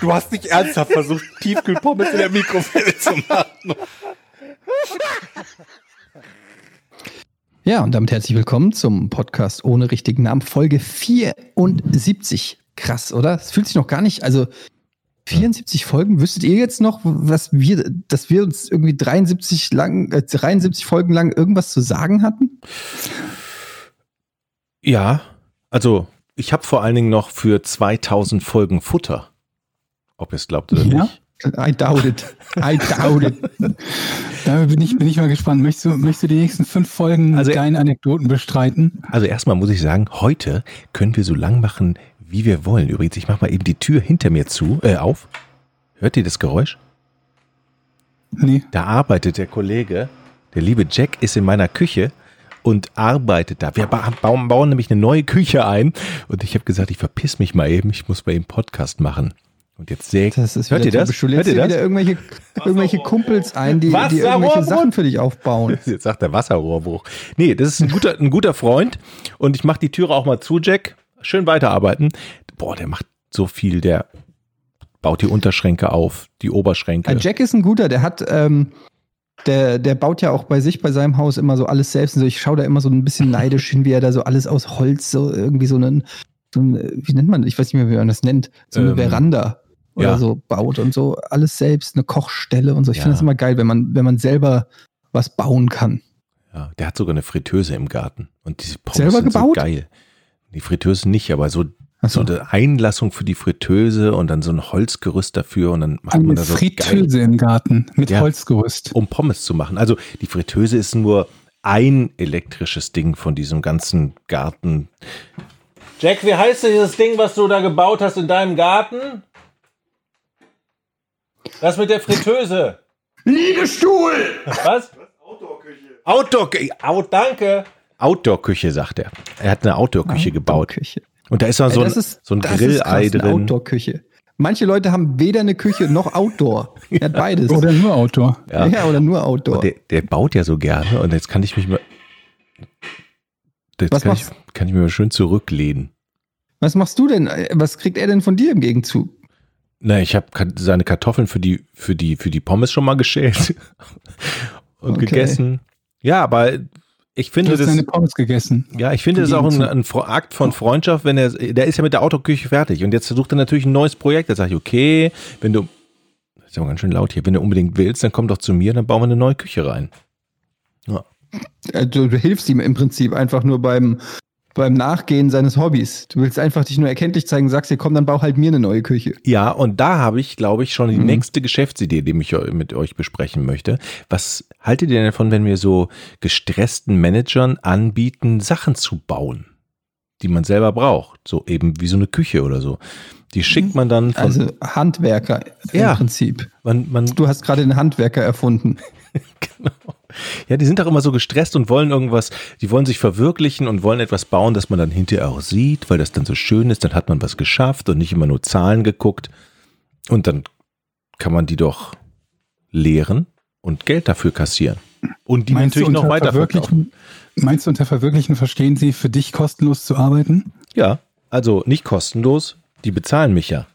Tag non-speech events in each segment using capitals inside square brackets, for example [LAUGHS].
Du hast nicht ernsthaft versucht, Tiefkühlpommes in der Mikrowelle zu machen. Ja, und damit herzlich willkommen zum Podcast ohne richtigen Namen, Folge 74. Krass, oder? Es fühlt sich noch gar nicht, also 74 Folgen. Wüsstet ihr jetzt noch, was wir, dass wir uns irgendwie 73 lang, äh, 73 Folgen lang irgendwas zu sagen hatten? Ja, also ich habe vor allen Dingen noch für 2000 Folgen Futter. Ob ihr es glaubt oder Ja? nicht. I doubt it. I doubt it. Da bin ich, bin ich mal gespannt. Möchtest du, möchtest du die nächsten fünf Folgen Also- mit deinen Anekdoten bestreiten? Also erstmal muss ich sagen, heute können wir so lang machen, wie wir wollen. Übrigens, ich mache mal eben die Tür hinter mir zu, äh, auf. Hört ihr das Geräusch? Nee. Da arbeitet der Kollege, der liebe Jack ist in meiner Küche und arbeitet da. Wir ba- bauen, bauen nämlich eine neue Küche ein und ich habe gesagt, ich verpiss mich mal eben, ich muss mal eben Podcast machen. Und jetzt sägt. Das ist Hört ihr wieder das? Du Hört lädst ihr dir das? wieder irgendwelche, irgendwelche Kumpels ein, die, die irgendwelche. Sachen für dich aufbauen. [LAUGHS] Jetzt sagt der Wasserrohrbruch. Nee, das ist ein guter, ein guter Freund und ich mache die Türe auch mal zu, Jack. Schön weiterarbeiten. Boah, der macht so viel, der baut die Unterschränke auf, die Oberschränke. Ja, Jack ist ein guter, der hat, ähm, der, der baut ja auch bei sich, bei seinem Haus immer so alles selbst. Und so, ich schaue da immer so ein bisschen neidisch hin, wie er da so alles aus Holz, so irgendwie so einen, so ein, wie nennt man, ich weiß nicht mehr, wie man das nennt, so eine Ähm, Veranda oder ja. so baut und so alles selbst, eine Kochstelle und so. Ich Ja. finde das immer geil, wenn man, wenn man selber was bauen kann. Ja, der hat sogar eine Fritteuse im Garten. Und diese Pommes Selber sind gebaut? so geil. Die Fritteuse nicht, aber so, Achso. so eine Einlassung für die Fritteuse und dann so ein Holzgerüst dafür und dann macht man Eine da so geil, Fritteuse im Garten mit Ja. Holzgerüst. um Pommes zu machen. Also die Fritteuse ist nur ein elektrisches Ding von diesem ganzen Garten. Jack, wie heißt dieses Ding, was du da gebaut hast in deinem Garten? Das mit der Fritteuse. Liegestuhl! Was? Outdoor-Küche. Outdoor, Out, danke. Outdoor-Küche, sagt er. Er hat eine Outdoor-Küche gebaut. Küche. Und da ist noch Ey, so ein, ist, so ein das ist Grillei drin. Outdoor-Küche. Manche Leute haben weder eine Küche noch Outdoor. Er hat beides. Oder nur Outdoor. Ja. ja. oder nur Outdoor. Der, der baut ja so gerne und jetzt kann ich mich mal. Jetzt Was kann ich, machst- kann ich mir mal schön zurücklehnen. Was machst du denn? Was kriegt er denn von dir im Gegenzug? Na, ich habe seine Kartoffeln für die, für die, für die Pommes schon mal geschält [LAUGHS] und Okay. gegessen. Ja, aber ich Du finde hast das, deine Pommes gegessen. ja, ich finde das auch ein, ein Akt von Freundschaft, wenn er, der ist ja mit der Autoküche fertig und jetzt sucht er natürlich ein neues Projekt. Da sage ich, okay, wenn du, ist aber ganz schön laut hier, wenn du unbedingt willst, dann komm doch zu mir, dann bauen wir eine neue Küche rein. Äh, Du, du hilfst ihm im Prinzip einfach nur beim, beim Nachgehen seines Hobbys. Du willst einfach dich nur erkenntlich zeigen, sagst dir, komm, dann bau halt mir eine neue Küche. Ja, und da habe ich, glaube ich, schon die Mhm. nächste Geschäftsidee, die ich mit euch besprechen möchte. Was haltet ihr denn davon, wenn wir so gestressten Managern anbieten, Sachen zu bauen, die man selber braucht? So eben wie so eine Küche oder so. Die schickt man dann von, Also Handwerker Ja. im Prinzip. man, man, Du hast gerade den Handwerker erfunden. [LAUGHS] genau. Ja, die sind doch immer so gestresst und wollen irgendwas, die wollen sich verwirklichen und wollen etwas bauen, das man dann hinterher auch sieht, weil das dann so schön ist, dann hat man was geschafft und nicht immer nur Zahlen geguckt. Und dann kann man die doch lehren und Geld dafür kassieren. Und die Meinst natürlich noch weiterverkaufen. Verwirklichen, meinst du, unter Verwirklichen verstehen sie, für dich kostenlos zu arbeiten? Ja, also nicht kostenlos, die bezahlen mich ja.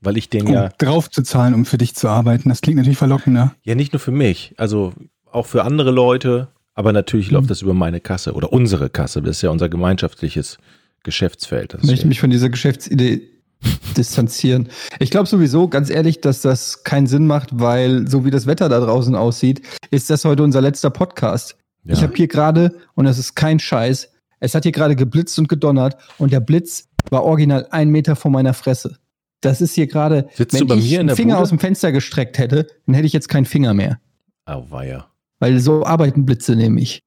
Weil ich den Um ja, drauf zu zahlen, um für dich zu arbeiten. Das klingt natürlich verlockender. ja nicht nur für mich, also auch für andere Leute, aber natürlich läuft das über meine Kasse oder unsere Kasse. Das ist ja unser gemeinschaftliches Geschäftsfeld. Ich möchte mich von dieser Geschäftsidee [LAUGHS] distanzieren. Ich glaube sowieso, ganz ehrlich, dass das keinen Sinn macht, weil so wie das Wetter da draußen aussieht, ist das heute unser letzter Podcast. ja. Ich habe hier gerade, und das ist kein Scheiß, es hat hier gerade geblitzt und gedonnert und der Blitz war original ein Meter vor meiner Fresse. Das ist hier gerade, wenn ich einen Finger Bude? aus dem Fenster gestreckt hätte, dann hätte ich jetzt keinen Finger mehr. Auweia. Weil so arbeiten Blitze nämlich.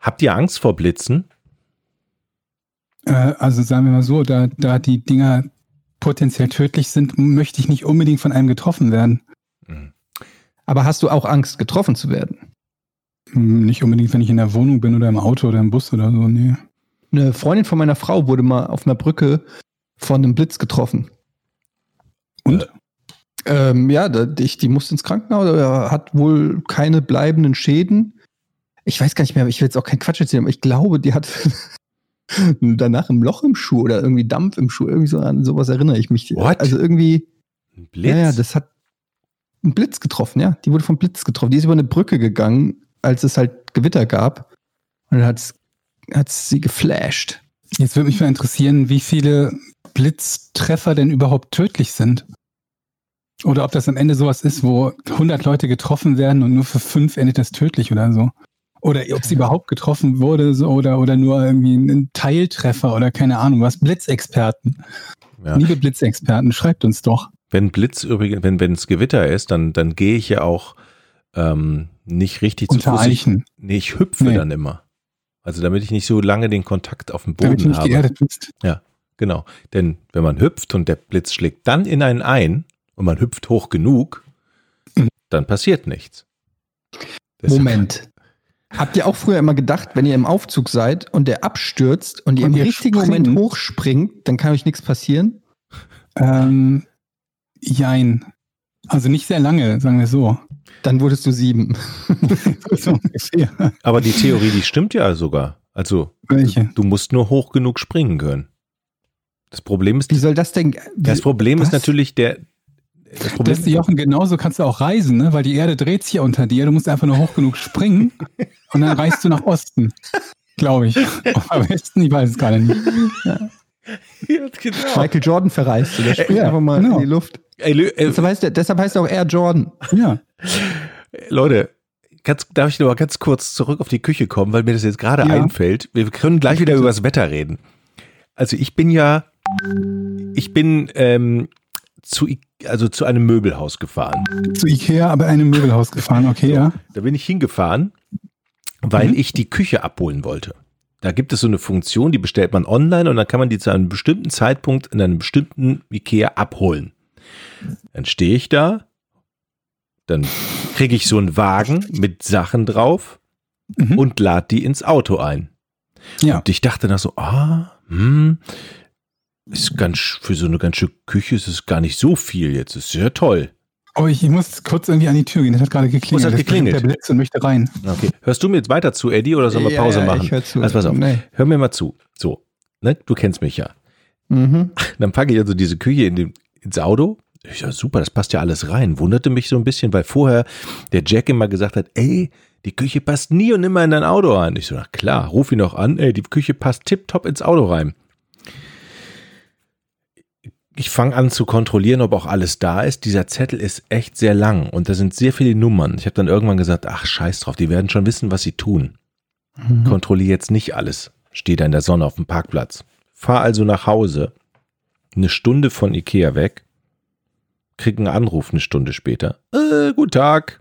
Habt ihr Angst vor Blitzen? Äh, also sagen wir mal so, da, da die Dinger potenziell tödlich sind, möchte ich nicht unbedingt von einem getroffen werden. Aber hast du auch Angst, getroffen zu werden? Hm, Nicht unbedingt, wenn ich in der Wohnung bin oder im Auto oder im Bus oder so, nee. Eine Freundin von meiner Frau wurde mal auf einer Brücke von einem Blitz getroffen. Und? Ähm, ja, ich, die musste ins Krankenhaus, aber hat wohl keine bleibenden Schäden. Ich weiß gar nicht mehr, aber ich will jetzt auch keinen Quatsch erzählen, aber ich glaube, die hat [LAUGHS] danach ein Loch im Schuh oder irgendwie Dampf im Schuh. Irgendwie so an sowas erinnere ich mich. What? Also irgendwie, Ein Blitz? ja, ja, das hat einen Blitz getroffen, ja. Die wurde vom Blitz getroffen. Die ist über eine Brücke gegangen, als es halt Gewitter gab. Und dann hat's, hat's sie geflasht. Jetzt würde mich mal interessieren, wie viele Blitztreffer denn überhaupt tödlich sind. Oder ob das am Ende sowas ist, wo 100 Leute getroffen werden und nur für fünf endet das tödlich oder so. Oder ob sie überhaupt getroffen wurde so, oder, oder nur irgendwie ein Teiltreffer oder keine Ahnung was. Blitzexperten. ja. Liebe Blitzexperten, schreibt uns doch. Wenn Blitz übrigens, wenn wenn es Gewitter ist, dann dann gehe ich ja auch ähm, nicht richtig zu Fuß. Ich, nee, ich hüpfe Nee. dann immer. Also damit ich nicht so lange den Kontakt auf dem damit du Boden nicht habe. geerdet bist. Genau. Denn wenn man hüpft und der Blitz schlägt dann in einen ein und man hüpft hoch genug, dann passiert nichts. Deshalb- Moment. Habt ihr auch früher immer gedacht, wenn ihr im Aufzug seid und der abstürzt und ihr Und im ihr richtigen springt. Moment hochspringt, dann kann euch nichts passieren? Ähm, jein. Also nicht sehr lange, sagen wir so. Dann wurdest du sieben. [LAUGHS] so. Aber die Theorie, die stimmt ja sogar. Also Welche? du musst nur hoch genug springen können. Das Problem ist, Wie soll das denn? das Problem ist was? natürlich der. Das Problem, Das Jochen, genauso kannst du auch reisen, ne? weil die Erde dreht sich ja unter dir. Du musst einfach nur hoch genug springen und dann reist du nach Osten. Glaube ich. Am Westen, ich weiß es gerade nicht. Ja, genau. Michael Jordan verreist. Der springt Ja, einfach mal genau. in die Luft. Ey, Lö- äh, Deshalb heißt, er, deshalb heißt er auch Air Jordan. Ja. Leute, ganz, darf ich noch mal ganz kurz zurück auf die Küche kommen, weil mir das jetzt gerade Ja. einfällt. Wir können gleich wieder über das Wetter reden. Also ich bin ja, ich bin ähm, zu, also zu einem Möbelhaus gefahren. Zu Ikea, aber einem Möbelhaus gefahren, okay, ja. Da bin ich hingefahren, weil Mhm. ich die Küche abholen wollte. Da gibt es so eine Funktion, die bestellt man online und dann kann man die zu einem bestimmten Zeitpunkt in einem bestimmten Ikea abholen. Dann stehe ich da, dann kriege ich so einen Wagen mit Sachen drauf Mhm. und lade die ins Auto ein. Ja. Und ich dachte dann so, ah, hm, ist ganz, für so eine ganze Küche ist es gar nicht so viel jetzt. Ist ja toll. Oh, ich, ich muss kurz irgendwie an die Tür gehen. Das hat gerade geklingelt. Hat Das ist geklingelt? bestimmt Der Blitz und möchte rein. Okay. Hörst du mir jetzt weiter zu, Eddie, oder sollen wir Pause Ja, ja, machen? Ich hör zu. Also pass auf. Nee. Hör mir mal zu. So, ne? Du kennst mich ja. Mhm. [LAUGHS] Dann packe ich also diese Küche in den, ins Auto. Ich sag, super, das passt ja alles rein. Wunderte mich so ein bisschen, weil vorher der Jack immer gesagt hat, ey, die Küche passt nie und nimmer in dein Auto rein. Ich so, na klar, ruf ihn doch an, ey, die Küche passt tipptopp ins Auto rein. Ich fange an zu kontrollieren, ob auch alles da ist. Dieser Zettel ist echt sehr lang und da sind sehr viele Nummern. Ich habe dann irgendwann gesagt, ach scheiß drauf, die werden schon wissen, was sie tun. Mhm. Kontrolliere jetzt nicht alles. Stehe da in der Sonne auf dem Parkplatz. Fahr also nach Hause, eine Stunde von Ikea weg, krieg einen Anruf eine Stunde später. Äh, guten Tag.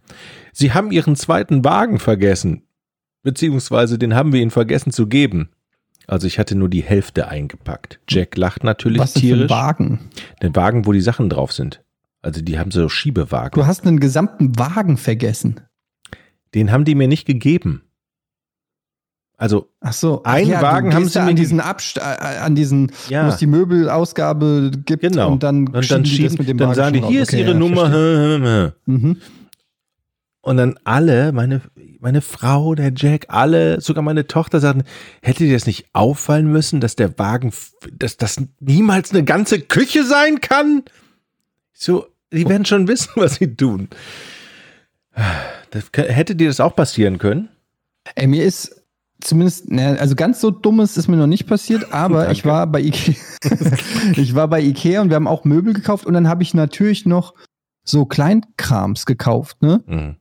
Sie haben Ihren zweiten Wagen vergessen. Beziehungsweise den haben wir Ihnen vergessen zu geben. Also ich hatte nur die Hälfte eingepackt. Jack lacht natürlich Was denn für ein tierisch. Wagen? Den Wagen, wo die Sachen drauf sind. Also die haben so Schiebewagen. Du hast einen gesamten Wagen vergessen. Den haben die mir nicht gegeben. Also Ach so. Einen Ach Wagen haben sie mir an diesen Abst äh, an diesen, Ja. wo es die Möbelausgabe gibt genau. und dann und dann die schieben, das mit dem dann Wagen sagen die, hier raus. ist Okay, ihre ja, Nummer. [LAUGHS] Mhm. Und dann alle, meine, meine Frau, der Jack, alle, sogar meine Tochter sagten, hätte dir das nicht auffallen müssen, dass der Wagen, dass das niemals eine ganze Küche sein kann? So, die werden schon wissen, was sie tun. Das, hätte dir das auch passieren können? Ey, mir ist zumindest, ne, also ganz so dummes ist mir noch nicht passiert, aber ich war bei Ikea, [LAUGHS] ich war bei Ikea und wir haben auch Möbel gekauft und dann habe ich natürlich noch so Kleinkrams gekauft, ne? Mhm.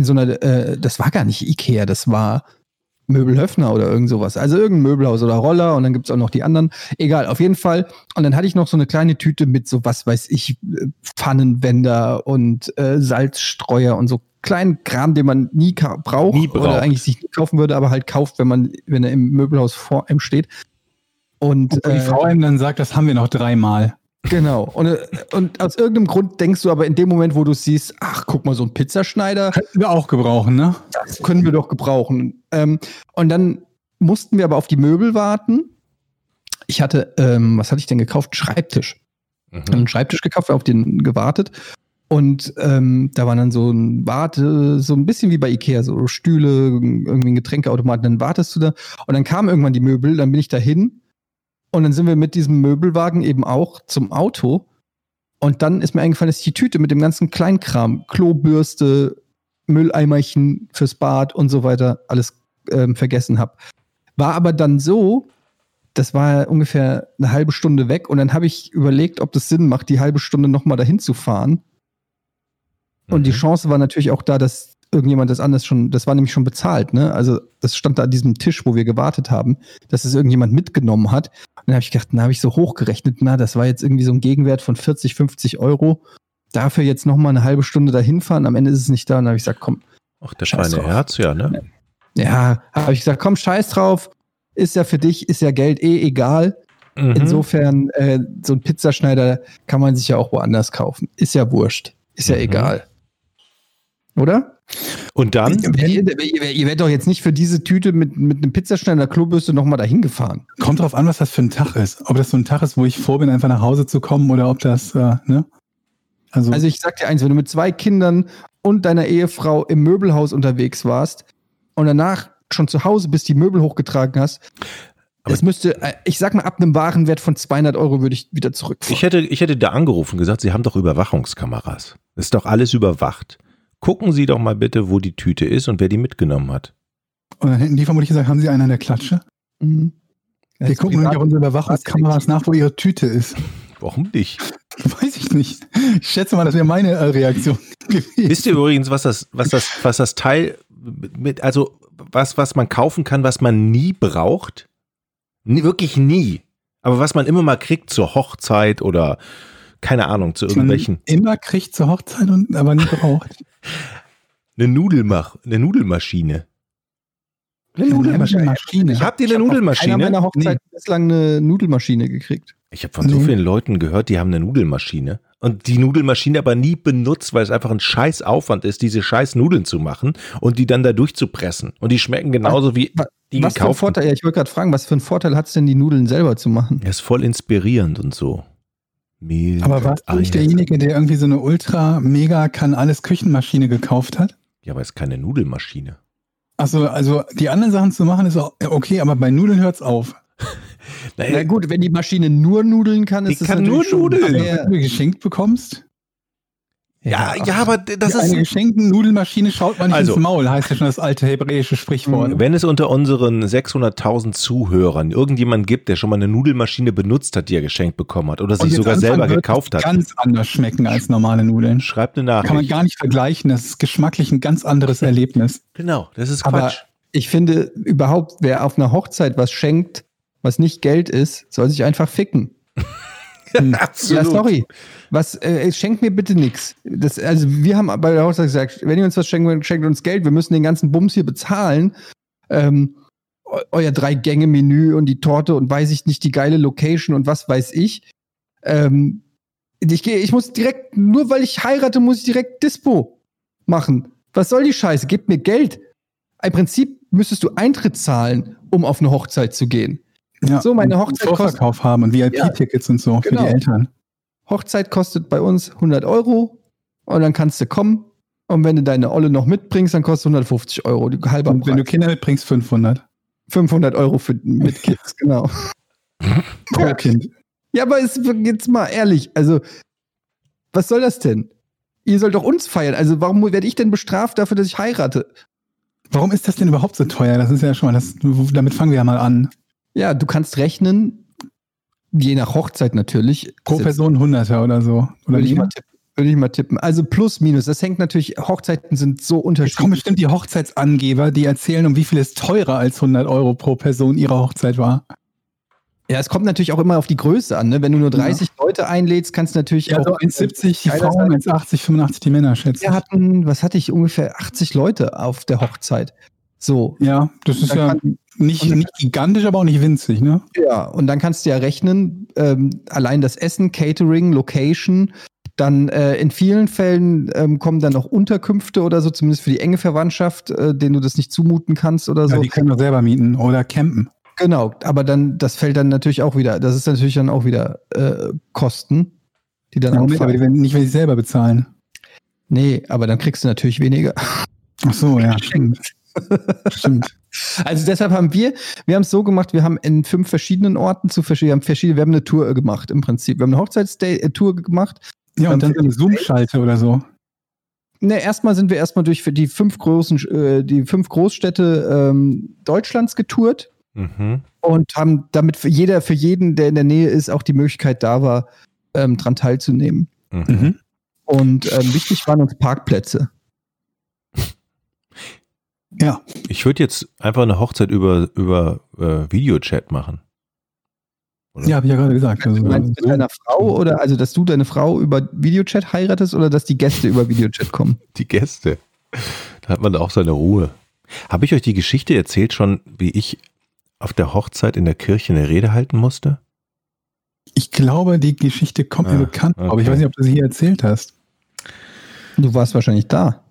In so einer, äh, das war gar nicht Ikea, das war Möbelhöfner oder irgend sowas. Also irgendein Möbelhaus oder Roller und dann gibt's auch noch die anderen. Egal, auf jeden Fall. Und dann hatte ich noch so eine kleine Tüte mit so, was weiß ich, äh, Pfannenwender und äh, Salzstreuer und so kleinen Kram, den man nie braucht, Nie braucht. oder eigentlich sich nie kaufen würde, aber halt kauft, wenn man, wenn er im Möbelhaus vor einem steht. Und, Und die äh, Frau einem dann sagt, das haben wir noch dreimal. Genau. Und, äh, und aus irgendeinem Grund denkst du aber in dem Moment, wo du es siehst, ach, guck mal, so ein Pizzaschneider, Könnten wir auch gebrauchen, ne? das können wir doch gebrauchen. Ähm, und dann mussten wir aber auf die Möbel warten. Ich hatte, ähm, was hatte ich denn gekauft? Schreibtisch. Mhm. einen Schreibtisch gekauft, auf den gewartet. Und ähm, da war dann so ein Warte, so ein bisschen wie bei Ikea, so Stühle, irgendwie ein Getränkeautomaten, dann wartest du da. Und dann kamen irgendwann die Möbel, dann bin ich dahin. Und dann sind wir mit diesem Möbelwagen eben auch zum Auto. Und dann ist mir eingefallen, dass ich die Tüte mit dem ganzen Kleinkram, Klobürste, Mülleimerchen fürs Bad und so weiter, alles ähm, vergessen habe. War aber dann so, das war ungefähr eine halbe Stunde weg und dann habe ich überlegt, ob das Sinn macht, die halbe Stunde nochmal dahin zu fahren. Und die Mhm. Chance war natürlich auch da, dass irgendjemand das anders schon, das war nämlich schon bezahlt, ne? Also das stand da an diesem Tisch, wo wir gewartet haben, dass es irgendjemand mitgenommen hat. Und dann habe ich gedacht, na, habe ich so hochgerechnet, na, das war jetzt irgendwie so ein Gegenwert von 40, 50 Euro. Dafür jetzt nochmal eine halbe Stunde dahin fahren, am Ende ist es nicht da. Und dann habe ich gesagt, komm, Ach, der Scheiß feine drauf. Herz, ja, ne? ja, habe ich gesagt, komm, scheiß drauf. Ist ja für dich, ist ja Geld eh egal. Mhm. Insofern, äh, so ein Pizzaschneider kann man sich ja auch woanders kaufen. Ist ja wurscht. Ist ja Mhm. egal. Oder? Und dann, Ihr, ihr, ihr werdet doch jetzt nicht für diese Tüte mit, mit einem Pizzaschneider Klobürste nochmal dahin gefahren. Kommt drauf an, was das für ein Tag ist. Ob das so ein Tag ist, wo ich vor bin, einfach nach Hause zu kommen oder ob das, äh, ne? Also, Also ich sag dir eins, wenn du mit zwei Kindern und deiner Ehefrau im Möbelhaus unterwegs warst und danach schon zu Hause bist, die Möbel hochgetragen hast, Aber- es müsste, äh, ich sag mal, ab einem Warenwert von 200 Euro würde ich wieder zurückfahren. ich hätte, ich hätte da angerufen und gesagt, Sie haben doch Überwachungskameras. Ist doch alles überwacht. Gucken Sie doch mal bitte, wo die Tüte ist und wer die mitgenommen hat. und dann hätten die vermutlich gesagt, haben sie einen an der Klatsche? Mhm. Wir gucken nämlich auf unsere Überwachungskameras nach, wo ihre Tüte ist. Warum nicht? [LAUGHS] Weiß ich nicht. Ich schätze mal, das wäre meine äh, Reaktion [LAUGHS] gewesen. Wisst ihr übrigens, was das, was das, was das Teil mit, also was, was man kaufen kann, was man nie braucht? Nie, wirklich nie. Aber was man immer mal kriegt zur Hochzeit oder keine Ahnung, zu irgendwelchen. immer kriegt zur Hochzeit und aber nie braucht. [LAUGHS] Eine Nudelmach, eine Nudelmaschine. Eine Nudelmaschine. Maschine. Habt ihr eine Ich hab Nudelmaschine? Keiner meiner Hochzeit bislang eine Nudelmaschine gekriegt. Ich habe von so Nee. vielen Leuten gehört, die haben eine Nudelmaschine und die Nudelmaschine aber nie benutzt, weil es einfach ein scheiß Aufwand ist, diese scheiß Nudeln zu machen und die dann da durchzupressen. Und die schmecken genauso wie die was für ein gekauften. Vorteil, ja, ich wollte gerade fragen, was für einen Vorteil hat es denn, die Nudeln selber zu machen? Er ist voll inspirierend und so. Mehl, Aber warst du nicht derjenige, der irgendwie so eine ultra mega kann alles Küchenmaschine gekauft hat? Ja, aber es ist keine Nudelmaschine. Achso, also die anderen Sachen zu machen ist auch okay, aber bei Nudeln hört's auf. [LAUGHS] Na gut, wenn die Maschine nur Nudeln kann, ist es kann natürlich nur schon Nudeln. Wenn sehr- du geschenkt bekommst, ja, ja, aber das eine ist. geschenkten Nudelmaschine schaut man nicht Also- ins Maul, heißt ja schon das alte hebräische Sprichwort. Wenn es unter unseren 600.000 Zuhörern irgendjemand gibt, der schon mal eine Nudelmaschine benutzt hat, die er geschenkt bekommen hat oder sich sogar selber gekauft das hat, Ganz anders schmecken als normale Nudeln. schreibt eine Kann man Nachricht. gar nicht vergleichen. Das ist geschmacklich ein ganz anderes Erlebnis. Genau, das ist Aber Quatsch. ich finde überhaupt, wer auf einer Hochzeit was schenkt, was nicht Geld ist, soll sich einfach ficken. [LAUGHS] [LAUGHS] Ja, sorry. Was, äh, schenkt mir bitte nichts. Also wir haben bei der Hochzeit gesagt, wenn ihr uns was schenkt, schenkt uns Geld, wir müssen den ganzen Bums hier bezahlen. Ähm, eu- euer Drei-Gänge-Menü und die Torte und weiß ich nicht, die geile Location und was weiß ich. Ähm, ich, gehe, ich muss direkt, nur weil ich heirate, muss ich direkt Dispo machen. Was soll die Scheiße? Gebt mir Geld. Im Prinzip müsstest du Eintritt zahlen, um auf eine Hochzeit zu gehen. Ja, So, meine Hochzeit Vorverkauf haben und VIP-Tickets und so Genau. für die Eltern. Hochzeit kostet bei uns 100 Euro und dann kannst du kommen. Und wenn du deine Olle noch mitbringst, dann kostet 150 Euro, die halbe Und wenn du. Kinder mitbringst, 500 500 Euro für, mit [LAUGHS] Kids, genau. [LAUGHS] pro Ja. Kind. Ja, aber ist, jetzt mal ehrlich, also, was soll das denn? Ihr sollt doch uns feiern. Also, warum werde ich denn bestraft dafür, dass ich heirate? Warum ist das denn überhaupt so teuer? Das ist ja schon mal, das, damit fangen wir ja mal an. Ja, du kannst rechnen, je nach Hochzeit natürlich. Pro Person Hunderter oder so. Oder Würde ich, mal tippen, würde ich mal tippen. Also plus, minus. Das hängt natürlich, Hochzeiten sind so Jetzt kommen unterschiedlich. bestimmt die Hochzeitsangeber, die erzählen, um wie viel es teurer als 100 Euro pro Person ihre Hochzeit war. Ja, es kommt natürlich auch immer auf die Größe an. Ne? Wenn du nur 30 Leute einlädst, kannst du natürlich Ja, auch. so 1,70 die Frauen, sein. 1,80, 85 die Männer, schätze Wir ich. hatten, was hatte ich, ungefähr 80 Leute auf der Hochzeit. So. Ja, das ist Dann ja kann- Nicht, nicht gigantisch, aber auch nicht winzig, ne? Ja, und dann kannst du ja rechnen, ähm, allein das Essen, Catering, Location, dann äh, in vielen Fällen ähm, kommen dann noch Unterkünfte oder so, zumindest für die enge Verwandtschaft, äh, denen du das nicht zumuten kannst oder Ja, so. die können wir selber mieten oder campen. Genau, aber dann, das fällt dann natürlich auch wieder, das ist natürlich dann auch wieder äh, Kosten, die dann Ja, Moment, aber die werden nicht, wenn sie selber bezahlen. Nee, aber dann kriegst du natürlich weniger. Ach so, ja, stimmt. [LAUGHS] stimmt. Also deshalb haben wir, wir haben es so gemacht, wir haben in fünf verschiedenen Orten zu verschiedenen, wir haben verschiedene, wir haben eine Tour gemacht im Prinzip. Wir haben eine Hochzeitstour gemacht. Ja, und dann eine Zoom-Schalte oder so. Ne, erstmal sind wir erstmal durch für die fünf großen, äh, die fünf Großstädte ähm, Deutschlands getourt Mhm. und haben damit für jeder, für jeden, der in der Nähe ist, auch die Möglichkeit da war, ähm, dran teilzunehmen. Mhm. Mhm. Und ähm, wichtig waren uns Parkplätze. Ja, Ich würde jetzt einfach eine Hochzeit über, über äh, Videochat machen. Oder? ja, habe ich ja gerade gesagt. Also, Du meinst mit deiner Frau oder also, dass du deine Frau über Videochat heiratest oder dass die Gäste über Videochat kommen? [LAUGHS] Die Gäste. Da hat man auch seine Ruhe. Habe ich euch die Geschichte erzählt schon, wie ich auf der Hochzeit in der Kirche eine Rede halten musste? Ich glaube, die Geschichte kommt mir Ah, bekannt, vor, aber ich okay. weiß nicht, ob du sie hier erzählt hast. Du warst wahrscheinlich da.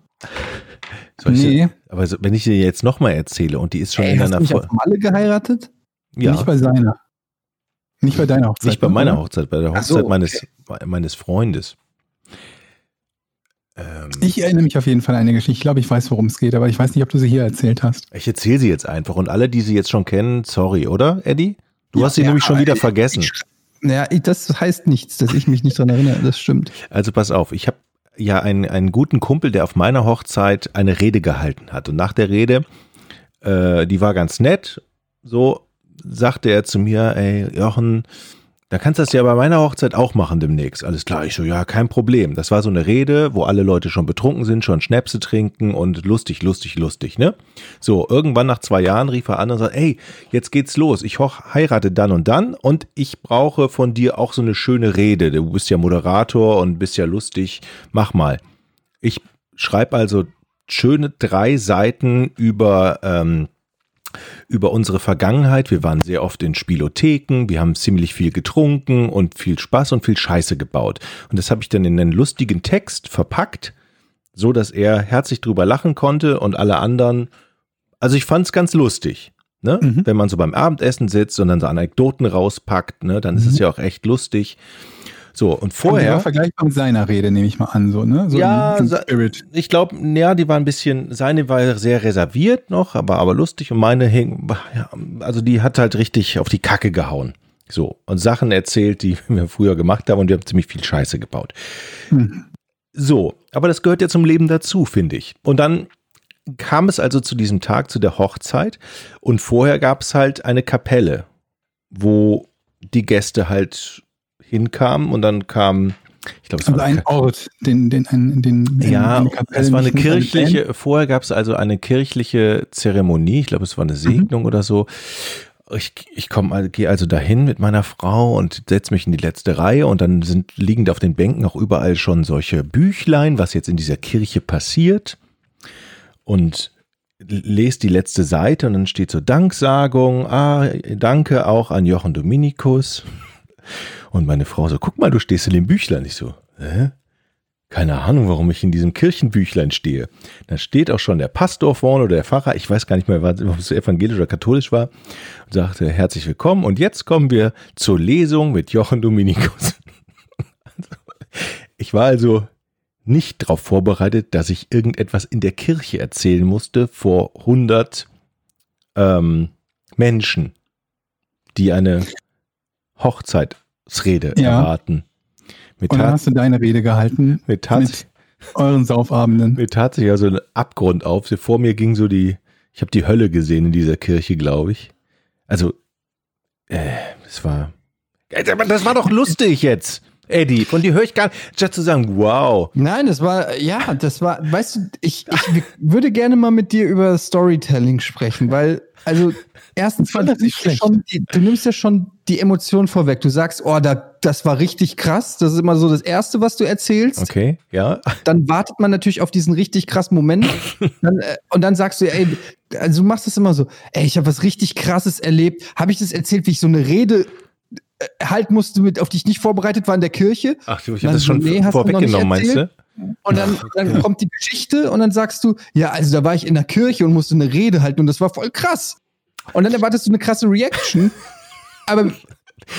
Soll ich nee, sie- aber wenn ich sie jetzt nochmal erzähle und die ist schon Ey, in hast einer Folge. Malle geheiratet? Ja, nicht bei seiner. Nicht bei deiner Hochzeit. nicht bei ne, meiner oder? Hochzeit, bei der Ach so, Hochzeit okay. meines, meines Freundes. Ähm, Ich erinnere mich auf jeden Fall an eine Geschichte. Ich glaube, ich weiß, worum es geht, aber ich weiß nicht, ob du sie hier erzählt hast. ich erzähle sie jetzt einfach und alle, die sie jetzt schon kennen, sorry, oder, Eddie? Du Ja, hast sie ja, nämlich schon wieder ich- vergessen. Naja, ich- das heißt nichts, dass ich mich nicht dran erinnere. Das stimmt. Also pass auf, ich habe ja einen, einen guten Kumpel, der auf meiner Hochzeit eine Rede gehalten hat. Und nach der Rede, äh, die war ganz nett, so sagte er zu mir, ey Jochen, da kannst du das ja bei meiner Hochzeit auch machen demnächst. Alles klar, ich so, ja, kein Problem. Das war so eine Rede, wo alle Leute schon betrunken sind, schon Schnäpse trinken und lustig, lustig, lustig, ne? So, irgendwann nach zwei Jahren rief er an und sagt, ey, jetzt geht's los. Ich heirate dann und dann und ich brauche von dir auch so eine schöne Rede. Du bist ja Moderator und bist ja lustig. Mach mal. Ich schreibe also schöne drei Seiten über, ähm, über unsere Vergangenheit. Wir waren sehr oft in Spielotheken, wir haben ziemlich viel getrunken und viel Spaß und viel Scheiße gebaut. Und das habe ich dann in einen lustigen Text verpackt, so dass er herzlich drüber lachen konnte und alle anderen. Also ich fand es ganz lustig. Ne? Mhm. Wenn man so beim Abendessen sitzt und dann so Anekdoten rauspackt, ne, dann ist es ja auch echt lustig. So, und vorher. war vergleichbar mit seiner Rede, nehme ich mal an, so, ne? So Ja, Spirit. Ich glaube, ja, die war ein bisschen, seine war sehr reserviert noch, aber, aber lustig und meine hing, also die hat halt richtig auf die Kacke gehauen. So, und Sachen erzählt, die [LAUGHS] wir früher gemacht haben und wir haben ziemlich viel Scheiße gebaut. Hm. So, aber das gehört ja zum Leben dazu, finde ich. Und dann kam es also zu diesem Tag, zu der Hochzeit und vorher gab es halt eine Kapelle, wo die Gäste halt hinkamen und dann kam, ich glaube, es war Also eine ein Ort, den, den, den, den, ja, es war eine kirchliche, vorher gab es also eine kirchliche Zeremonie, ich glaube, es war eine Segnung oder so. Ich, ich komme, gehe also dahin mit meiner Frau und setze mich in die letzte Reihe und dann sind liegen da auf den Bänken auch überall schon solche Büchlein, was jetzt in dieser Kirche passiert. Und lese die letzte Seite und dann steht so Danksagung, ah, danke auch an Jochen Dominikus. Und meine Frau so, guck mal, du stehst in dem Büchlein. Ich so, hä? Keine Ahnung, warum ich in diesem Kirchenbüchlein stehe. Da steht auch schon der Pastor vorne oder der Pfarrer, ich weiß gar nicht mehr, ob es evangelisch oder katholisch war, und sagte, herzlich willkommen. Und jetzt kommen wir zur Lesung mit Jochen Dominikus. [LAUGHS] Ich war also nicht darauf vorbereitet, dass ich irgendetwas in der Kirche erzählen musste vor 100 ähm, Menschen, die eine Hochzeitsrede Ja. erwarten. Mit, Und dann hast du deine Rede gehalten mit, mit euren Saufabenden. mir tat sich ja so ein Abgrund auf. Vor mir ging so die, ich habe die Hölle gesehen in dieser Kirche, glaube ich. Also, äh, es war, das war doch lustig jetzt. Eddie, von dir höre ich gar nicht, statt zu sagen, wow. Nein, das war, ja, das war, weißt du, ich, ich würde gerne mal mit dir über Storytelling sprechen, weil, also, erstens, fand nimmst ja schon, die, du nimmst ja schon die Emotion vorweg. Du sagst, oh, da, das war richtig krass. Das ist immer so das Erste, was du erzählst. Okay, ja. Dann wartet man natürlich auf diesen richtig krassen Moment. [LAUGHS] dann, äh, und dann sagst du, ey, also du machst das immer so, ey, ich habe was richtig krasses erlebt. Habe ich das erzählt, wie ich so eine Rede äh, halten musste, mit, auf die ich nicht vorbereitet war in der Kirche? Ach, du, ich habe das schon nee, vorweggenommen, meinst du? Und dann, dann kommt die Geschichte und dann sagst du, ja, also da war ich in der Kirche und musste eine Rede halten und das war voll krass. Und dann erwartest du eine krasse Reaction, aber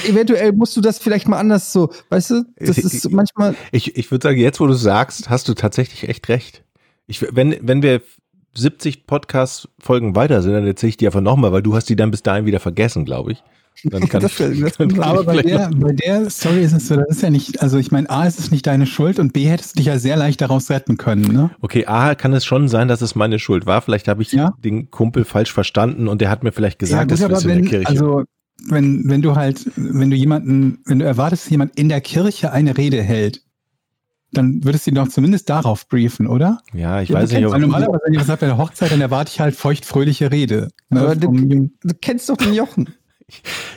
eventuell musst du das vielleicht mal anders so, weißt du, das ist manchmal, Ich, ich würde sagen, jetzt, wo du sagst, hast du tatsächlich echt recht. Ich, wenn, wenn wir 70 Podcast-Folgen weiter sind, dann erzähle ich die einfach nochmal, weil du hast die dann bis dahin wieder vergessen, glaube ich. Dann kann Das- ich, das- kann Aber bei der, bei der Story ist es so, das ist ja nicht, also ich meine, A, ist es nicht deine Schuld und B, hättest du dich ja sehr leicht daraus retten können, ne? Okay, A, kann es schon sein, dass es meine Schuld war. Vielleicht habe ich Ja. den Kumpel falsch verstanden und der hat mir vielleicht gesagt, gut, das ist in der wenn, Kirche. also wenn, wenn du halt, wenn du jemanden, wenn du erwartest, dass jemand in der Kirche eine Rede hält, dann würdest du ihn doch zumindest darauf briefen, oder? ja, ich Ja, weiß nicht, ob normalerweise, wenn jemand sagt, bei der Hochzeit, dann erwarte ich halt feuchtfröhliche Rede. Ne, Aber du- du kennst doch den Jochen.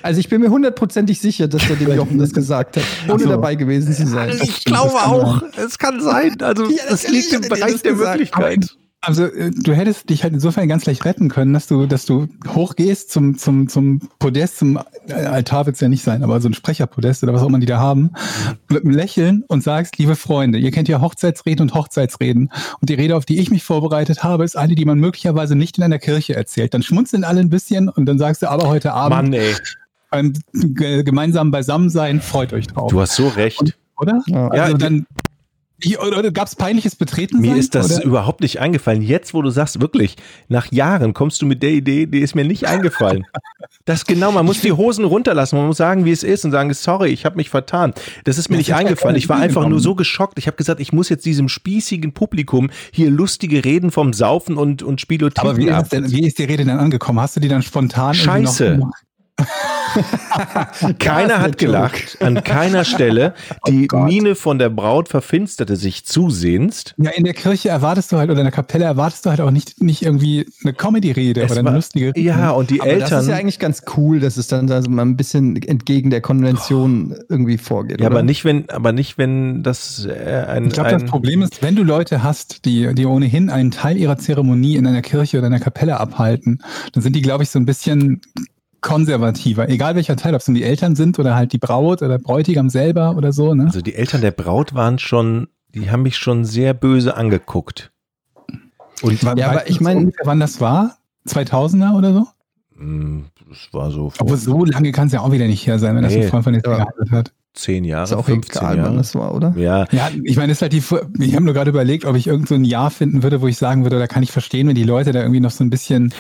Also ich bin mir hundertprozentig sicher, dass der dem [LAUGHS] Jochen das gesagt hat, ohne so. dabei gewesen zu sein. ich glaube das auch. Es kann sein. Also Ja, das natürlich liegt im er Bereich das der gesagt. Möglichkeit. Also äh, du hättest dich halt insofern ganz leicht retten können, dass du, dass du hochgehst zum, zum, zum Podest, zum äh, Altar wird's ja nicht sein, aber so ein Sprecherpodest oder was auch immer die da haben, mit einem Lächeln und sagst, liebe Freunde, ihr kennt ja Hochzeitsreden und Hochzeitsreden. Und die Rede, auf die ich mich vorbereitet habe, ist eine, die man möglicherweise nicht in einer Kirche erzählt. Dann schmunzeln alle ein bisschen und dann sagst du, aber heute Abend Mann, ey, beim ge- gemeinsamen Beisammensein freut euch drauf. du hast so recht. oder? Ja. Also Ja, die- dann. Oder oder gab's peinliches Betreten? Mir sein, ist das oder? überhaupt nicht eingefallen. Jetzt, wo du sagst, wirklich, nach Jahren kommst du mit der Idee, die ist mir nicht eingefallen. Das genau, man muss die Hosen runterlassen, man muss sagen, wie es ist und sagen, sorry, ich habe mich vertan. Das ist mir Das nicht ist eingefallen. Ich war Idee einfach nur genommen. so geschockt. Ich habe gesagt, ich muss jetzt diesem spießigen Publikum hier lustige Reden vom Saufen und, und Spielotheken Aber wie ist, ab. es denn, wie ist die Rede denn angekommen? Hast du die dann spontan Scheiße. Noch, [LAUGHS] Keiner hat gelacht, an keiner Stelle. Die Miene von der Braut verfinsterte sich zusehends. ja, in der Kirche erwartest du halt oder in der Kapelle erwartest du halt auch nicht, nicht irgendwie eine Comedy-Rede oder eine war- lustige Rede. Ja, und die Aber das ist ja Eltern. eigentlich ganz cool, dass es dann also mal ein bisschen entgegen der Konvention irgendwie vorgeht. Ja, oder? aber nicht, wenn, aber nicht, wenn das äh, ein. Ich glaube, das Problem ist, wenn du Leute hast, die, die ohnehin einen Teil ihrer Zeremonie in einer Kirche oder einer Kapelle abhalten, dann sind die, glaube ich, so ein bisschen konservativer. Egal welcher Teil, ob es nun die Eltern sind oder halt die Braut oder Bräutigam selber oder so. Ne? Also die Eltern der Braut waren schon, die haben mich schon sehr böse angeguckt. Und Ja, aber ich du mein- ungefähr, wann das war? 2000er oder so? das war so vor Aber so lange kann es ja auch wieder nicht her sein, wenn das Nee. ein Freund von dir Ja. geheiratet hat. zehn Jahre, ist auch 15 egal, wann Jahre. das war, oder? Ja, Ja, ich meine, das ist halt die, ich habe nur gerade überlegt, ob ich irgend so ein Jahr finden würde, wo ich sagen würde, da kann ich verstehen, wenn die Leute da irgendwie noch so ein bisschen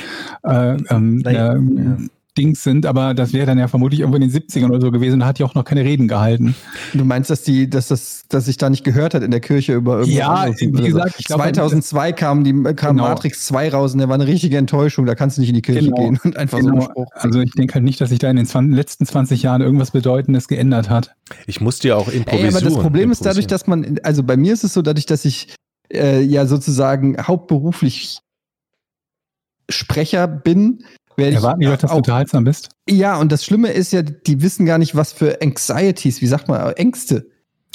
äh, ähm, Naja, äh, ja. Dings sind, aber das wäre dann ja vermutlich irgendwo in den 70ern oder so gewesen, da hat die auch noch keine Reden gehalten. Du meinst, dass die, dass das, dass sich da nicht gehört hat in der Kirche über irgendwas Ja, wie oder so. gesagt, ich glaub, 2002 kam die kam Genau. Matrix 2 raus und der war eine richtige Enttäuschung. Da kannst du nicht in die Kirche Genau. gehen [LAUGHS] und einfach so einen Genau. Spruch. Also ich denke halt nicht, dass sich da in den 20, letzten 20 Jahren irgendwas Bedeutendes geändert hat. ich musste ja auch Ey, improvisieren. aber das Problem ist dadurch, dass man, also bei mir ist es so, dadurch, dass ich äh, ja sozusagen hauptberuflich Sprecher bin, werde ich Erwarten die Leute, dass du auch, unterhaltsam bist? ja, und das Schlimme ist ja, die wissen gar nicht, was für Anxieties, wie sagt man, Ängste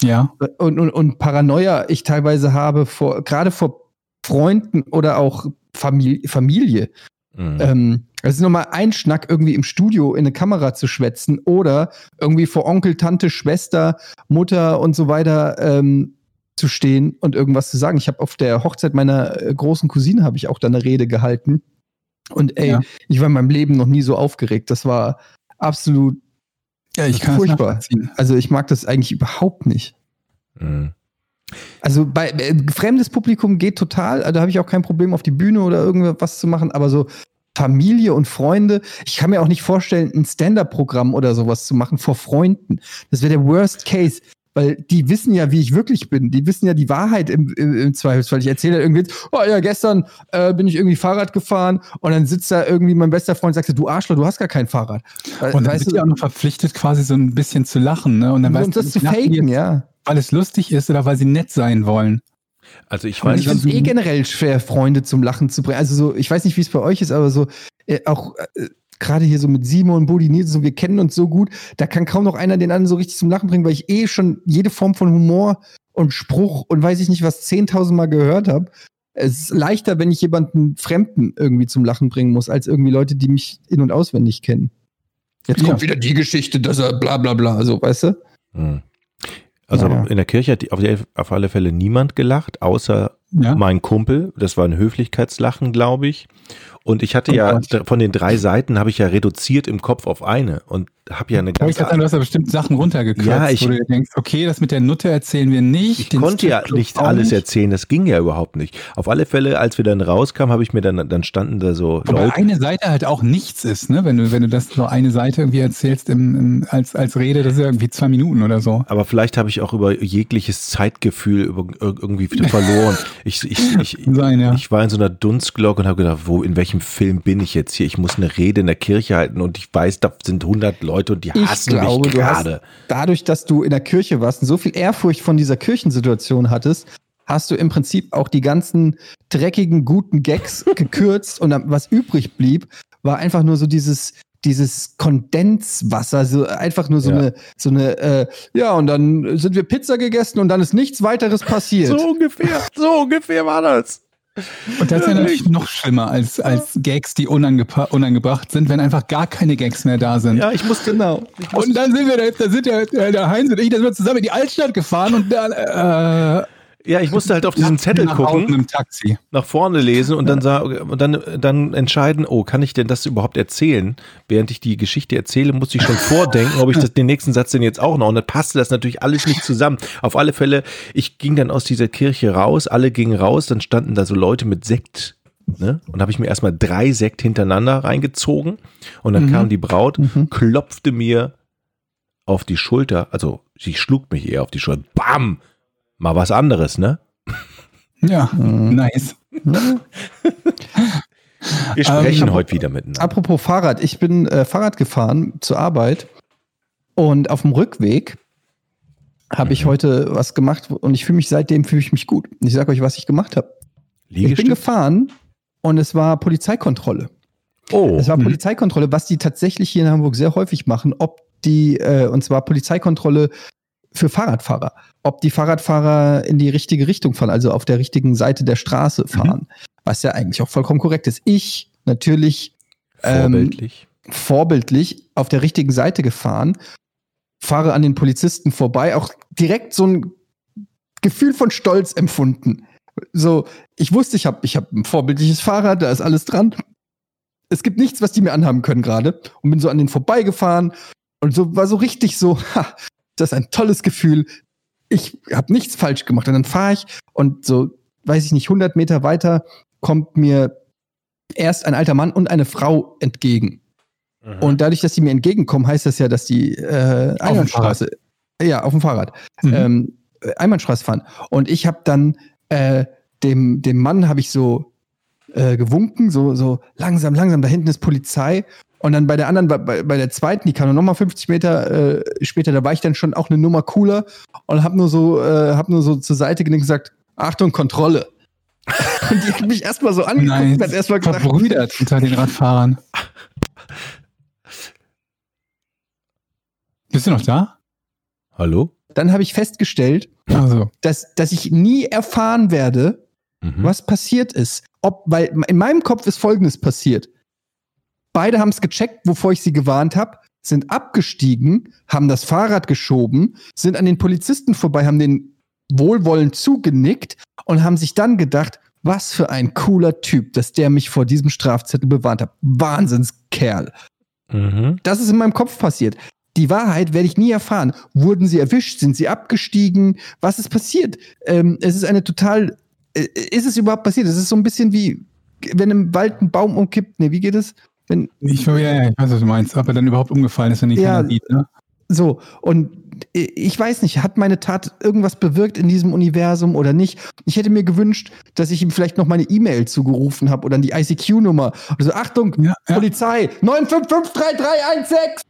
Ja. und, und, und Paranoia ich teilweise habe vor, gerade vor Freunden oder auch Familie. Familie. Mhm. Ähm, es ist nochmal ein Schnack, irgendwie im Studio in eine Kamera zu schwätzen oder irgendwie vor Onkel, Tante, Schwester, Mutter und so weiter ähm, zu stehen und irgendwas zu sagen. Ich habe auf der Hochzeit meiner äh, großen Cousine habe ich auch da eine Rede gehalten. Und ey, Ja. ich war in meinem Leben noch nie so aufgeregt. Das war absolut, Ja, ich kann furchtbar. also ich mag das eigentlich überhaupt nicht. Mhm. Also bei äh, fremdes Publikum geht total, also da habe ich auch kein Problem auf die Bühne oder irgendwas zu machen, aber so Familie und Freunde, ich kann mir auch nicht vorstellen, ein Stand-up-Programm oder sowas zu machen vor Freunden. Das wäre der Worst Case. Weil die wissen ja, wie ich wirklich bin. Die wissen ja die Wahrheit im, im, im Zweifelsfall. Ich erzähle da irgendwie, oh ja, gestern äh, bin ich irgendwie Fahrrad gefahren und dann sitzt da irgendwie mein bester Freund und sagt, du Arschloch, du hast gar kein Fahrrad. Weil- Und dann weißt sind du, die auch noch verpflichtet, quasi so ein bisschen zu lachen, ne? Und dann um weißt das du, zu faken, jetzt, ja. Weil es lustig ist oder weil sie nett sein wollen. Also ich Und weiß, ich finde es eh generell schwer, Freunde zum Lachen zu bringen. Also so, ich weiß nicht, wie es bei euch ist, aber so äh, auch äh, gerade hier so mit Simon, Bodi, Nils, so wir kennen uns so gut, da kann kaum noch einer den anderen so richtig zum Lachen bringen, weil ich eh schon jede Form von Humor und Spruch und weiß ich nicht was 10.000 Mal gehört habe. Es ist leichter, wenn ich jemanden Fremden irgendwie zum Lachen bringen muss, als irgendwie Leute, die mich in- und auswendig kennen. Jetzt Ja. kommt wieder die Geschichte, dass er bla bla bla, so, weißt du? Hm. Also Ja, ja. in der Kirche hat auf, die, auf alle Fälle niemand gelacht, außer Ja. mein Kumpel. Das war ein Höflichkeitslachen, glaube ich. Und ich hatte Oh ja d- von den drei Seiten habe ich ja reduziert im Kopf auf eine und habe ja eine Aber ich dachte, du hast ja bestimmt Sachen runtergekürzt, Ja, ich- wo du denkst, okay, das mit der Nutte erzählen wir nicht. Ich konnte ja nicht alles nicht. erzählen, das ging ja überhaupt nicht. Auf alle Fälle, als wir dann rauskamen, habe ich mir dann, dann standen da so Wobei Leute. eine Seite halt auch nichts ist, ne? Wenn du, wenn du das so eine Seite irgendwie erzählst im, im, als, als Rede, das ist ja irgendwie zwei Minuten oder so. Aber vielleicht habe ich auch über jegliches Zeitgefühl irgendwie verloren. [LAUGHS] Ich, ich, ich, [LAUGHS] Sein, ja. ich war in so einer Dunstglocke und habe gedacht, wo, in welchem Film bin ich jetzt hier? Ich muss eine Rede in der Kirche halten und ich weiß, da sind 100 Leute und die Ich hassen glaube, mich gerade. dadurch, dass du in der Kirche warst und so viel Ehrfurcht von dieser Kirchensituation hattest, hast du im Prinzip auch die ganzen dreckigen, guten Gags [LAUGHS] gekürzt und was übrig blieb, war einfach nur so dieses dieses Kondenswasser, so einfach nur so Ja. eine, so eine, äh, ja, und dann sind wir Pizza gegessen und dann ist nichts weiteres passiert. [LAUGHS] So ungefähr, so ungefähr war das. Und das ist ja natürlich noch schlimmer als, als Gags, die unangebracht sind, wenn einfach gar keine Gags mehr da sind. Ja, ich muss Genau. Und dann sind wir, da, da sind der, der, der Heinz und ich, da sind wir zusammen in die Altstadt gefahren und dann, äh, ja, ich musste halt auf diesen Zettel nach gucken. Im Taxi. nach vorne lesen und dann sah, und dann, dann entscheiden, oh, kann ich denn das überhaupt erzählen? Während ich die Geschichte erzähle, musste ich schon [LAUGHS] vordenken, ob ich das, den nächsten Satz denn jetzt auch noch. Und dann passte das natürlich alles nicht zusammen. Auf alle Fälle, ich ging dann aus dieser Kirche raus, alle gingen raus, dann standen da so Leute mit Sekt. Ne? Und habe ich mir erstmal drei Sekt hintereinander reingezogen. Und dann kam die Braut, klopfte mir auf die Schulter, also sie schlug mich eher auf die Schulter. Bam! Mal was anderes, ne? Ja, [LAUGHS] Mhm. nice. Wir sprechen Ähm, heute wieder miteinander. Apropos Fahrrad, ich bin äh, Fahrrad gefahren zur Arbeit und auf dem Rückweg habe ich heute was gemacht und ich fühle mich seitdem fühle ich mich gut. Und ich sage euch, was ich gemacht habe. Ich bin gefahren und es war Polizeikontrolle. Oh. Es war Mhm. Polizeikontrolle, was die tatsächlich hier in Hamburg sehr häufig machen, ob die, äh, und zwar Polizeikontrolle für Fahrradfahrer, ob die Fahrradfahrer in die richtige Richtung fahren, also auf der richtigen Seite der Straße fahren, was ja eigentlich auch vollkommen korrekt ist. Ich natürlich ähm, Vorbildlich. vorbildlich auf der richtigen Seite gefahren, fahre an den Polizisten vorbei, auch direkt so ein Gefühl von Stolz empfunden. So, ich wusste, ich habe ich hab ein vorbildliches Fahrrad, da ist alles dran. Es gibt nichts, was die mir anhaben können gerade. Und bin so an den vorbeigefahren und so war so richtig so, ha, das ist ein tolles Gefühl. Ich habe nichts falsch gemacht. Und dann fahre ich und so, weiß ich nicht, 100 Meter weiter kommt mir erst ein alter Mann und eine Frau entgegen. Mhm. Und dadurch, dass sie mir entgegenkommen, heißt das ja, dass die äh, Einbahnstraße, ja, auf dem Fahrrad, Mhm. ähm, äh, Einbahnstraße fahren. Und ich habe dann äh, dem, dem Mann habe ich so äh, gewunken, so, so langsam, langsam, da hinten ist Polizei. Und dann bei der anderen, bei, bei der zweiten, die kam noch mal 50 Meter äh, später, da war ich dann schon auch eine Nummer cooler und habe nur so, äh, hab nur so zur Seite genickt und gesagt, Achtung, Kontrolle. [LAUGHS] und die hat mich erstmal so angeguckt Nice. und hat erstmal gedacht, Verbrüdert unter den Radfahrern. Bist du noch da? Hallo? dann habe ich festgestellt, Also, dass, dass ich nie erfahren werde, Mhm. was passiert ist. Ob, weil in meinem Kopf ist Folgendes passiert. Beide haben es gecheckt, wovor ich sie gewarnt habe, sind abgestiegen, haben das Fahrrad geschoben, sind an den Polizisten vorbei, haben den wohlwollend zugenickt und haben sich dann gedacht, was für ein cooler Typ, dass der mich vor diesem Strafzettel bewarnt hat. Wahnsinnskerl. Mhm. Das ist in meinem Kopf passiert. Die Wahrheit werde ich nie erfahren. Wurden sie erwischt? Sind sie abgestiegen? Was ist passiert? Ähm, es ist eine total. Äh, ist es überhaupt passiert? Es ist so ein bisschen wie, wenn im Wald ein Baum umkippt. Nee, wie geht es? Wenn, ich, ja, ja, ich weiß, was du meinst, ob er dann überhaupt umgefallen ist, wenn ihn Ja. sieht. Ne? So, und ich weiß nicht, hat meine Tat irgendwas bewirkt in diesem Universum oder nicht? Ich hätte mir gewünscht, dass ich ihm vielleicht noch meine E-Mail zugerufen habe oder die ICQ-Nummer. Also Achtung, Ja, ja. Polizei, 9553316!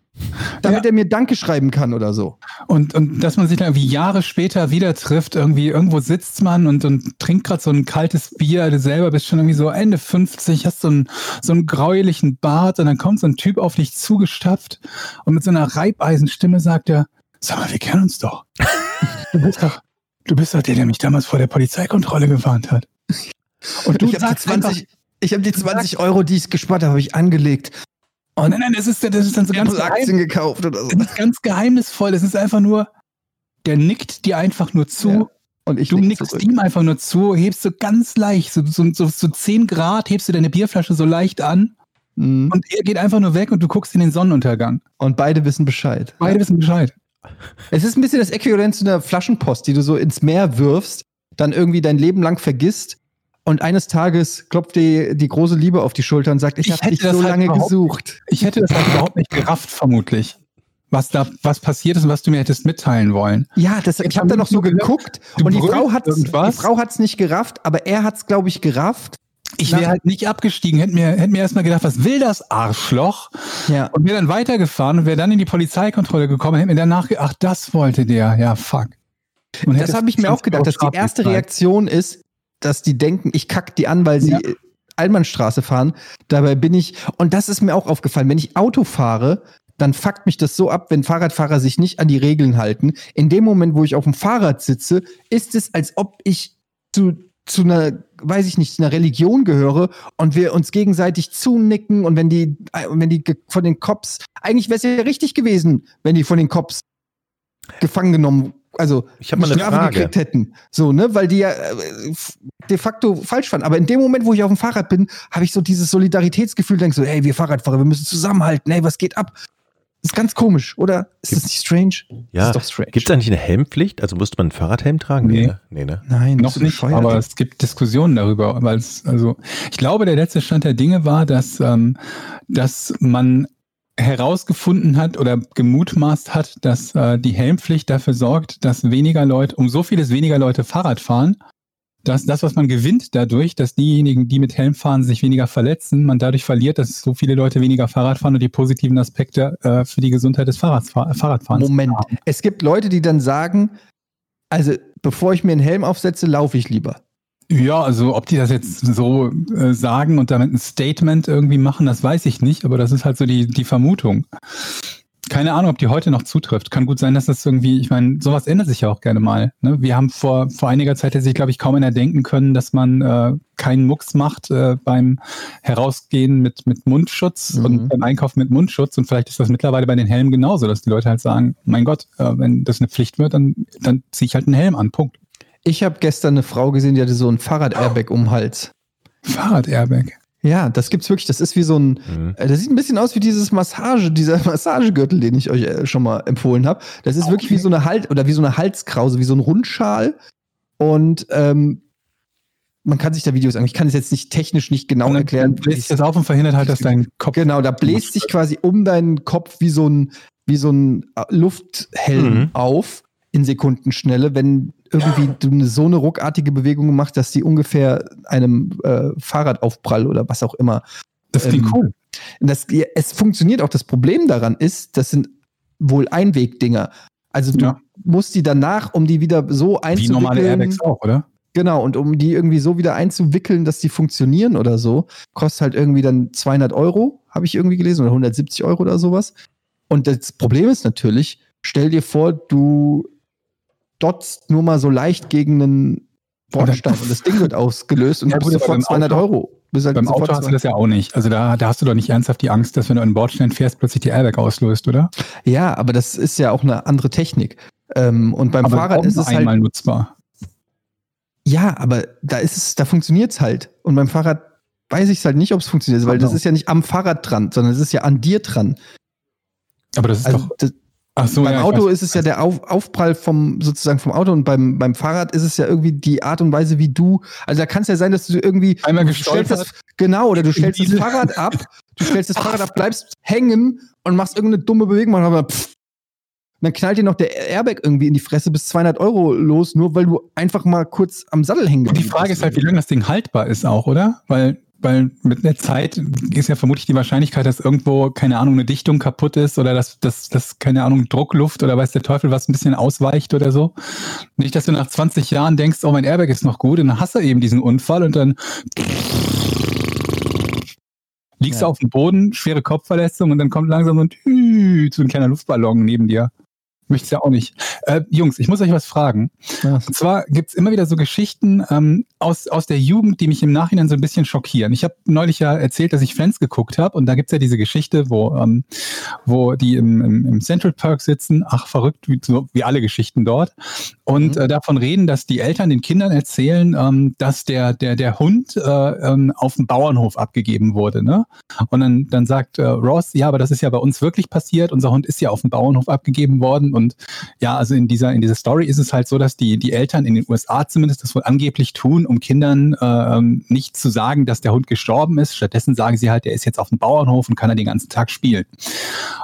Damit er mir Danke schreiben kann oder so. Und, und dass man sich dann irgendwie Jahre später wieder trifft, irgendwie irgendwo sitzt man und, und trinkt gerade so ein kaltes Bier, du selber bist schon irgendwie so Ende 50, hast so einen, so einen gräulichen Bart und dann kommt so ein Typ auf dich zugestapft und mit so einer Reibeisenstimme sagt er, sag mal, wir kennen uns doch. [LAUGHS] Du bist doch, du bist doch der, der mich damals vor der Polizeikontrolle gewarnt hat. Und du ich habe die sagst 20, ich hab die 20 Euro, die ich gespart habe, habe ich angelegt. Oh nein, nein, das ist, das ist dann so ganz, Aktien gekauft oder so. das ist ganz geheimnisvoll. Das ist einfach nur, der nickt dir einfach nur zu. Ja, Und ich du nickst zurück. ihm einfach nur zu, hebst so ganz leicht, so, so, so, so 10 Grad, hebst du deine Bierflasche so leicht an Mhm. und er geht einfach nur weg und du guckst in den Sonnenuntergang. Und beide wissen Bescheid. Beide wissen Bescheid. Es ist ein bisschen das Äquivalent zu einer Flaschenpost, die du so ins Meer wirfst, dann irgendwie dein Leben lang vergisst und eines Tages klopft dir die große Liebe auf die Schulter und sagt, ich, Ich habe dich so halt lange gesucht. Ich hätte das halt überhaupt nicht gerafft, vermutlich. Was da, was passiert ist und was du mir hättest mitteilen wollen. Ja, das, ich Ich habe hab da noch so geguckt und die Frau hat die. Frau hat's nicht gerafft, aber er hat's glaube ich gerafft. Ich wäre halt nicht abgestiegen, hätte mir, hätte mir erstmal gedacht, was will das Arschloch? Ja. Und wäre dann weitergefahren und wäre dann in die Polizeikontrolle gekommen, hätte mir danach gedacht, ach, das wollte der, ja, fuck. Und Das habe ich mir auch 50 gedacht, dass die erste. Reaktion ist, dass die denken, ich kack die an, weil sie Ja. äh, Allmannstraße fahren. Dabei bin ich, und das ist mir auch aufgefallen, wenn ich Auto fahre, dann fuckt mich das so ab, wenn Fahrradfahrer sich nicht an die Regeln halten. In dem Moment, wo ich auf dem Fahrrad sitze, ist es, als ob ich zu, zu einer, weiß ich nicht, zu einer Religion gehöre und wir uns gegenseitig zunicken und wenn die, äh, wenn die von den Cops, eigentlich wäre es ja richtig gewesen, wenn die von den Cops gefangen genommen, also Ich habe mal eine Strafe Frage. gekriegt hätten. So, ne, weil die ja äh, de facto falsch fanden. Aber in dem Moment, wo ich auf dem Fahrrad bin, habe ich so dieses Solidaritätsgefühl, denk so, hey, wir Fahrradfahrer, wir müssen zusammenhalten, hey, was geht ab? ist ganz komisch, oder? Ist das nicht strange? Ja, ist doch strange. Gibt es eigentlich eine Helmpflicht? Also musste man einen Fahrradhelm tragen? Nee. ne? nee ne? Nein, Noch nicht, bescheuert? aber es gibt Diskussionen darüber, weil es, also, ich glaube, der letzte Stand der Dinge war, dass, ähm, dass man herausgefunden hat oder gemutmaßt hat, dass äh, die Helmpflicht dafür sorgt, dass weniger Leute, um so vieles weniger Leute Fahrrad fahren, dass das, was man gewinnt dadurch, dass diejenigen, die mit Helm fahren, sich weniger verletzen, man dadurch verliert, dass so viele Leute weniger Fahrrad fahren und die positiven Aspekte äh, für die Gesundheit des Fahrradfahr Fahrradfahrens. Moment. haben. Es gibt Leute, die dann sagen, also bevor ich mir einen Helm aufsetze, laufe ich lieber. Ja, also ob die das jetzt so äh, sagen und damit ein Statement irgendwie machen, das weiß ich nicht, aber das ist halt so die, die Vermutung. Keine Ahnung, ob die heute noch zutrifft. Kann gut sein, dass das irgendwie, ich meine, sowas ändert sich ja auch gerne mal. Ne? Wir haben vor, vor einiger Zeit hätte sich, glaube ich, kaum einer denken können, dass man äh, keinen Mucks macht äh, beim Herausgehen mit, mit Mundschutz Mhm. und beim Einkauf mit Mundschutz. Und vielleicht ist das mittlerweile bei den Helmen genauso, dass die Leute halt sagen, mein Gott, äh, wenn das eine Pflicht wird, dann, dann ziehe ich halt einen Helm an. Punkt. Ich habe gestern eine Frau gesehen, die hatte so ein Fahrrad-Airbag um den Hals. Fahrrad-Airbag. Ja, das gibt's wirklich. Das ist wie so ein, Mhm. äh, das sieht ein bisschen aus wie dieses Massage, dieser [LAUGHS] Massagegürtel, den ich euch äh, schon mal empfohlen habe. Das ist wirklich wie so eine Halt oder wie so eine Halskrause, wie so ein Rundschal. Und ähm, man kann sich da Videos an. Ich kann es jetzt nicht technisch nicht genau dann erklären. bläst sich das auf und verhindert halt, dass dein Kopf. Genau, da bläst sich quasi um deinen Kopf wie so ein, wie so ein äh, Lufthelm Mhm. auf in Sekundenschnelle, wenn irgendwie so eine ruckartige Bewegung gemacht, dass die ungefähr einem äh, Fahrradaufprall oder was auch immer. Das klingt ähm, cool. Und Das, ja, es funktioniert auch. Das Problem daran ist, das sind wohl Einwegdinger. Also du Ja. musst die danach, um die wieder so Wie einzuwickeln. normale Airbags auch, oder? Genau, und um die irgendwie so wieder einzuwickeln, dass die funktionieren oder so, kostet halt irgendwie dann 200 Euro, habe ich irgendwie gelesen, oder 170 Euro oder sowas. Und das Problem ist natürlich, stell dir vor, du dotzt nur mal so leicht gegen einen Bordstein und das Ding wird [LAUGHS] ausgelöst und Ja, du bist sofort beim 200 Auto- Euro. Halt Beim Auto hast du 200 das ja auch nicht. Also da, da hast du doch nicht ernsthaft die Angst, dass wenn du an den Bordstein fährst, plötzlich die Airbag auslöst, oder? Ja, aber das ist ja auch eine andere Technik. Ähm, und beim Aber Fahrrad ist es halt. einmal nutzbar. Ja, aber da ist es, da funktioniert's halt. Und beim Fahrrad weiß ich halt nicht, ob es funktioniert, weil das Genau. ist ja nicht am Fahrrad dran, sondern es ist ja an dir dran. Aber das ist Also doch. das, Ach so, beim ja, Auto weiß. ist es ja der Auf, Aufprall vom sozusagen vom Auto und beim, beim Fahrrad ist es ja irgendwie die Art und Weise, wie du. Also da kann es ja sein, dass du irgendwie Einmal du stellst das, genau oder du stellst das Fahrrad ab, du stellst das [LAUGHS] Fahrrad ab, bleibst hängen und machst irgendeine dumme Bewegung, machst aber pff, dann knallt dir noch der Airbag irgendwie in die Fresse bis 200 Euro los, nur weil du einfach mal kurz am Sattel hängen Die Frage ist halt, wie lange das Ding haltbar ist auch, oder? Weil, weil mit der Zeit ist ja vermutlich die Wahrscheinlichkeit, dass irgendwo, keine Ahnung, eine Dichtung kaputt ist oder dass, dass, dass keine Ahnung, Druckluft oder weiß der Teufel was ein bisschen ausweicht oder so. Nicht, dass du nach 20 Jahren denkst, oh, mein Airbag ist noch gut und dann hast du eben diesen Unfall und dann liegst Ja. du auf dem Boden, schwere Kopfverletzung und dann kommt langsam so ein, so ein kleiner Luftballon neben dir. Möchtest ja auch nicht. Äh, Jungs, ich muss euch was fragen. Ja. Und zwar gibt's immer wieder so Geschichten ähm, aus, aus der Jugend, die mich im Nachhinein so ein bisschen schockieren. Ich habe neulich ja erzählt, dass ich Friends geguckt habe und da gibt's ja diese Geschichte, wo, ähm, wo die im, im, im Central Park sitzen, ach verrückt, wie, so, wie alle Geschichten dort, und Mhm. äh, davon reden, dass die Eltern den Kindern erzählen, ähm, dass der, der, der Hund äh, ähm, auf dem Bauernhof abgegeben wurde. Ne? Und dann, dann sagt äh, Ross, ja, aber das ist ja bei uns wirklich passiert. Unser Hund ist ja auf dem Bauernhof abgegeben worden. Und ja, also in dieser, in dieser Story ist es halt so, dass die, die Eltern in den USA zumindest das wohl angeblich tun, um Kindern äh, ähm, nicht zu sagen, dass der Hund gestorben ist. Stattdessen sagen sie halt, der ist jetzt auf dem Bauernhof und kann er den ganzen Tag spielen.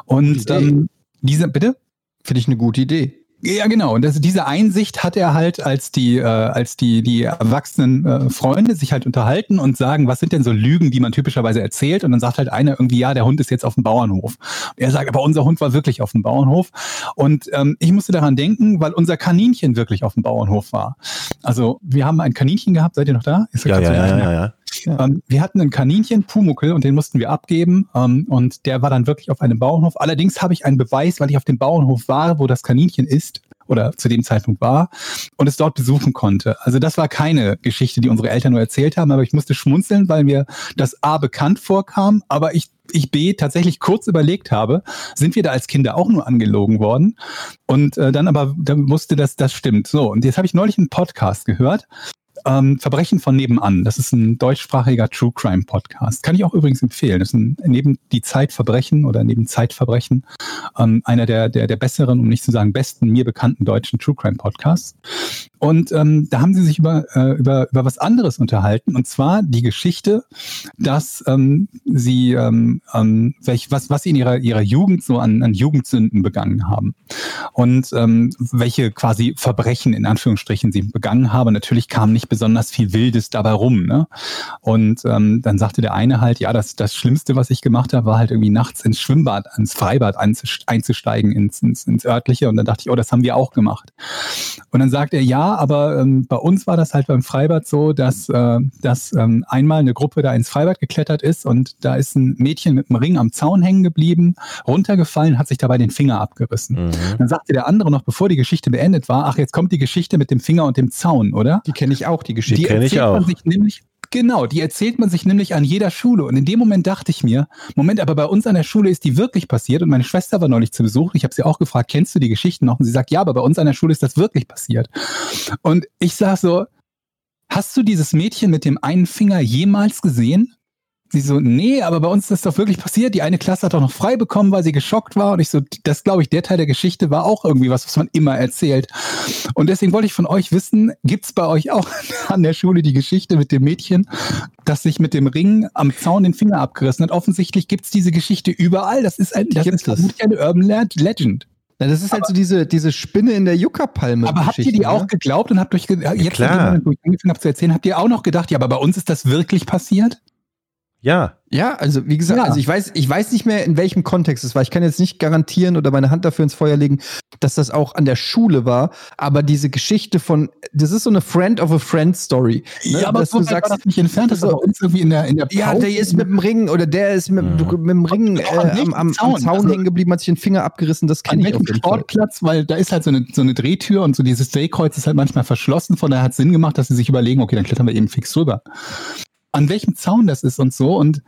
Und ähm, diese, bitte? Finde ich eine gute Idee. Ja, genau. Und das, diese Einsicht hat er halt, als die, äh, als die, die erwachsenen äh, Freunde sich halt unterhalten und sagen, was sind denn so Lügen, die man typischerweise erzählt? Und dann sagt halt einer irgendwie, ja, der Hund ist jetzt auf dem Bauernhof. Und er sagt, aber unser Hund war wirklich auf dem Bauernhof. Und ähm, ich musste daran denken, weil unser Kaninchen wirklich auf dem Bauernhof war. Also wir haben ein Kaninchen gehabt. Seid ihr noch da? Ist Ja, ja, ja, ein- ja, ähm, wir hatten einen Kaninchen, Pumuckel, und den mussten wir abgeben. Ähm, und der war dann wirklich auf einem Bauernhof. Allerdings habe ich einen Beweis, weil ich auf dem Bauernhof war, wo das Kaninchen ist oder zu dem Zeitpunkt war und es dort besuchen konnte. Also das war keine Geschichte, die unsere Eltern nur erzählt haben, aber ich musste schmunzeln, weil mir das A bekannt vorkam, aber ich, ich B tatsächlich kurz überlegt habe, sind wir da als Kinder auch nur angelogen worden? Und äh, dann aber dann wusste, dass das stimmt. So, und jetzt habe ich neulich einen Podcast gehört ähm, Verbrechen von nebenan. Das ist ein deutschsprachiger True Crime Podcast. Kann ich auch übrigens empfehlen. Das ist ein, neben die Zeitverbrechen oder neben Zeitverbrechen ähm, einer der, der, der besseren, um nicht zu sagen besten, mir bekannten deutschen True Crime Podcasts. Und ähm, da haben sie sich über, äh, über, über was anderes unterhalten. Und zwar die Geschichte, dass ähm, sie, ähm, ähm, welch, was, was sie in ihrer, ihrer Jugend so an, an Jugendsünden begangen haben. Und ähm, welche quasi Verbrechen in Anführungsstrichen sie begangen haben. Natürlich kam nicht besonders viel Wildes dabei rum. Ne? Und ähm, dann sagte der eine halt, ja, das, das Schlimmste, was ich gemacht habe, war halt irgendwie nachts ins Schwimmbad, ins Freibad einzus- einzusteigen, ins, ins, ins örtliche. Und dann dachte ich, oh, das haben wir auch gemacht. Und dann sagt er, ja, aber ähm, bei uns war das halt beim Freibad so, dass, äh, dass ähm, einmal eine Gruppe da ins Freibad geklettert ist und da ist ein Mädchen mit einem Ring am Zaun hängen geblieben, runtergefallen, hat sich dabei den Finger abgerissen. Mhm. Dann sagte der andere noch, bevor die Geschichte beendet war, ach, jetzt kommt die Geschichte mit dem Finger und dem Zaun, oder? Die kenne ich auch, die Geschichte. Die kenn ich erzählt man auch. sich nämlich, genau, die erzählt man sich nämlich an jeder Schule. Und in dem Moment dachte ich mir, Moment, aber bei uns an der Schule ist die wirklich passiert. Und meine Schwester war neulich zu Besuch. Ich habe sie auch gefragt, kennst du die Geschichten noch? Und sie sagt, ja, aber bei uns an der Schule ist das wirklich passiert. Und ich sag so, hast du dieses Mädchen mit dem einen Finger jemals gesehen? Sie so, nee, aber bei uns ist das doch wirklich passiert. Die eine Klasse hat doch noch frei bekommen, weil sie geschockt war. Und ich so, das glaube ich, der Teil der Geschichte war auch irgendwie was, was man immer erzählt. Und deswegen wollte ich von euch wissen, gibt's bei euch auch [LAUGHS] an der Schule die Geschichte mit dem Mädchen, das sich mit dem Ring am Zaun den Finger abgerissen hat? Offensichtlich gibt's diese Geschichte überall. Das ist, ein, das ist vermutlich eine Urban Le- Legend. Na, das ist halt so diese, diese Spinne in der Juckerpalme. Aber habt ihr die Geschichte, auch ne? geglaubt und habt euch, ge- jetzt, klar. wo ich angefangen habe zu erzählen, habt ihr auch noch gedacht, ja, aber bei uns ist das wirklich passiert? Ja, Ja, also wie gesagt, Ja. also ich weiß, ich weiß nicht mehr, in welchem Kontext es war. Ich kann jetzt nicht garantieren oder meine Hand dafür ins Feuer legen, dass das auch an der Schule war. Aber diese Geschichte von, das ist so eine Friend of a Friend Story. ne? Ja, aber Dass so du weit war sagst, das nicht entfernt. Das so- bei uns irgendwie in der, in der ja, Pause. der ist mit dem Ring oder der ist mit, Mhm. mit dem Ring äh, am am, am, am Zaun. Zaun Also- hängen geblieben, hat sich den Finger abgerissen. Das kenne ich auf jeden Fall. Sportplatz, weil da ist halt so eine, so eine Drehtür und so dieses Drehkreuz ist halt manchmal verschlossen, von daher hat es Sinn gemacht, dass sie sich überlegen, okay, dann klettern wir eben fix rüber. An welchem Zaun das ist und so und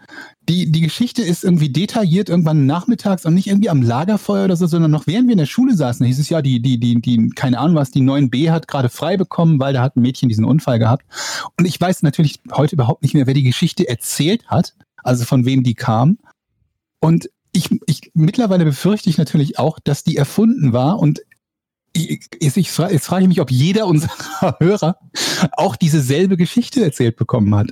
die, die Geschichte ist irgendwie detailliert irgendwann nachmittags und nicht irgendwie am Lagerfeuer oder so, sondern noch während wir in der Schule saßen, hieß es ja, die, die, die, die, keine Ahnung was, die 9b hat gerade frei bekommen, weil da hat ein Mädchen diesen Unfall gehabt. Und ich weiß natürlich heute überhaupt nicht mehr, wer die Geschichte erzählt hat, also von wem die kam. Und ich, ich mittlerweile befürchte ich natürlich auch, dass die erfunden war und ich, ich, jetzt frage ich mich, ob jeder unserer [LAUGHS] Hörer auch diese selbe Geschichte erzählt bekommen hat.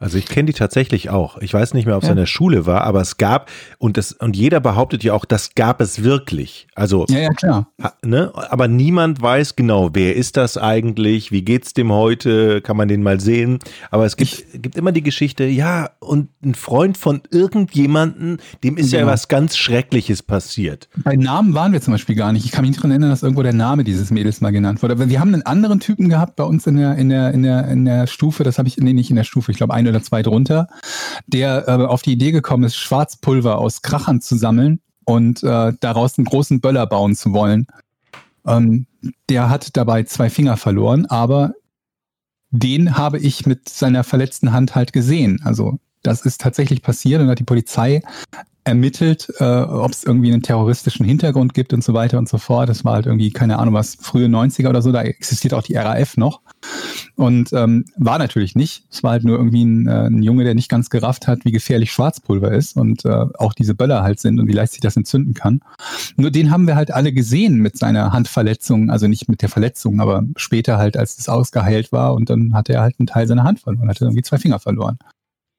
Also ich kenne die tatsächlich auch. Ich weiß nicht mehr, ob es Ja. an der Schule war, aber es gab und das und jeder behauptet ja auch, das gab es wirklich. Also Ja, ja, klar. ne, aber niemand weiß genau, wer ist das eigentlich? Wie geht's dem heute? Kann man den mal sehen? Aber es gibt gibt immer die Geschichte, ja, und ein Freund von irgendjemanden, dem ist ja Genau. was ganz Schreckliches passiert. Bei Namen waren wir zum Beispiel gar nicht. Ich kann mich nicht daran erinnern, dass irgendwo der Name dieses Mädels mal genannt wurde. Aber wir haben einen anderen Typen gehabt bei uns in der, in der, in der, in der Stufe, das habe ich, nee, nicht in der Stufe, ich glaube oder zwei drunter, der äh, auf die Idee gekommen ist, Schwarzpulver aus Krachern zu sammeln und äh, daraus einen großen Böller bauen zu wollen. Ähm, der hat dabei zwei Finger verloren, aber den habe ich mit seiner verletzten Hand halt gesehen. Also das ist tatsächlich passiert und hat die Polizei ermittelt, äh, ob es irgendwie einen terroristischen Hintergrund gibt und so weiter und so fort. Das war halt irgendwie, keine Ahnung, was, frühe 90er oder so, da existiert auch die RAF noch. Und ähm, war natürlich nicht. Es war halt nur irgendwie ein, äh, ein Junge, der nicht ganz gerafft hat, wie gefährlich Schwarzpulver ist und äh, auch diese Böller halt sind und wie leicht sich das entzünden kann. Nur den haben wir halt alle gesehen mit seiner Handverletzung, also nicht mit der Verletzung, aber später halt, als es ausgeheilt war und dann hatte er halt einen Teil seiner Hand verloren, hatte irgendwie zwei Finger verloren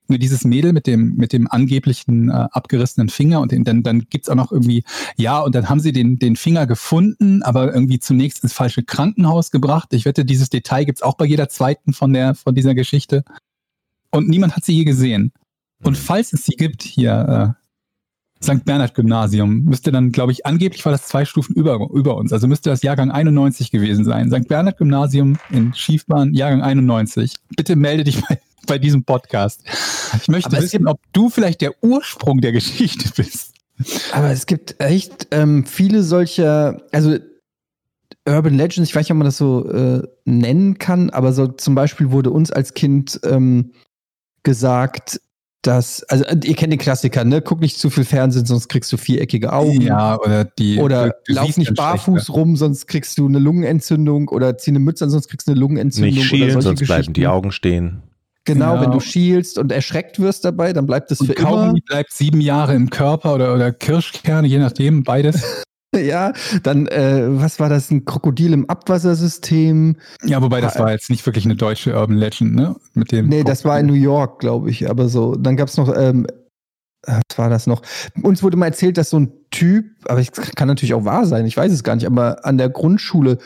nur dieses Mädel mit dem, mit dem angeblichen äh, abgerissenen Finger und den, dann, dann gibt's auch noch irgendwie, ja, und dann haben sie den, den Finger gefunden, aber irgendwie zunächst ins falsche Krankenhaus gebracht. Ich wette, dieses Detail gibt's auch bei jeder zweiten von der, von dieser Geschichte. Und niemand hat sie je gesehen. Und falls es sie gibt, hier, äh, St. Bernhard Gymnasium, müsste dann, glaube ich, angeblich war das zwei Stufen über, über uns. Also müsste das Jahrgang 91 gewesen sein. St. Bernhard Gymnasium in Schiefbahn, Jahrgang 91. Bitte melde dich [LAUGHS] bei, bei diesem Podcast. Ich möchte Aber wissen, ob du vielleicht der Ursprung der Geschichte [LAUGHS] bist. Aber es gibt echt ähm, viele solcher, also Urban Legends, ich weiß nicht, ob man das so äh, nennen kann, aber so zum Beispiel wurde uns als Kind ähm, gesagt, dass, also äh, ihr kennt den Klassiker, ne? Guck nicht zu viel Fernsehen, sonst kriegst du viereckige Augen. Ja, oder die. Oder du- du lauf nicht barfuß schlechter. rum, sonst kriegst du eine Lungenentzündung oder zieh eine Mütze an, sonst kriegst du eine Lungenentzündung. Nicht oder schielen, sonst bleiben die. Augen stehen. Genau, Genau. wenn du schielst und erschreckt wirst dabei, dann bleibt Und für immer. Kaugummi bleibt sieben Jahre im Körper oder, oder Kirschkerne, je nachdem, beides. [LAUGHS] Ja, dann, äh, was war das? Ein Krokodil im Abwassersystem. Ja, wobei das war jetzt nicht wirklich eine deutsche Urban Legend, ne? Mit dem Nee, das war in New York, glaube ich. Aber so, dann gab's noch, ähm, äh, was war das noch? Uns wurde mal erzählt, dass so ein Typ, aber es kann natürlich auch wahr sein, ich weiß es gar nicht, aber an der Grundschule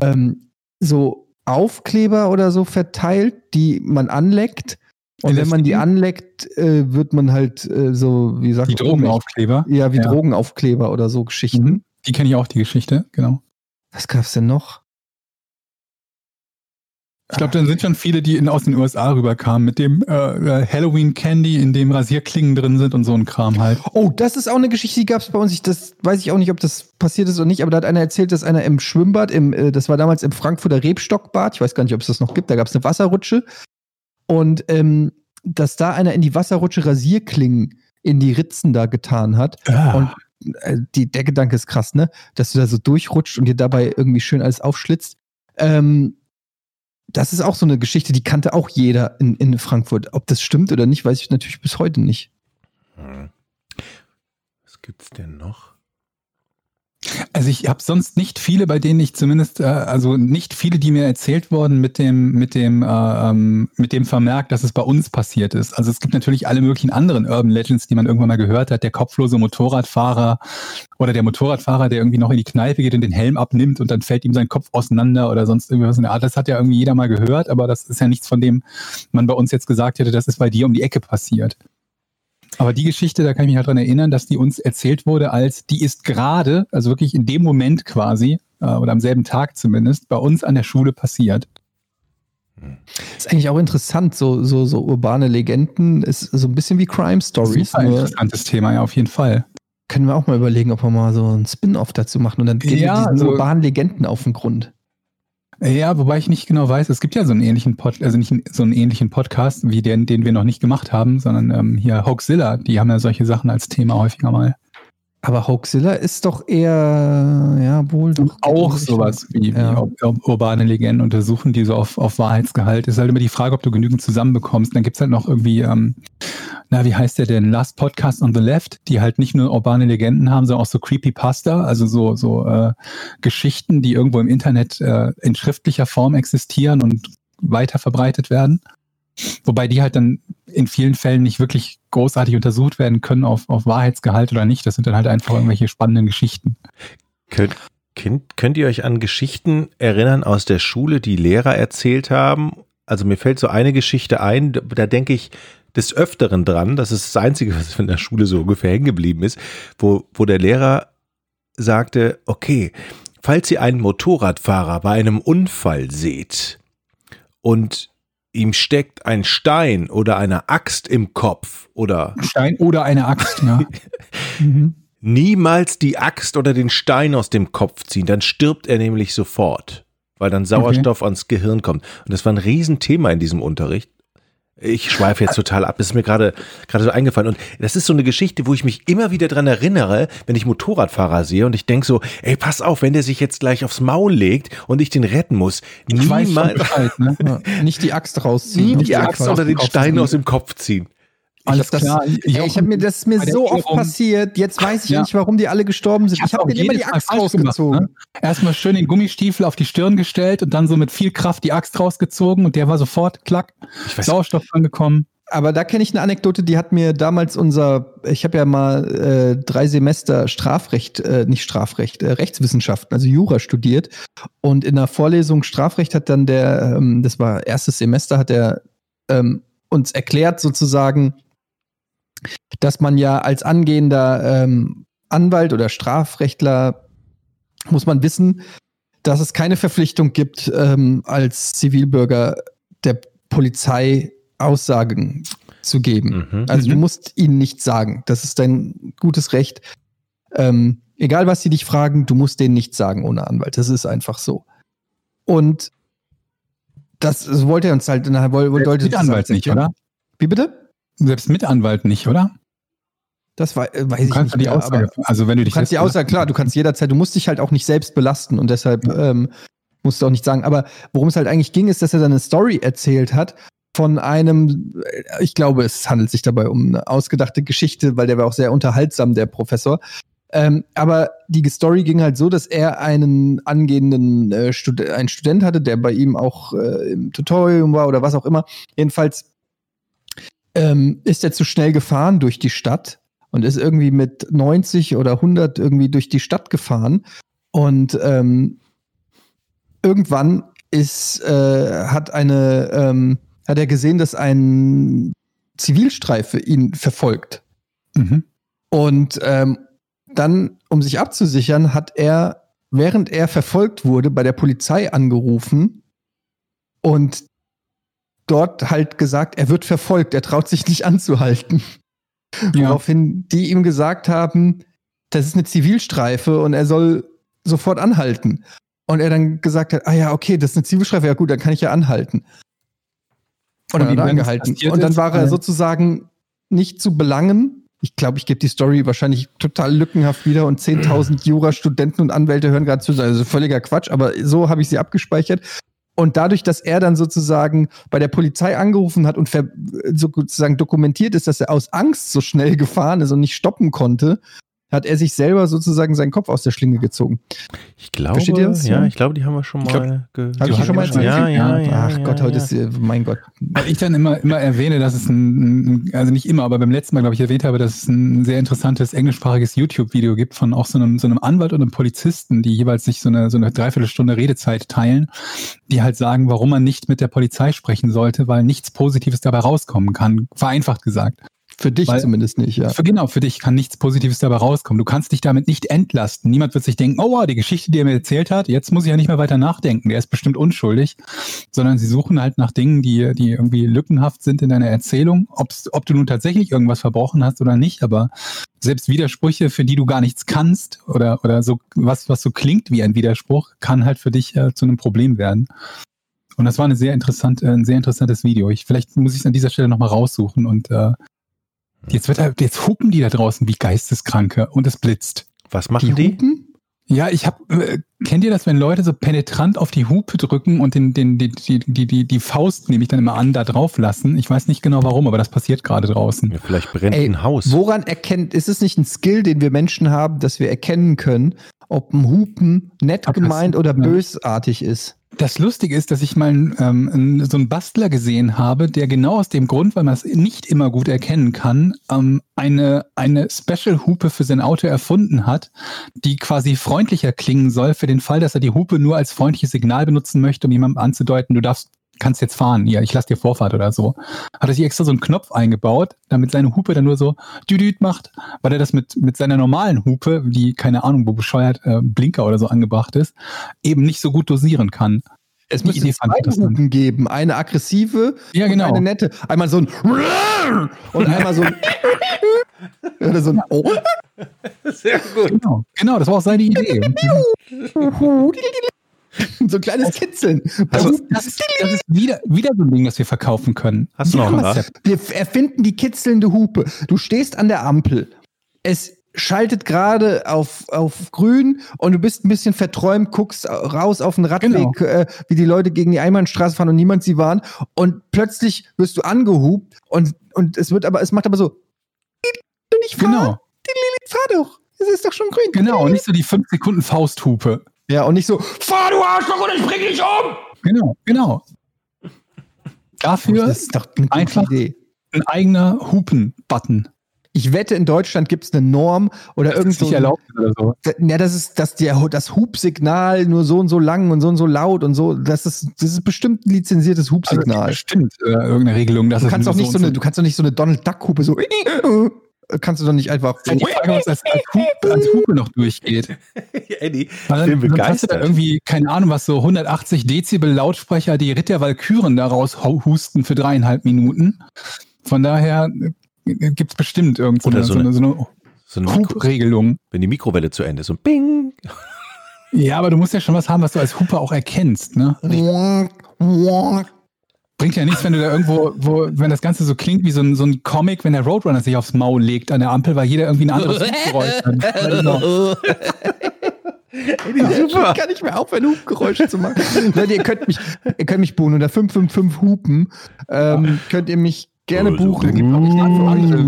ähm, so Aufkleber oder so verteilt, die man anleckt. Und wenn man die LSD? anleckt, äh, wird man halt äh, so, wie sagt die man, Drogenaufkleber. Ja, wie Ja. Drogenaufkleber oder so Geschichten. Mhm. Die kenne ich auch, die Geschichte, genau. Was gab's denn noch? Ich glaube, dann sind schon viele, die in, aus den USA rüberkamen, mit dem äh, äh, Halloween Candy, in dem Rasierklingen drin sind und so ein Kram halt. Oh, das ist auch eine Geschichte, die gab es bei uns. Ich, das weiß ich auch nicht, ob das passiert ist oder nicht, aber da hat einer erzählt, dass einer im Schwimmbad, im, äh, das war damals im Frankfurter Rebstockbad, ich weiß gar nicht, ob es das noch gibt, da gab es eine Wasserrutsche. Und ähm, dass da einer in die Wasserrutsche Rasierklingen in die Ritzen da getan hat. Und äh, die, der Gedanke ist krass, ne? Dass du da so durchrutscht und dir dabei irgendwie schön alles aufschlitzt. Ähm, das ist auch so eine Geschichte, die kannte auch jeder in, in Frankfurt. Ob das stimmt oder nicht, weiß ich natürlich bis heute nicht. Hm. Was gibt's denn noch? Also ich habe sonst nicht viele, bei denen ich zumindest, äh, also nicht viele, die mir erzählt wurden mit dem, mit dem, äh, ähm, mit dem Vermerk, dass es bei uns passiert ist. Also es gibt natürlich alle möglichen anderen Urban Legends, die man irgendwann mal gehört hat. Der kopflose Motorradfahrer oder der Motorradfahrer, der irgendwie noch in die Kneipe geht und den Helm abnimmt und dann fällt ihm sein Kopf auseinander oder sonst irgendwas in der Art. Das hat ja irgendwie jeder mal gehört, aber das ist ja nichts, von dem man bei uns jetzt gesagt hätte, das ist bei dir um die Ecke passiert. Aber die Geschichte, da kann ich mich halt dran erinnern, dass die uns erzählt wurde, als die ist gerade, also wirklich in dem Moment quasi, äh, oder am selben Tag zumindest, bei uns an der Schule passiert. Ist eigentlich auch interessant, so, so, so urbane Legenden ist so ein bisschen wie Crime Stories. Super Nur interessantes Thema, ja, auf jeden Fall. können wir auch mal überlegen, ob wir mal so ein Spin-off dazu machen und dann gehen Ja, wir diesen also- urbanen Legenden auf den Grund. Ja, wobei ich nicht genau weiß, es gibt ja so einen ähnlichen Pod, also nicht so einen ähnlichen Podcast wie den, den wir noch nicht gemacht haben, sondern ähm, hier Hoaxilla, die haben ja solche Sachen als Thema häufiger mal. Aber Hoaxilla ist doch eher, ja, wohl doch. Auch sowas wie, wie Ja. ur- urbane Legenden untersuchen, die so auf, auf Wahrheitsgehalt. Ist halt immer die Frage, ob du genügend zusammenbekommst. Dann gibt's halt noch irgendwie, ähm, na, wie heißt der denn? Last Podcast on the Left, die halt nicht nur urbane Legenden haben, sondern auch so Creepypasta, also so, so äh, Geschichten, die irgendwo im Internet äh, in schriftlicher Form existieren und weiter verbreitet werden. Wobei die halt dann in vielen Fällen nicht wirklich großartig untersucht werden können auf, auf Wahrheitsgehalt oder nicht. Das sind dann halt einfach irgendwelche spannenden Geschichten. Könnt, könnt, könnt ihr euch an Geschichten erinnern aus der Schule, die Lehrer erzählt haben? Also mir fällt so eine Geschichte ein, da, denke ich des Öfteren dran, das ist das Einzige, was in der Schule so ungefähr hängen geblieben ist, wo, wo der Lehrer sagte, okay, falls ihr einen Motorradfahrer bei einem Unfall seht und ihm steckt ein Stein oder eine Axt im Kopf oder Stein oder eine Axt, ja. mhm. [LAUGHS] niemals die Axt oder den Stein aus dem Kopf ziehen, dann stirbt er nämlich sofort, weil dann Sauerstoff okay. ans Gehirn kommt. Und das war ein Riesenthema in diesem Unterricht. Ich schweife jetzt total ab, das ist mir gerade gerade so eingefallen. Und das ist so eine Geschichte, wo ich mich immer wieder dran erinnere, wenn ich Motorradfahrer sehe und ich denke so, ey, pass auf, wenn der sich jetzt gleich aufs Maul legt und ich den retten muss. Niemals, ne? Nicht die Axt rausziehen. Nie die, die Axt oder den Stein aus dem Kopf ziehen. Alles das, klar. Ey, ich habe mir das ist mir so oft passiert. Jetzt weiß ich ja. nicht, warum die alle gestorben sind. Ich, ich habe mir immer die Axt rausgezogen. Gemacht, ne? Erstmal schön den Gummistiefel auf die Stirn gestellt und dann so mit viel Kraft die Axt rausgezogen und der war sofort klack. Sauerstoff angekommen. Aber da kenne ich eine Anekdote, die hat mir damals unser, ich habe ja mal äh, drei Semester Strafrecht, äh, nicht Strafrecht, äh, Rechtswissenschaften, also Jura studiert. Und in der Vorlesung Strafrecht hat dann der, ähm, das war erstes Semester, hat er ähm, uns erklärt sozusagen, dass man ja als angehender ähm, Anwalt oder Strafrechtler muss man wissen, dass es keine Verpflichtung gibt, ähm, als Zivilbürger der Polizei Aussagen zu geben. Mhm. Also du mhm. musst ihnen nichts sagen. Das ist dein gutes Recht. Ähm, egal was sie dich fragen, du musst denen nichts sagen ohne Anwalt. Das ist einfach so. Und das, das wollte er uns halt, wollte mit Anwalt nicht, oder? Wie bitte? Selbst mit Anwalt nicht, oder? Das war, äh, weiß ich nicht. Die mehr, Aussage, also wenn du dich kannst die Aussage, klar, du kannst jederzeit, du musst dich halt auch nicht selbst belasten und deshalb ähm, musst du auch nicht sagen. Aber worum es halt eigentlich ging, ist, dass er dann eine Story erzählt hat von einem, äh, ich glaube, es handelt sich dabei um eine ausgedachte Geschichte, weil der war auch sehr unterhaltsam, der Professor. Ähm, aber die Story ging halt so, dass er einen angehenden äh, Stud einen Student hatte, der bei ihm auch äh, im Tutorium war oder was auch immer. Jedenfalls ähm, ist er zu schnell gefahren durch die Stadt und ist irgendwie mit 90 oder 100 irgendwie durch die Stadt gefahren. Und ähm, irgendwann ist, äh, hat eine, ähm, hat er gesehen, dass ein Zivilstreife ihn verfolgt. Mhm. Und ähm, dann, um sich abzusichern, hat er, während er verfolgt wurde, bei der Polizei angerufen und dort halt gesagt, er wird verfolgt, er traut sich nicht anzuhalten. Ja. Woraufhin die ihm gesagt haben, das ist eine Zivilstreife und er soll sofort anhalten. Und er dann gesagt hat, ah ja, okay, das ist eine Zivilstreife, ja gut, dann kann ich ja anhalten. Und, dann hat er angehalten. Und dann war er sozusagen nicht zu belangen. Ich glaube, ich gebe die Story wahrscheinlich total lückenhaft wieder und 10.000 Jurastudenten und Anwälte hören gerade zu. Also völliger Quatsch, aber so habe ich sie abgespeichert. Und dadurch, dass er dann sozusagen bei der Polizei angerufen hat und sozusagen dokumentiert ist, dass er aus Angst so schnell gefahren ist und nicht stoppen konnte, hat er sich selber sozusagen seinen Kopf aus der Schlinge gezogen. Ich glaube, ja, ich glaube, die haben wir schon mal. Habe ich schon mal erzählt? Ja, ja, ja. Ach ja, Gott, heute ist, mein Gott. Weil ich dann immer, immer erwähne, dass es ein, also nicht immer, aber beim letzten Mal, glaube ich, erwähnt habe, dass es ein sehr interessantes englischsprachiges YouTube-Video gibt von auch so einem, so einem Anwalt und einem Polizisten, die jeweils sich so eine, so eine Dreiviertelstunde Redezeit teilen, die halt sagen, warum man nicht mit der Polizei sprechen sollte, weil nichts Positives dabei rauskommen kann, vereinfacht gesagt. Für dich Weil, zumindest nicht, ja. Für, genau, für dich kann nichts Positives dabei rauskommen. Du kannst dich damit nicht entlasten. Niemand wird sich denken, oh, wow, die Geschichte, die er mir erzählt hat, jetzt muss ich ja nicht mehr weiter nachdenken. Der ist bestimmt unschuldig. Sondern sie suchen halt nach Dingen, die, die irgendwie lückenhaft sind in deiner Erzählung. Ob's, ob du nun tatsächlich irgendwas verbrochen hast oder nicht, aber selbst Widersprüche, für die du gar nichts kannst oder, oder so was, was so klingt wie ein Widerspruch, kann halt für dich äh, zu einem Problem werden. Und das war eine sehr interessante, ein sehr interessantes Video. Ich, vielleicht muss ich es an dieser Stelle nochmal raussuchen und äh, Jetzt wird jetzt hupen die da draußen wie Geisteskranke und es blitzt. Was machen die? die? Ja, ich habe äh, kennt ihr das, wenn Leute so penetrant auf die Hupe drücken und den, den, die, die, die, die, die Faust nehme ich dann immer an, da drauf lassen? Ich weiß nicht genau warum, aber das passiert gerade draußen. Ja, vielleicht brennt Ey, ein Haus. Woran erkennt, ist es nicht ein Skill, den wir Menschen haben, dass wir erkennen können, ob ein Hupen nett gemeint oder bösartig ist? Das Lustige ist, dass ich mal ähm, so einen Bastler gesehen habe, der genau aus dem Grund, weil man es nicht immer gut erkennen kann, ähm, eine, eine Special-Hupe für sein Auto erfunden hat, die quasi freundlicher klingen soll für den Fall, dass er die Hupe nur als freundliches Signal benutzen möchte, um jemandem anzudeuten, du darfst, kannst jetzt fahren, ja, ich lass dir Vorfahrt oder so. Hat er sich extra so einen Knopf eingebaut, damit seine Hupe dann nur so düdüt macht, weil er das mit, mit seiner normalen Hupe, die keine Ahnung, wo bescheuert äh, Blinker oder so angebracht ist, eben nicht so gut dosieren kann. Es Die müsste Idee zwei. Hupen geben. Eine aggressive Ja, und genau. eine nette. Einmal so ein und einmal so ein oder so ein oh. Sehr gut. Genau, genau, das war auch seine Idee. [LAUGHS] [LAUGHS] [LAUGHS] so ein kleines Kitzeln. Das, ist, das, ist, das ist wieder, wieder so ein Ding, das wir verkaufen können. Hast du noch was? Wir erfinden die kitzelnde Hupe. Du stehst an der Ampel. Es schaltet gerade auf, auf grün und du bist ein bisschen verträumt, guckst raus auf den Radweg, Genau. äh, wie die Leute gegen die Einbahnstraße fahren und niemand sie waren. Und plötzlich wirst du angehupt und, und es wird aber, es macht aber so, ich fahr, Genau, fahr doch. Es ist doch schon grün. genau. Und nicht so die 5 Sekunden Fausthupe. Ja, und nicht so, fahr du Arschloch und ich bring dich um. Genau, genau. Dafür Das ist doch eine einfach- Idee. ein eigener Hupen-Button. Ich wette, in Deutschland gibt es eine Norm oder Das irgend ist so nicht erlaubt oder so. Ja, das ist, dass der, das Hubsignal nur so und so lang und so und so laut und so. Das ist, das ist bestimmt ein lizenziertes Also, Hubsignal. bestimmt äh, irgendeine Regelung. Dass du kannst doch nicht so und eine, du kannst doch nicht so eine Donald Duck Hupe so. [LAUGHS] Kannst du doch nicht einfach. Ist halt die Frage, was als, als, Hupe, als Hupe noch durchgeht. [LAUGHS] Eddie, ich bin dann, dann hast du da begeistert. irgendwie, keine Ahnung, was so 180 Dezibel Lautsprecher, die Ritter Walküren daraus hu- husten für dreieinhalb Minuten. Von daher äh, gibt's bestimmt irgendwo so so eine- so eine So eine Hupregelung. wenn die Mikrowelle zu Ende ist, so ein Bing. Ja, aber du musst ja schon was haben, was du als Hupe auch erkennst. Ne? Bringt ja nichts, wenn du da irgendwo, wo, wenn das Ganze so klingt wie so ein, so ein Comic, wenn der Roadrunner sich aufs Maul legt an der Ampel, weil jeder irgendwie ein anderes Hupgeräusch hat. [LAUGHS] Ja, genau. Ich kann nicht mehr aufhören, Hubgeräusche zu machen. [LAUGHS] Leute, ihr könnt mich, ihr könnt mich buchen unter 555 Hupen. Ähm, könnt ihr mich gerne Also, buchen. gibt auch nicht andere.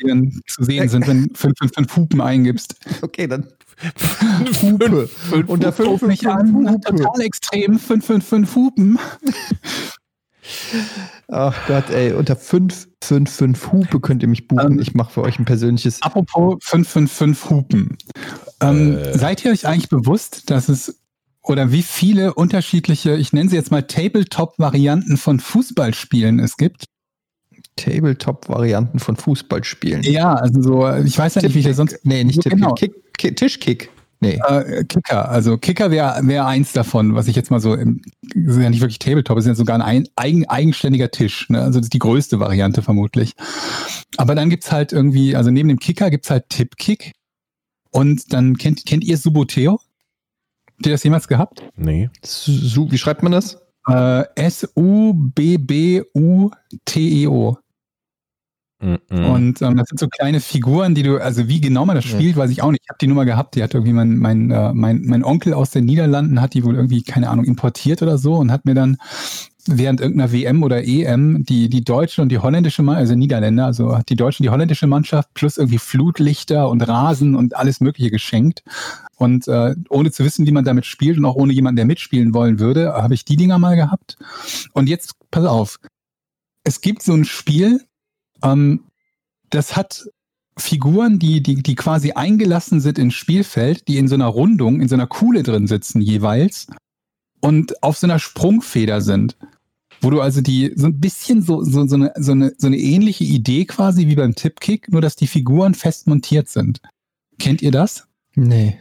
Die dann zu sehen sind, wenn 555 Hupen eingibst. Okay, dann Hupe. Unter Ruf mich 555 an, Hupe. total extrem, 555 Hupen. Ach Gott, ey, unter 555 Hupe könnt ihr mich buchen. Ähm, ich mache für euch ein persönliches. Apropos 555 Hupen. Ähm, Seid ihr euch eigentlich bewusst, dass es oder wie viele unterschiedliche, ich nenne sie jetzt mal Tabletop-Varianten von Fußballspielen es gibt? Tabletop-Varianten von Fußballspielen. Ja, also so, ich weiß ja nicht, wie ich das sonst. Nee, nicht So, Tippkick. genau. Kick, Kick, Tischkick. Nee. Äh, Kicker, also Kicker wäre wär eins davon, was ich jetzt mal so, im, das ist ja nicht wirklich Tabletop, es ist ja sogar ein ein eigen, eigenständiger Tisch, ne? also das ist die größte Variante vermutlich. Aber dann gibt's halt irgendwie, also neben dem Kicker gibt's halt Tippkick und dann kennt, kennt ihr Suboteo? Habt ihr das jemals gehabt? Nee. Su, wie schreibt man das? Äh, S-U-B-B-U-T-E-O. -mm. Und ähm, das sind so kleine Figuren, die du, also wie genau man das spielt, weiß ich auch nicht. Ich habe die Nummer gehabt, die hat irgendwie mein, mein, äh, mein, mein Onkel aus den Niederlanden, hat die wohl irgendwie, keine Ahnung, importiert oder so und hat mir dann während irgendeiner WM oder EM die, die deutsche und die holländische, also Niederländer, also hat die deutsche und die holländische Mannschaft plus irgendwie Flutlichter und Rasen und alles Mögliche geschenkt. Und äh, ohne zu wissen, wie man damit spielt und auch ohne jemanden, der mitspielen wollen würde, habe ich die Dinger mal gehabt. Und jetzt, pass auf, es gibt so ein Spiel, ähm, das hat Figuren, die, die, die quasi eingelassen sind ins Spielfeld, die in so einer Rundung, in so einer Kuhle drin sitzen jeweils und auf so einer Sprungfeder sind. Wo du also die, so ein bisschen so, so, so, eine, so, eine, so eine ähnliche Idee quasi wie beim Tippkick, nur dass die Figuren fest montiert sind. Kennt ihr das? Nee.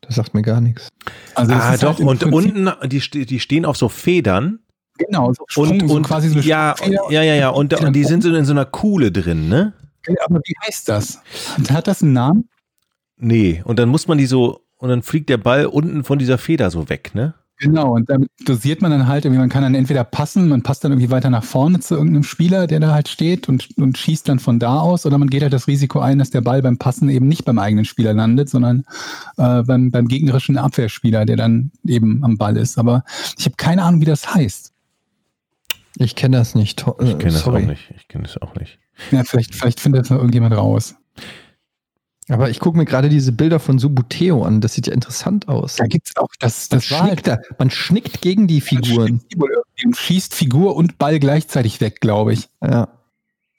Das sagt mir gar nichts. Also ah, ist doch, halt und Prinzip- unten, die, die stehen auf so Federn. Genau, so, Sprung, Und, so und quasi so eine ja, ja, ja, ja. Und, und die sind so in so einer Kuhle drin, ne? Aber wie heißt das? Hat das einen Namen? Nee. Und dann muss man die so, und dann fliegt der Ball unten von dieser Feder so weg, ne? Genau, und damit dosiert man dann halt irgendwie, man kann dann entweder passen, man passt dann irgendwie weiter nach vorne zu irgendeinem Spieler, der da halt steht und, und schießt dann von da aus, oder man geht halt das Risiko ein, dass der Ball beim Passen eben nicht beim eigenen Spieler landet, sondern äh, beim, beim gegnerischen Abwehrspieler, der dann eben am Ball ist. Aber ich habe keine Ahnung, wie das heißt. Ich kenne das nicht. Ich äh, kenne das sorry. auch nicht. Ich kenne das auch nicht. Ja, vielleicht, vielleicht findet das noch irgendjemand raus. Aber ich gucke mir gerade diese Bilder von Subuteo an. Das sieht ja interessant aus. Da gibt's auch, das, Man das war halt, schnickt, da, man schnickt gegen die Figuren. und schießt Figur und Ball gleichzeitig weg, glaube ich. Ja.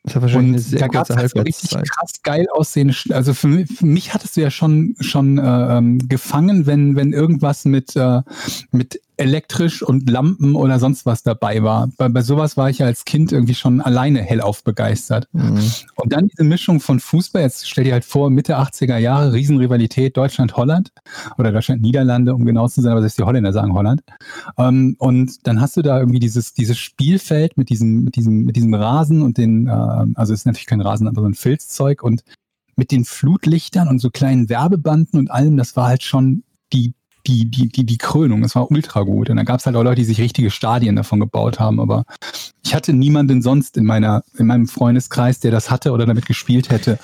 Das hat wahrscheinlich eine Und sehr da gab es kurze halt so richtig Halbwertszeit. krass geil aussehende, Sch- also für mich, für mich hattest du ja schon, schon äh, ähm, gefangen, wenn, wenn irgendwas mit, äh, mit elektrisch und Lampen oder sonst was dabei war. Bei, bei sowas war ich ja als Kind irgendwie schon alleine hellauf begeistert. Mhm. Und dann diese Mischung von Fußball, jetzt stell dir halt vor, Mitte 80er Jahre, Riesenrivalität Deutschland-Holland oder Deutschland-Niederlande, um genau zu sein, aber selbst die Holländer sagen Holland. Ähm, und dann hast du da irgendwie dieses, dieses Spielfeld mit diesem, mit diesem, mit diesem Rasen und den, ähm, also es ist natürlich kein Rasen, aber so ein Filzzeug und mit den Flutlichtern und so kleinen Werbebanden und allem, das war halt schon die die, die, die, die Krönung. Es war ultra gut. Und dann gab es halt auch Leute, die sich richtige Stadien davon gebaut haben. Aber ich hatte niemanden sonst in meiner, in meinem Freundeskreis, der das hatte oder damit gespielt hätte.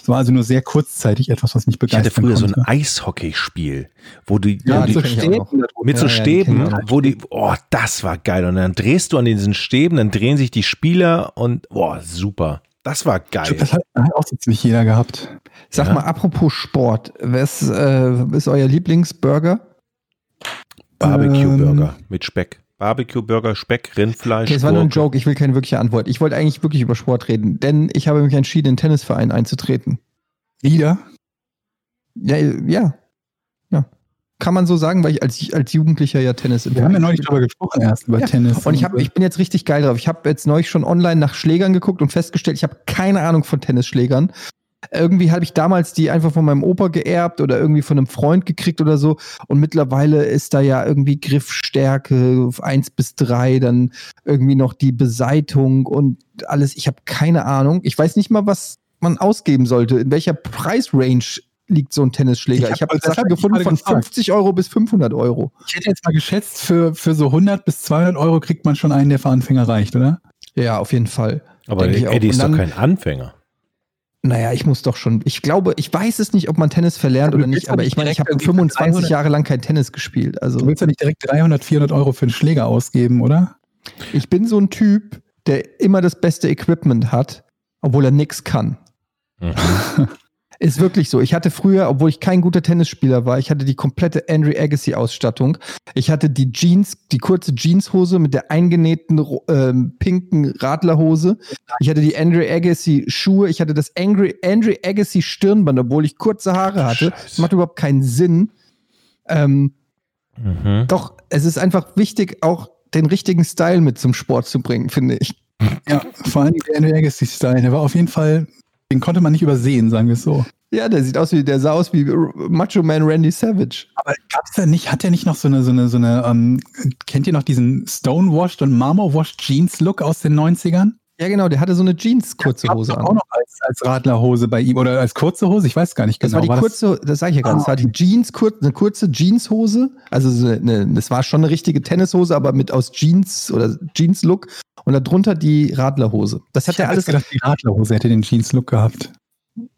Es war also nur sehr kurzzeitig etwas, was mich Ich hatte begeistert früher so ein konnte. Eishockeyspiel, wo die, ja, so da mit so Ja, ja, Stäben, auch. wo die, oh, das war geil. Und dann drehst du an diesen Stäben, dann drehen sich die Spieler und, boah, super. Das war geil. Das hat, auch so ziemlich jeder gehabt. Sag Ja. mal, apropos Sport, was äh, ist euer Lieblingsburger? Barbecue-Burger mit Speck. Barbecue-Burger, Speck, Rindfleisch. Okay, es war nur ein. Joke, ich will keine wirkliche Antwort. Ich wollte eigentlich wirklich über Sport reden, denn ich habe mich entschieden, in den Tennisverein einzutreten. Wieder? Ja. Ja. Kann man so sagen, weil ich als, als Jugendlicher ja Tennis Wir haben ja neulich drüber gesprochen erst, über Ja, Tennis. Und ich, hab, ich bin jetzt richtig geil drauf. Ich habe jetzt neulich schon online nach Schlägern geguckt und festgestellt, ich habe keine Ahnung von Tennisschlägern. Irgendwie habe ich damals die einfach von meinem Opa geerbt oder irgendwie von einem Freund gekriegt oder so. Und mittlerweile ist da ja irgendwie Griffstärke auf 1 bis 3, dann irgendwie noch die Beseitung und alles. Ich habe keine Ahnung. Ich weiß nicht mal, was man ausgeben sollte. In welcher Preisrange liegt so ein Tennisschläger? Ich Ich hab- habe das Sachen hab ich gefunden von gefragt. 50 Euro bis 500 Euro. ich hätte jetzt mal geschätzt, für, für so 100 bis 200 Euro kriegt man schon einen, der für Anfänger reicht, oder? Ja, auf jeden Fall. Aber. Eddie ist Und doch dann- kein Anfänger. Naja, ich muss doch schon. Ich glaube, ich weiß es nicht, ob man Tennis verlernt Aber du oder nicht, aber nicht ich meine, ich habe irgendwie 25 300 Jahre lang kein Tennis gespielt. Du Also willst ja nicht direkt 300, 400 Euro für einen Schläger ausgeben, oder? ich bin so ein Typ, der immer das beste Equipment hat, obwohl er nichts kann. Mhm. [LAUGHS] Ist wirklich so. Ich hatte früher, obwohl ich kein guter Tennisspieler war, ich hatte die komplette Andre Agassi-Ausstattung. Ich hatte die Jeans, die kurze Jeanshose mit der eingenähten ähm, pinken Radlerhose. Ich hatte die Andre Agassi-Schuhe. Ich hatte das Andre, Andre Agassi-Stirnband, obwohl ich kurze Haare hatte. Das Scheiße. macht überhaupt keinen Sinn. Ähm, Mhm. doch, es ist einfach wichtig, auch den richtigen Style mit zum Sport zu bringen, finde ich. Ja, vor allem der Andrew Agassi-Style, der war auf jeden Fall, den konnte man nicht übersehen, sagen wir es so. Ja, der sieht aus wie, der sah aus wie Macho Man Randy Savage. Aber gab's da nicht, hat der nicht noch so eine, so eine, so eine, ähm, kennt ihr noch diesen Stonewashed und Marmorwashed Jeans Look aus den 90ern? Ja, genau, der hatte so eine Jeans kurze Gab's Hose an. auch noch als, als Radlerhose bei ihm oder als kurze Hose, ich weiß gar nicht Das genau. war die kurze, das, sage ich ja gerade, das war die Jeans, kur, eine kurze Jeanshose. Also so eine, das war schon eine richtige Tennishose, aber mit aus Jeans oder Jeans-Look und darunter die Radlerhose. Das hat ich er hab alles. gedacht, die Radlerhose hätte den Jeans Look gehabt.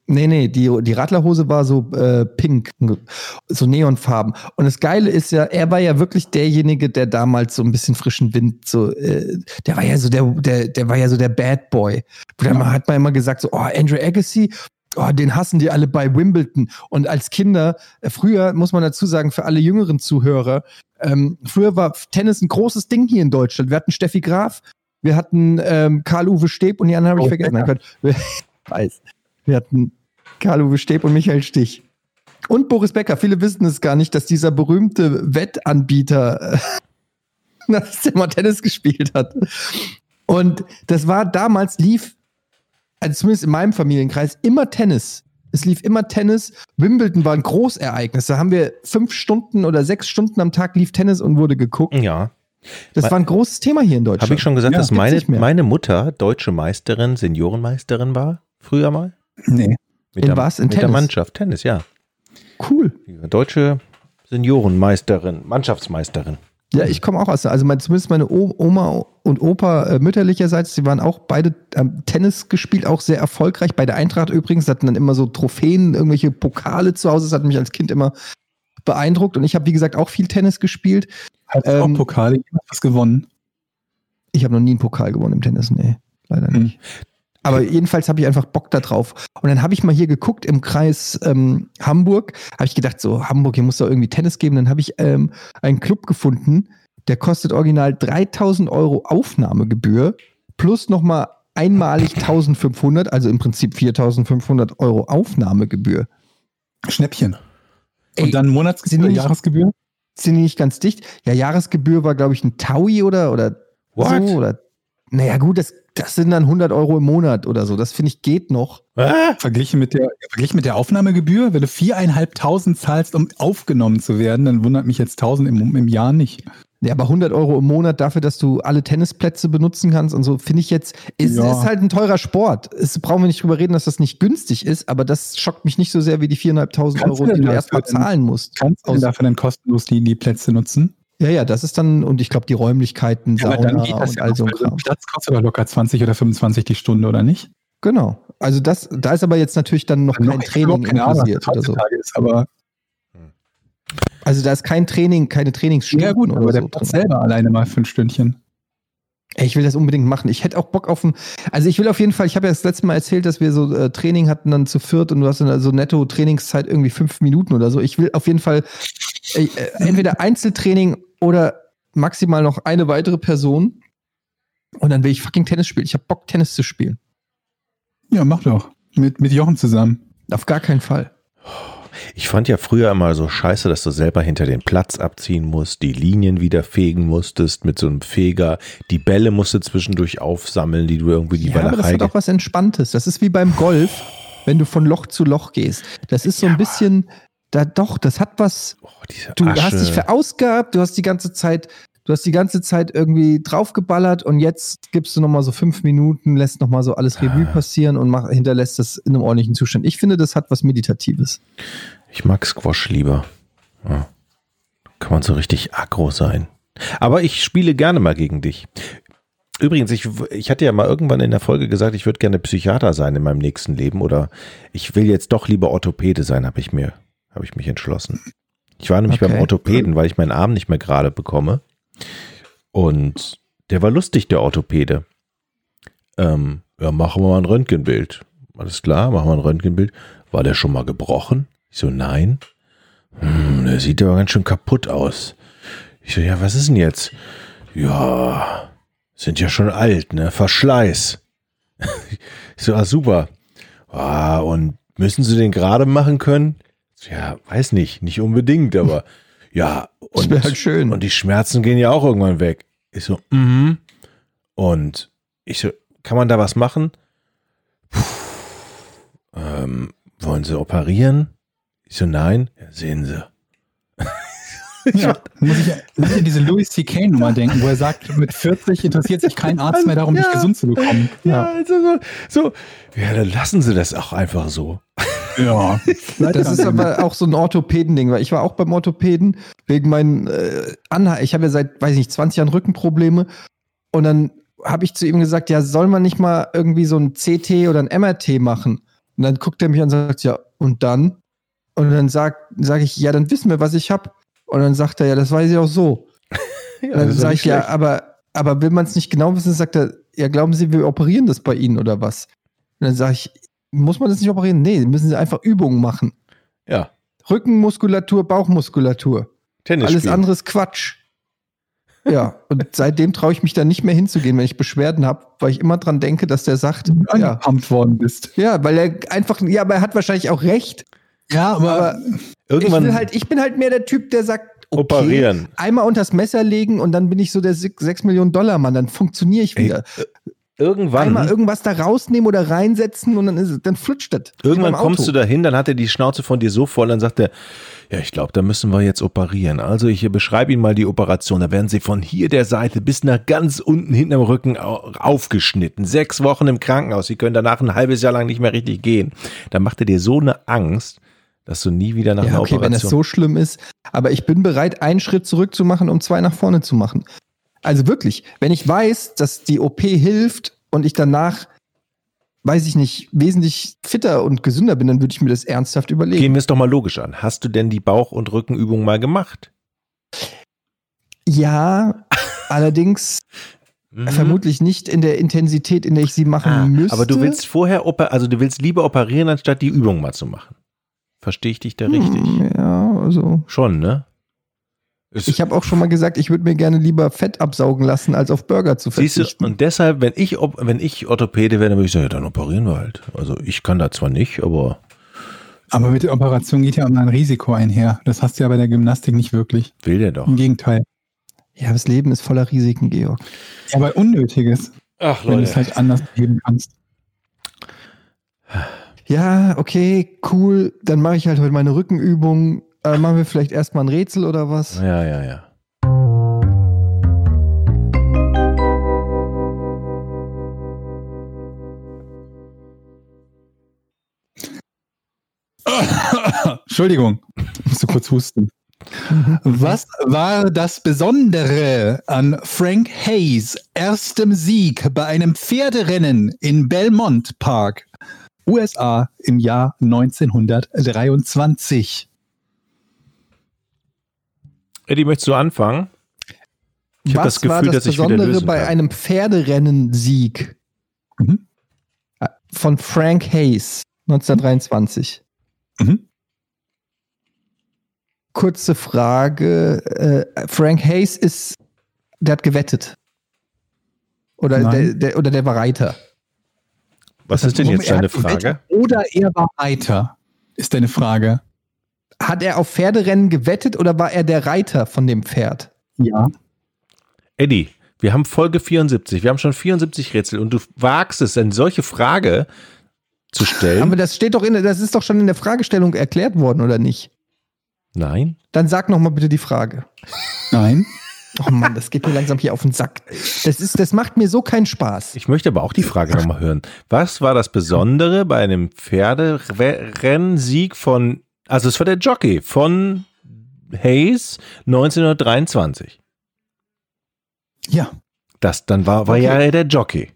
Nee, nee, die, die Radlerhose war so äh, pink, so neonfarben. Und das Geile ist ja, er war ja wirklich derjenige, der damals so ein bisschen frischen Wind, so, äh, der war ja so der, der, der war ja so der Bad Boy. Da Ja. hat man immer gesagt, so, oh, Andrew Agassi, oh, den hassen die alle bei Wimbledon. Und als Kinder, äh, früher muss man dazu sagen, für alle jüngeren Zuhörer, ähm, früher war Tennis ein großes Ding hier in Deutschland. Wir hatten Steffi Graf, wir hatten ähm, Karl-Uwe Steb und die anderen habe ich Oh, vergessen. Nein, [LAUGHS] weiß. Wir hatten Karl-Uwe Steb und Michael Stich. Und Boris Becker. Viele wissen es gar nicht, dass dieser berühmte Wettanbieter, äh, [LAUGHS] dass der mal Tennis gespielt hat. Und das war damals lief, also zumindest in meinem Familienkreis, immer Tennis. Es lief immer Tennis. Wimbledon war ein Großereignis. Da haben wir fünf Stunden oder sechs Stunden am Tag lief Tennis und wurde geguckt. Ja. Das war ein großes Thema hier in Deutschland. Habe ich schon gesagt, Ja, dass meine, meine Mutter deutsche Meisterin, Seniorenmeisterin war? Früher mal? Nee. Mit In der, was? In mit der Tennis? Mannschaft, Tennis, ja. Cool. Deutsche Seniorenmeisterin, Mannschaftsmeisterin. Ja, ich komme auch aus, also mein, zumindest meine Oma und Opa äh, mütterlicherseits, die waren auch beide ähm, Tennis gespielt, auch sehr erfolgreich. Bei der Eintracht übrigens hatten dann immer so Trophäen, irgendwelche Pokale zu Hause. Das hat mich als Kind immer beeindruckt. Und ich habe, wie gesagt, auch viel Tennis gespielt. Hat Ähm, auch Pokale, was gewonnen. Ich habe noch nie einen Pokal gewonnen im Tennis, nee, leider Hm. nicht. Aber jedenfalls habe ich einfach Bock da drauf. Und dann habe ich mal hier geguckt im Kreis ähm, Hamburg. Habe ich gedacht, so Hamburg, hier muss doch irgendwie Tennis geben. Dann habe ich ähm, einen Club gefunden, der kostet original 3000 Euro Aufnahmegebühr plus nochmal einmalig 1500, also im Prinzip 4500 Euro Aufnahmegebühr. Schnäppchen. Und dann Monatsgebühr, nicht- Jahresgebühr? Sind die nicht ganz dicht? Ja, Jahresgebühr war, glaube ich, ein Taui oder, oder What? so. Oder, naja, gut, das, das sind dann 100 Euro im Monat oder so. Das finde ich geht noch. Ah, Verglichen mit, der, verglichen mit der Aufnahmegebühr, wenn du viereinhalbtausend zahlst, um aufgenommen zu werden, dann wundert mich jetzt 1000 im, im Jahr nicht. Ja, aber 100 Euro im Monat dafür, dass du alle Tennisplätze benutzen kannst und so, finde ich jetzt, es Ja. ist halt ein teurer Sport. Es brauchen wir nicht drüber reden, dass das nicht günstig ist, aber das schockt mich nicht so sehr wie die 4.500 Kannst Euro, die du erstmal zahlen musst. Kannst du denn dafür dann kostenlos die, die Plätze nutzen? Ja, ja, das ist dann, und ich glaube, die Räumlichkeiten, aber Sauna dann geht das und ja all so ein Kram. Platz kostet doch locker 20 oder 25 die Stunde, oder nicht? Genau. Also das, da ist aber jetzt natürlich dann noch Dann kein ich hab Training keine Ahnung, inkludiert oder so. Ist, aber Also da ist kein Training, keine Trainingsstunden ja gut, oder aber der so drin. selber alleine mal ein Stündchen. Ich will das unbedingt machen. Ich hätte auch Bock auf ein. Also ich will auf jeden Fall, ich habe ja das letzte Mal erzählt, dass wir so äh, Training hatten dann zu viert und du hast dann so netto Trainingszeit irgendwie fünf Minuten oder so. Ich will auf jeden Fall äh, äh, entweder Einzeltraining oder maximal noch eine weitere Person. Und dann will ich fucking Tennis spielen. Ich habe Bock, Tennis zu spielen. Ja, mach doch. Mit, mit Jochen zusammen. Auf gar keinen Fall. Ich fand ja früher immer so scheiße, dass du selber hinter den Platz abziehen musst, die Linien wieder fegen musstest mit so einem Feger, die Bälle musst du zwischendurch aufsammeln, die du irgendwie die Ja, aber das hat auch was Entspanntes. Das ist wie beim Golf, wenn du von Loch zu Loch gehst. Das ist so ein bisschen, da doch, das hat was. oh, Du Asche. hast dich verausgabt, du hast die ganze Zeit, du hast die ganze Zeit irgendwie draufgeballert und jetzt gibst du nochmal so fünf Minuten, lässt nochmal so alles Revue passieren und mach, hinterlässt das in einem ordentlichen Zustand. Ich finde, das hat was Meditatives. Ich mag Squash lieber. Ja. Kann man so richtig aggro sein. Aber ich spiele gerne mal gegen dich. Übrigens, ich, ich hatte ja mal irgendwann in der Folge gesagt, ich würde gerne Psychiater sein in meinem nächsten Leben oder ich will jetzt doch lieber Orthopäde sein, habe ich mir, habe ich mich entschlossen. Ich war nämlich Okay. beim Orthopäden, weil ich meinen Arm nicht mehr gerade bekomme. Und der war lustig, der Orthopäde. Ähm, ja, machen wir mal ein Röntgenbild. Alles klar, machen wir ein Röntgenbild. War der schon mal gebrochen? Ich so, nein. Hm, der sieht aber ganz schön kaputt aus. Ich so, ja, was ist denn jetzt? Ja, sind ja schon alt, ne? Verschleiß. [LAUGHS] ich so, ah, super. Ah, und müssen Sie den gerade machen können? Ja, weiß nicht, nicht unbedingt, aber [LAUGHS] ja. Das Und, wäre halt schön. und die Schmerzen gehen ja auch irgendwann weg. Ich so, mhm. Und ich so, kann man da was machen? Puh, ähm, wollen Sie operieren? Ich so, nein. Ja, sehen Sie. [LAUGHS] Ja, muss ich, muss ich an diese Louis C.K. Nummer denken, wo er sagt, mit 40 interessiert sich kein Arzt mehr darum, dich Ja. gesund zu bekommen. Ja, also so, so. Ja, dann lassen Sie das auch einfach so. Ja. Das ist aber auch so ein Orthopäden-Ding, weil ich war auch beim Orthopäden wegen meinen äh, Anhalt. Ich habe ja seit, weiß ich nicht, 20 Jahren Rückenprobleme. Und dann habe ich zu ihm gesagt, ja, soll man nicht mal irgendwie so ein CT oder ein MRT machen? Und dann guckt er mich an und sagt, ja, und dann? Und dann sage sag ich, ja, dann wissen wir, was ich habe. Und dann sagt er, ja, das weiß ich auch so. [LAUGHS] Ja, dann sage ich, ja, schlecht. aber, aber will man es nicht genau wissen, sagt er, ja, glauben Sie, wir operieren das bei Ihnen oder was? Und dann sage ich, muss man das nicht operieren? Nee, müssen Sie einfach Übungen machen. Ja, Rückenmuskulatur, Bauchmuskulatur. Tennis Alles spielen. andere ist Quatsch. Ja, und [LAUGHS] seitdem traue ich mich da nicht mehr hinzugehen, wenn ich Beschwerden habe, weil ich immer dran denke, dass der sagt, ja, angepumpt worden bist. ja, weil er einfach, ja, aber er hat wahrscheinlich auch recht. Ja, aber, Aber ich, Irgendwann will halt, ich bin halt mehr der Typ, der sagt, okay, operieren. einmal unters Messer legen und dann bin ich so der 6 Millionen Dollar Mann, dann funktioniere ich Ey, wieder. Irgendwann, Einmal irgendwas da rausnehmen oder reinsetzen und dann ist es, dann flutscht das. irgendwann kommst du dahin, dann hat er die Schnauze von dir so voll, dann sagt er, ja, ich glaube, da müssen wir jetzt operieren. Also ich beschreibe Ihnen mal die Operation. Da werden Sie von hier der Seite bis nach ganz unten hinten am Rücken au- aufgeschnitten. Sechs Wochen im Krankenhaus. Sie können danach ein halbes Jahr lang nicht mehr richtig gehen. Da macht er dir so eine Angst, dass du nie wieder nach Ja, einer okay, wenn es Operation. so schlimm ist. Aber ich bin bereit, einen Schritt zurück zu machen, um zwei nach vorne zu machen. Also wirklich, wenn ich weiß, dass die OP hilft und ich danach, weiß ich nicht, wesentlich fitter und gesünder bin, dann würde ich mir das ernsthaft überlegen. Gehen wir es doch mal logisch an. Hast du denn die Bauch- und Rückenübung mal gemacht? Ja, allerdings [LAUGHS] Mhm. Vermutlich nicht in der Intensität, in der ich sie machen Ah, müsste. aber du willst vorher, oper also du willst lieber operieren, anstatt die Übung mal zu machen. Verstehe ich dich da richtig? Hm, Ja, also. Schon, ne? Es- Ich habe auch schon mal gesagt, ich würde mir gerne lieber Fett absaugen lassen, als auf Burger zu Siehst du, verzichten. und deshalb, wenn ich, wenn ich Orthopäde wäre, dann würde ich sagen, ja, dann operieren wir halt. Also ich kann da zwar nicht, aber Aber mit der Operation geht ja immer ein Risiko einher. Das hast du ja bei der Gymnastik nicht wirklich. will der doch. Im Gegenteil. ja, das Leben ist voller Risiken, Georg. Aber Unnötiges, Ach, wenn du es halt anders heben kannst. Ja, okay, cool. Dann mache ich halt heute meine Rückenübung. Äh, machen wir vielleicht erstmal ein Rätsel oder was? Ja, ja, ja. Entschuldigung, ich musste kurz husten. Was war das Besondere an Frank Hayes erstem Sieg bei einem Pferderennen in Belmont Park, USA im Jahr 1923? Eddie, möchtest du anfangen? Ich habe was das Gefühl, war das dass ich wieder Besondere lösen bei kann. einem Pferderennen-Sieg Mhm. Von Frank Hayes 1923? Mhm. Kurze Frage. Äh, Frank Hayes ist, der hat gewettet. Oder der, der, oder der war Reiter. Was ist denn jetzt deine Frage? Oder er war Reiter, ist deine Frage. Hat er auf Pferderennen gewettet oder war er der Reiter von dem Pferd? Ja. Eddie, wir haben Folge 74, wir haben schon 74 Rätsel und du wagst es, eine solche Frage zu stellen? Aber das steht doch in, der- das ist doch schon in der Fragestellung erklärt worden, oder nicht? Nein? Dann sag noch mal bitte die Frage. Nein. Oh Mann, das geht mir langsam hier auf den Sack. Das ist, das macht mir so keinen Spaß. Ich möchte aber auch die Frage nochmal hören. Was war das Besondere bei einem Pferderennsieg von, also es war der Jockey von Hayes 1923. Ja. Das dann war, war Okay. ja der Jockey.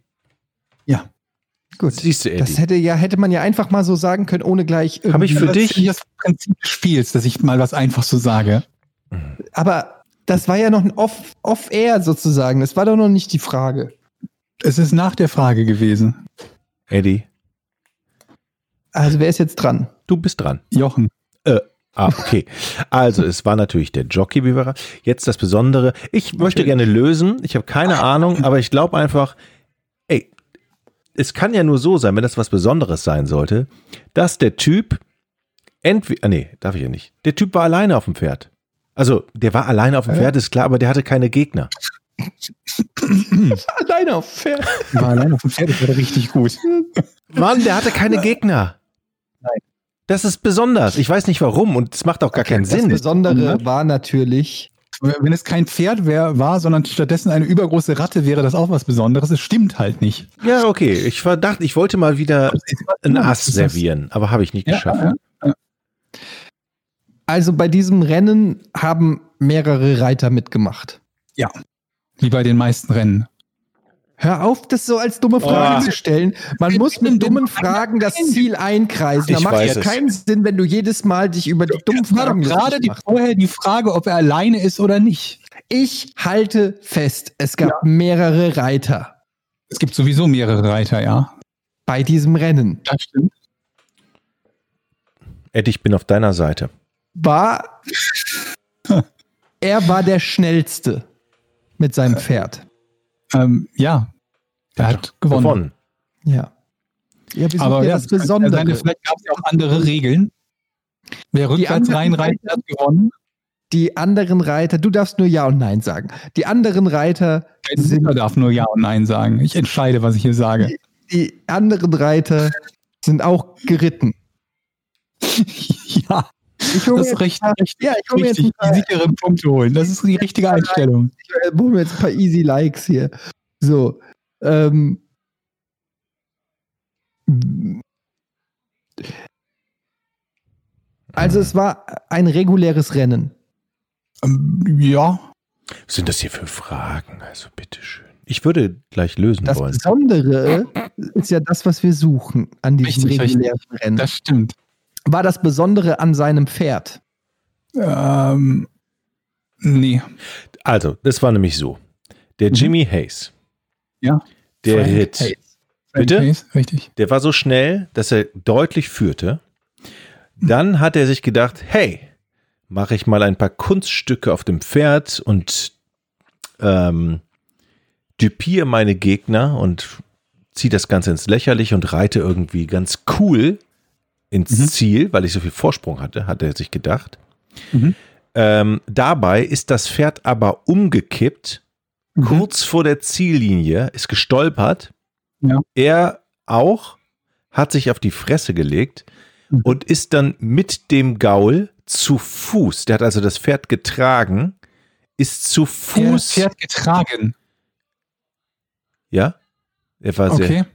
Ja. Gut. Siehst du, Das Eddie? hätte ja, hätte man ja einfach mal so sagen können, ohne gleich Hab ich für dich- Das das Prinzip des Spiels, dass ich mal was einfach so sage. Aber das war ja noch ein Off- Off-Air sozusagen. Das war doch noch nicht die Frage. Es ist nach der Frage gewesen. Eddie, Also wer ist jetzt dran? du bist dran. Jochen. Ah, okay. Also, es war natürlich der Jockey, wie wir Jetzt das Besondere. Ich möchte gerne lösen. Ich habe keine Ahnung, aber ich glaube einfach, ey, es kann ja nur so sein, wenn das was Besonderes sein sollte, dass der Typ entweder, nee, darf ich ja nicht. Der Typ war alleine auf dem Pferd. Also, der war alleine auf dem Pferd, ist klar, aber der hatte keine Gegner. [CLEARS THROAT] Alleine auf Pferd. War allein auf dem Pferd, das wäre richtig gut. Mann, der hatte keine Gegner. Nein. Das ist besonders. Ich weiß nicht warum und es macht auch gar keinen Das Sinn. Besondere Mhm. war natürlich, Wenn es kein Pferd wär, war, sondern stattdessen eine übergroße Ratte, wäre das auch was Besonderes. Es stimmt halt nicht. Ja, okay. Ich verdachte, ich wollte mal wieder ein Ass servieren, aber habe ich nicht Ja, geschafft. ja. Also bei diesem Rennen haben mehrere Reiter mitgemacht. Wie bei den meisten Rennen. Hör auf, das so als dumme Frage Oh. zu stellen. Man muss mit dummen Fragen das Ziel einkreisen. Da Ich macht es. keinen Sinn, wenn du jedes Mal dich über die dummen Fragen doch gerade die, vorher die Frage, ob er alleine ist oder nicht. Ich halte fest, es gab mehrere Reiter Es gibt sowieso mehrere Reiter, ja. bei diesem Rennen. Das stimmt. Ed, ich bin auf deiner Seite. War er war der schnellste mit seinem Pferd. Ähm, ja. Er hat gewonnen. Gewonnen. Ja. Ja, Aber ja das ja sein, Besondere. vielleicht gab es ja auch andere Regeln. Wer rückwärts anderen reinreitet, hat gewonnen. Die anderen Reiter, du darfst nur Ja und Nein sagen. Die anderen Reiter, Kein Sieger darf nur Ja und Nein sagen. Ich entscheide, was ich hier sage. die anderen Reiter sind auch geritten. [LAUGHS] ja, Ich hole mir, das recht, paar- recht ja, ich hol mir jetzt richtig. Die paar, sicheren Punkte holen. Das ist die richtige Einstellung. ich hol mir jetzt ein paar easy Likes hier. So. Ähm, also es war ein reguläres Rennen. Ähm, ja, Was sind das hier für Fragen? Also bitteschön. Ich würde gleich lösen Das wollen. Besondere ist ja das, was wir suchen an diesem Richtig, regulären Rennen. das stimmt. War das Besondere an seinem Pferd. Ähm, nee. Also, das war nämlich so. Der Mhm. Jimmy Hayes Ja. Der Frank Ritt. Hayes. Bitte? Hayes, richtig. Der war so schnell, dass er deutlich führte. Dann hat er sich gedacht, hey, mache ich mal ein paar Kunststücke auf dem Pferd und ähm, düpiere meine Gegner und ziehe das Ganze ins Lächerliche und reite irgendwie ganz cool ins Mhm. Ziel, weil ich so viel Vorsprung hatte, hat er sich gedacht. Mhm. Ähm, dabei ist das Pferd aber umgekippt, Mhm. kurz vor der Ziellinie, ist gestolpert. Ja. Er auch, hat sich auf die Fresse gelegt Mhm. und ist dann mit dem Gaul zu Fuß. Der hat also das Pferd getragen, ist zu Fuß. Pferd getragen. Ja, er war sehr.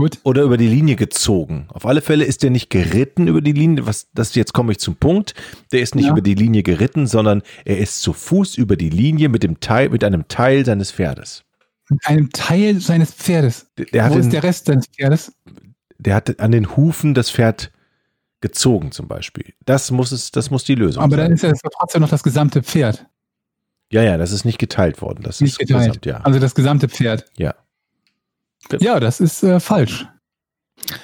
Gut. Oder über die Linie gezogen. Auf alle Fälle ist er nicht geritten über die Linie. Was, das jetzt komme ich zum Punkt. Der ist nicht Ja. über die Linie geritten, sondern er ist zu Fuß über die Linie mit dem Teil, mit einem Teil seines Pferdes. Mit einem Teil seines Pferdes. Der, der, hat Wo ist den, der Rest seines Pferdes? der hat an den Hufen das Pferd gezogen, zum Beispiel. Das muss es, das muss die Lösung Aber sein. dann ist ja trotzdem noch das gesamte Pferd. ja, ja, das ist nicht geteilt worden. Das Nicht ist geteilt. gesamt, ja. Also das gesamte Pferd. Ja. Ja, das ist äh, falsch.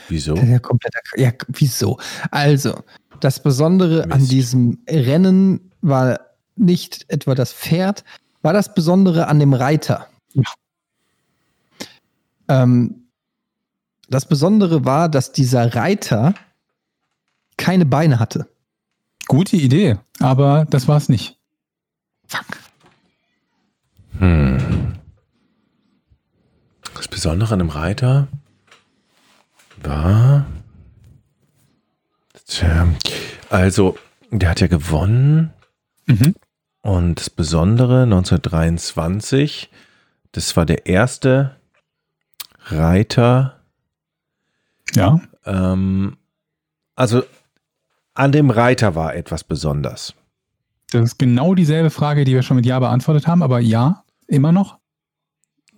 Wieso? Ja kompletter Ja, wieso? Also, das Besondere an Mist. diesem Rennen war nicht etwa das Pferd, war das Besondere an dem Reiter. Ja. Ähm, das Besondere war, dass dieser Reiter keine Beine hatte. Gute Idee, aber das war es nicht. Hm. Besondere an einem Reiter war. Tja, also, der hat ja gewonnen. Mhm. Und das Besondere 1923, das war der erste Reiter. Ja. Ähm, also, an dem Reiter war etwas besonders. Das ist genau dieselbe Frage, die wir schon mit Ja beantwortet haben, aber ja, immer noch.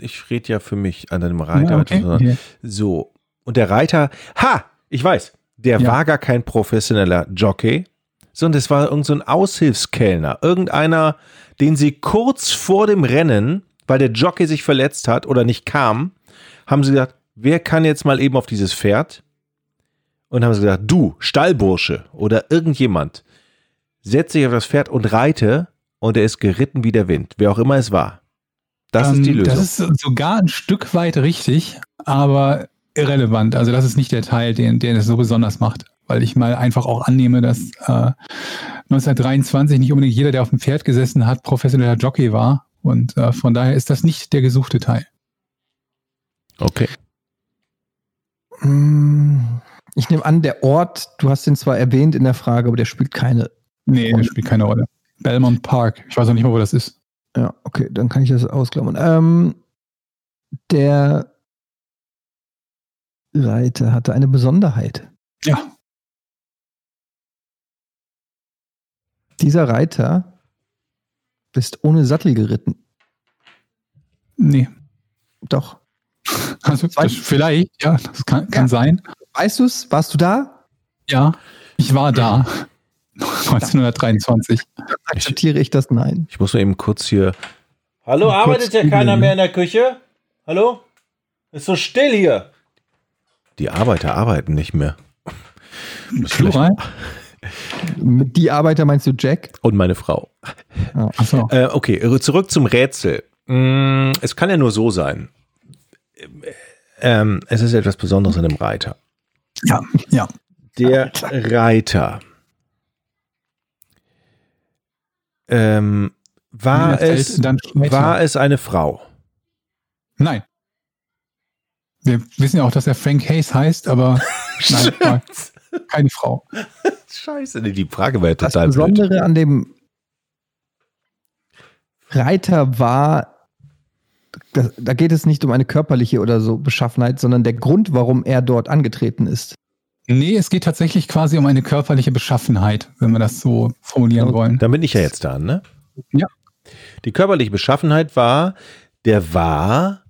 Ich rede ja für mich an einem Reiter. Ja, okay. okay. So. Und der Reiter, ha, ich weiß, der Ja. war gar kein professioneller Jockey, sondern es war irgendein so ein Aushilfskellner. Irgendeiner, den sie kurz vor dem Rennen, weil der Jockey sich verletzt hat oder nicht kam, haben sie gesagt, wer kann jetzt mal eben auf dieses Pferd? Und haben sie gesagt, du, Stallbursche oder irgendjemand, setz dich auf das Pferd und reite und er ist geritten wie der Wind, wer auch immer es war. Das ist die Ähm, Lösung. Das ist sogar ein Stück weit richtig, aber irrelevant. Also das ist nicht der Teil, den, den es so besonders macht. Weil ich mal einfach auch annehme, dass äh, 1923 nicht unbedingt jeder, der auf dem Pferd gesessen hat, professioneller Jockey war. Und äh, von daher ist das nicht der gesuchte Teil. okay. Hm, Ich nehme an, der Ort, du hast ihn zwar erwähnt in der Frage, aber der spielt keine. Nee, das spielt keine Rolle. Belmont Park. Ich weiß auch nicht mal, wo das ist. Ja, okay, dann kann ich das ausklammern. Ähm, der Reiter hatte eine Besonderheit. Ja. Dieser Reiter ist ohne Sattel geritten. Nee. Doch. Also vielleicht, ja, das kann, kann Ja. sein. Weißt du es? Warst du da? Ja, ich war da. 1923. Akzeptiere ich das? Nein. Ich muss mal eben kurz hier. Hallo, Kurz arbeitet ja keiner mehr in der Küche? Hallo? Ist so still hier. Die Arbeiter arbeiten nicht mehr. Plural? Mit die Arbeiter meinst du Jack? Und meine Frau. Achso. Äh, okay, zurück zum Rätsel. Mm, Es kann ja nur so sein. Ähm, es ist etwas Besonderes an dem Reiter. Ja, ja. Der Reiter. Ähm, war, es, war es eine Frau? Nein. Wir wissen ja auch, dass er Frank Hayes heißt, aber [LAUGHS] nein, keine Frau. Scheiße, nee, die Frage war ja Das total blöd. Besondere an dem Reiter war, da, da geht es nicht um eine körperliche oder so Beschaffenheit, sondern der Grund, warum er dort angetreten ist. Nee, es geht tatsächlich quasi um eine körperliche Beschaffenheit, wenn wir das so formulieren wollen. Dann bin ich ja jetzt dran, ne? Ja. Die körperliche Beschaffenheit war, der war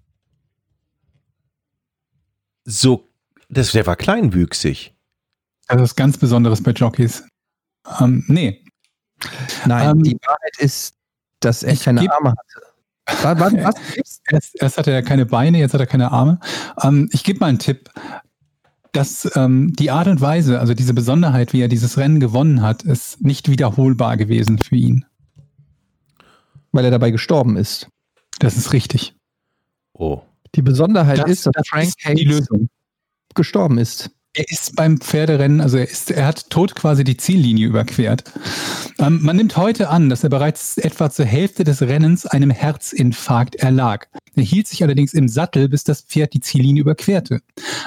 so, das, der war kleinwüchsig. Das ist ganz Besonderes bei Jockeys. Ähm, nee, Nein, Ähm, die Wahrheit ist, dass er ich keine geb- Arme hatte. Wa- wa- Was? [LAUGHS] Erst, erst hatte er keine Beine, jetzt hat er keine Arme. Ähm, ich gebe mal einen Tipp. Dass ähm, die Art und Weise, also diese Besonderheit, wie er dieses Rennen gewonnen hat, ist nicht wiederholbar gewesen für ihn. Weil er dabei gestorben ist. Das ist richtig. Oh. Die Besonderheit Das, ist, dass das Frank ist die Hayes Lösung. gestorben ist. Er ist beim Pferderennen, also er, ist, er hat tot quasi die Ziellinie überquert. Ähm, man nimmt heute an, dass er bereits etwa zur Hälfte des Rennens einem Herzinfarkt erlag. Er hielt sich allerdings im Sattel, bis das Pferd die Ziellinie überquerte.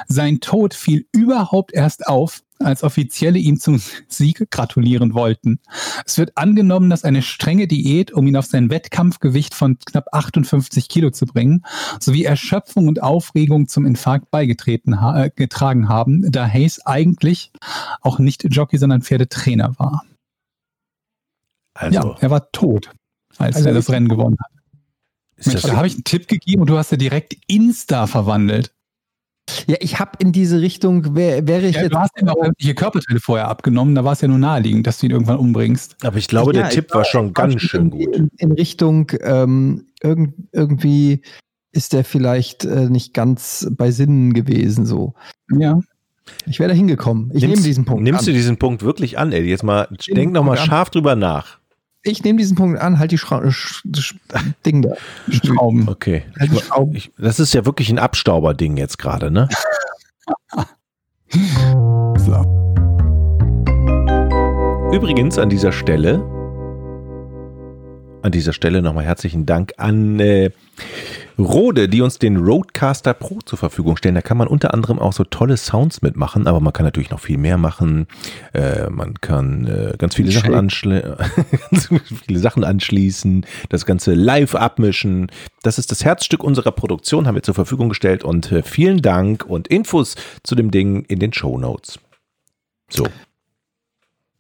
Sein Tod fiel überhaupt erst auf, als Offizielle ihm zum [LAUGHS] Sieg gratulieren wollten. Es wird angenommen, dass eine strenge Diät, um ihn auf sein Wettkampfgewicht von knapp 58 Kilo zu bringen, sowie Erschöpfung und Aufregung zum Infarkt beigetreten ha äh, getragen haben, da Hayes eigentlich auch nicht Jockey, sondern Pferdetrainer war. Also, Ja, er war tot, als Also er das Rennen gewonnen hat. Mensch, da habe ich einen Tipp gegeben und du hast ja direkt Insta verwandelt. Ja, ich habe in diese Richtung, wär, wäre ich Ja, jetzt. du hast ihm auch sämtliche Körperteile vorher abgenommen, da war es ja nur naheliegend, dass du ihn irgendwann umbringst. aber ich glaube, Ja, der Tipp war schon ganz schön in, gut. In, in Richtung, ähm, irgend, irgendwie ist der vielleicht äh, nicht ganz bei Sinnen gewesen. So. Ja. Ich wäre da hingekommen. Ich Nimmst- nehme diesen Punkt Nimmst an. du diesen Punkt wirklich an, ey? Jetzt mal, den denk noch mal Punkt an. scharf drüber nach. Ich nehme diesen Punkt an, halt die Schra Sch Sch Ding da. Schrauben. Okay. Halt die Schrauben. Ich, das ist ja wirklich ein Abstauberding jetzt gerade, ne? [LAUGHS] So. Übrigens an dieser Stelle, an dieser Stelle nochmal herzlichen Dank an äh, Rode, die uns den Roadcaster Pro zur Verfügung stellen. Da kann man unter anderem auch so tolle Sounds mitmachen, aber man kann natürlich noch viel mehr machen. Äh, man kann äh, ganz viele Sachen, [LAUGHS] ganz viele Sachen anschließen, das Ganze live abmischen. Das ist das Herzstück unserer Produktion, haben wir zur Verfügung gestellt und äh, vielen Dank und Infos zu dem Ding in den Show Notes. So.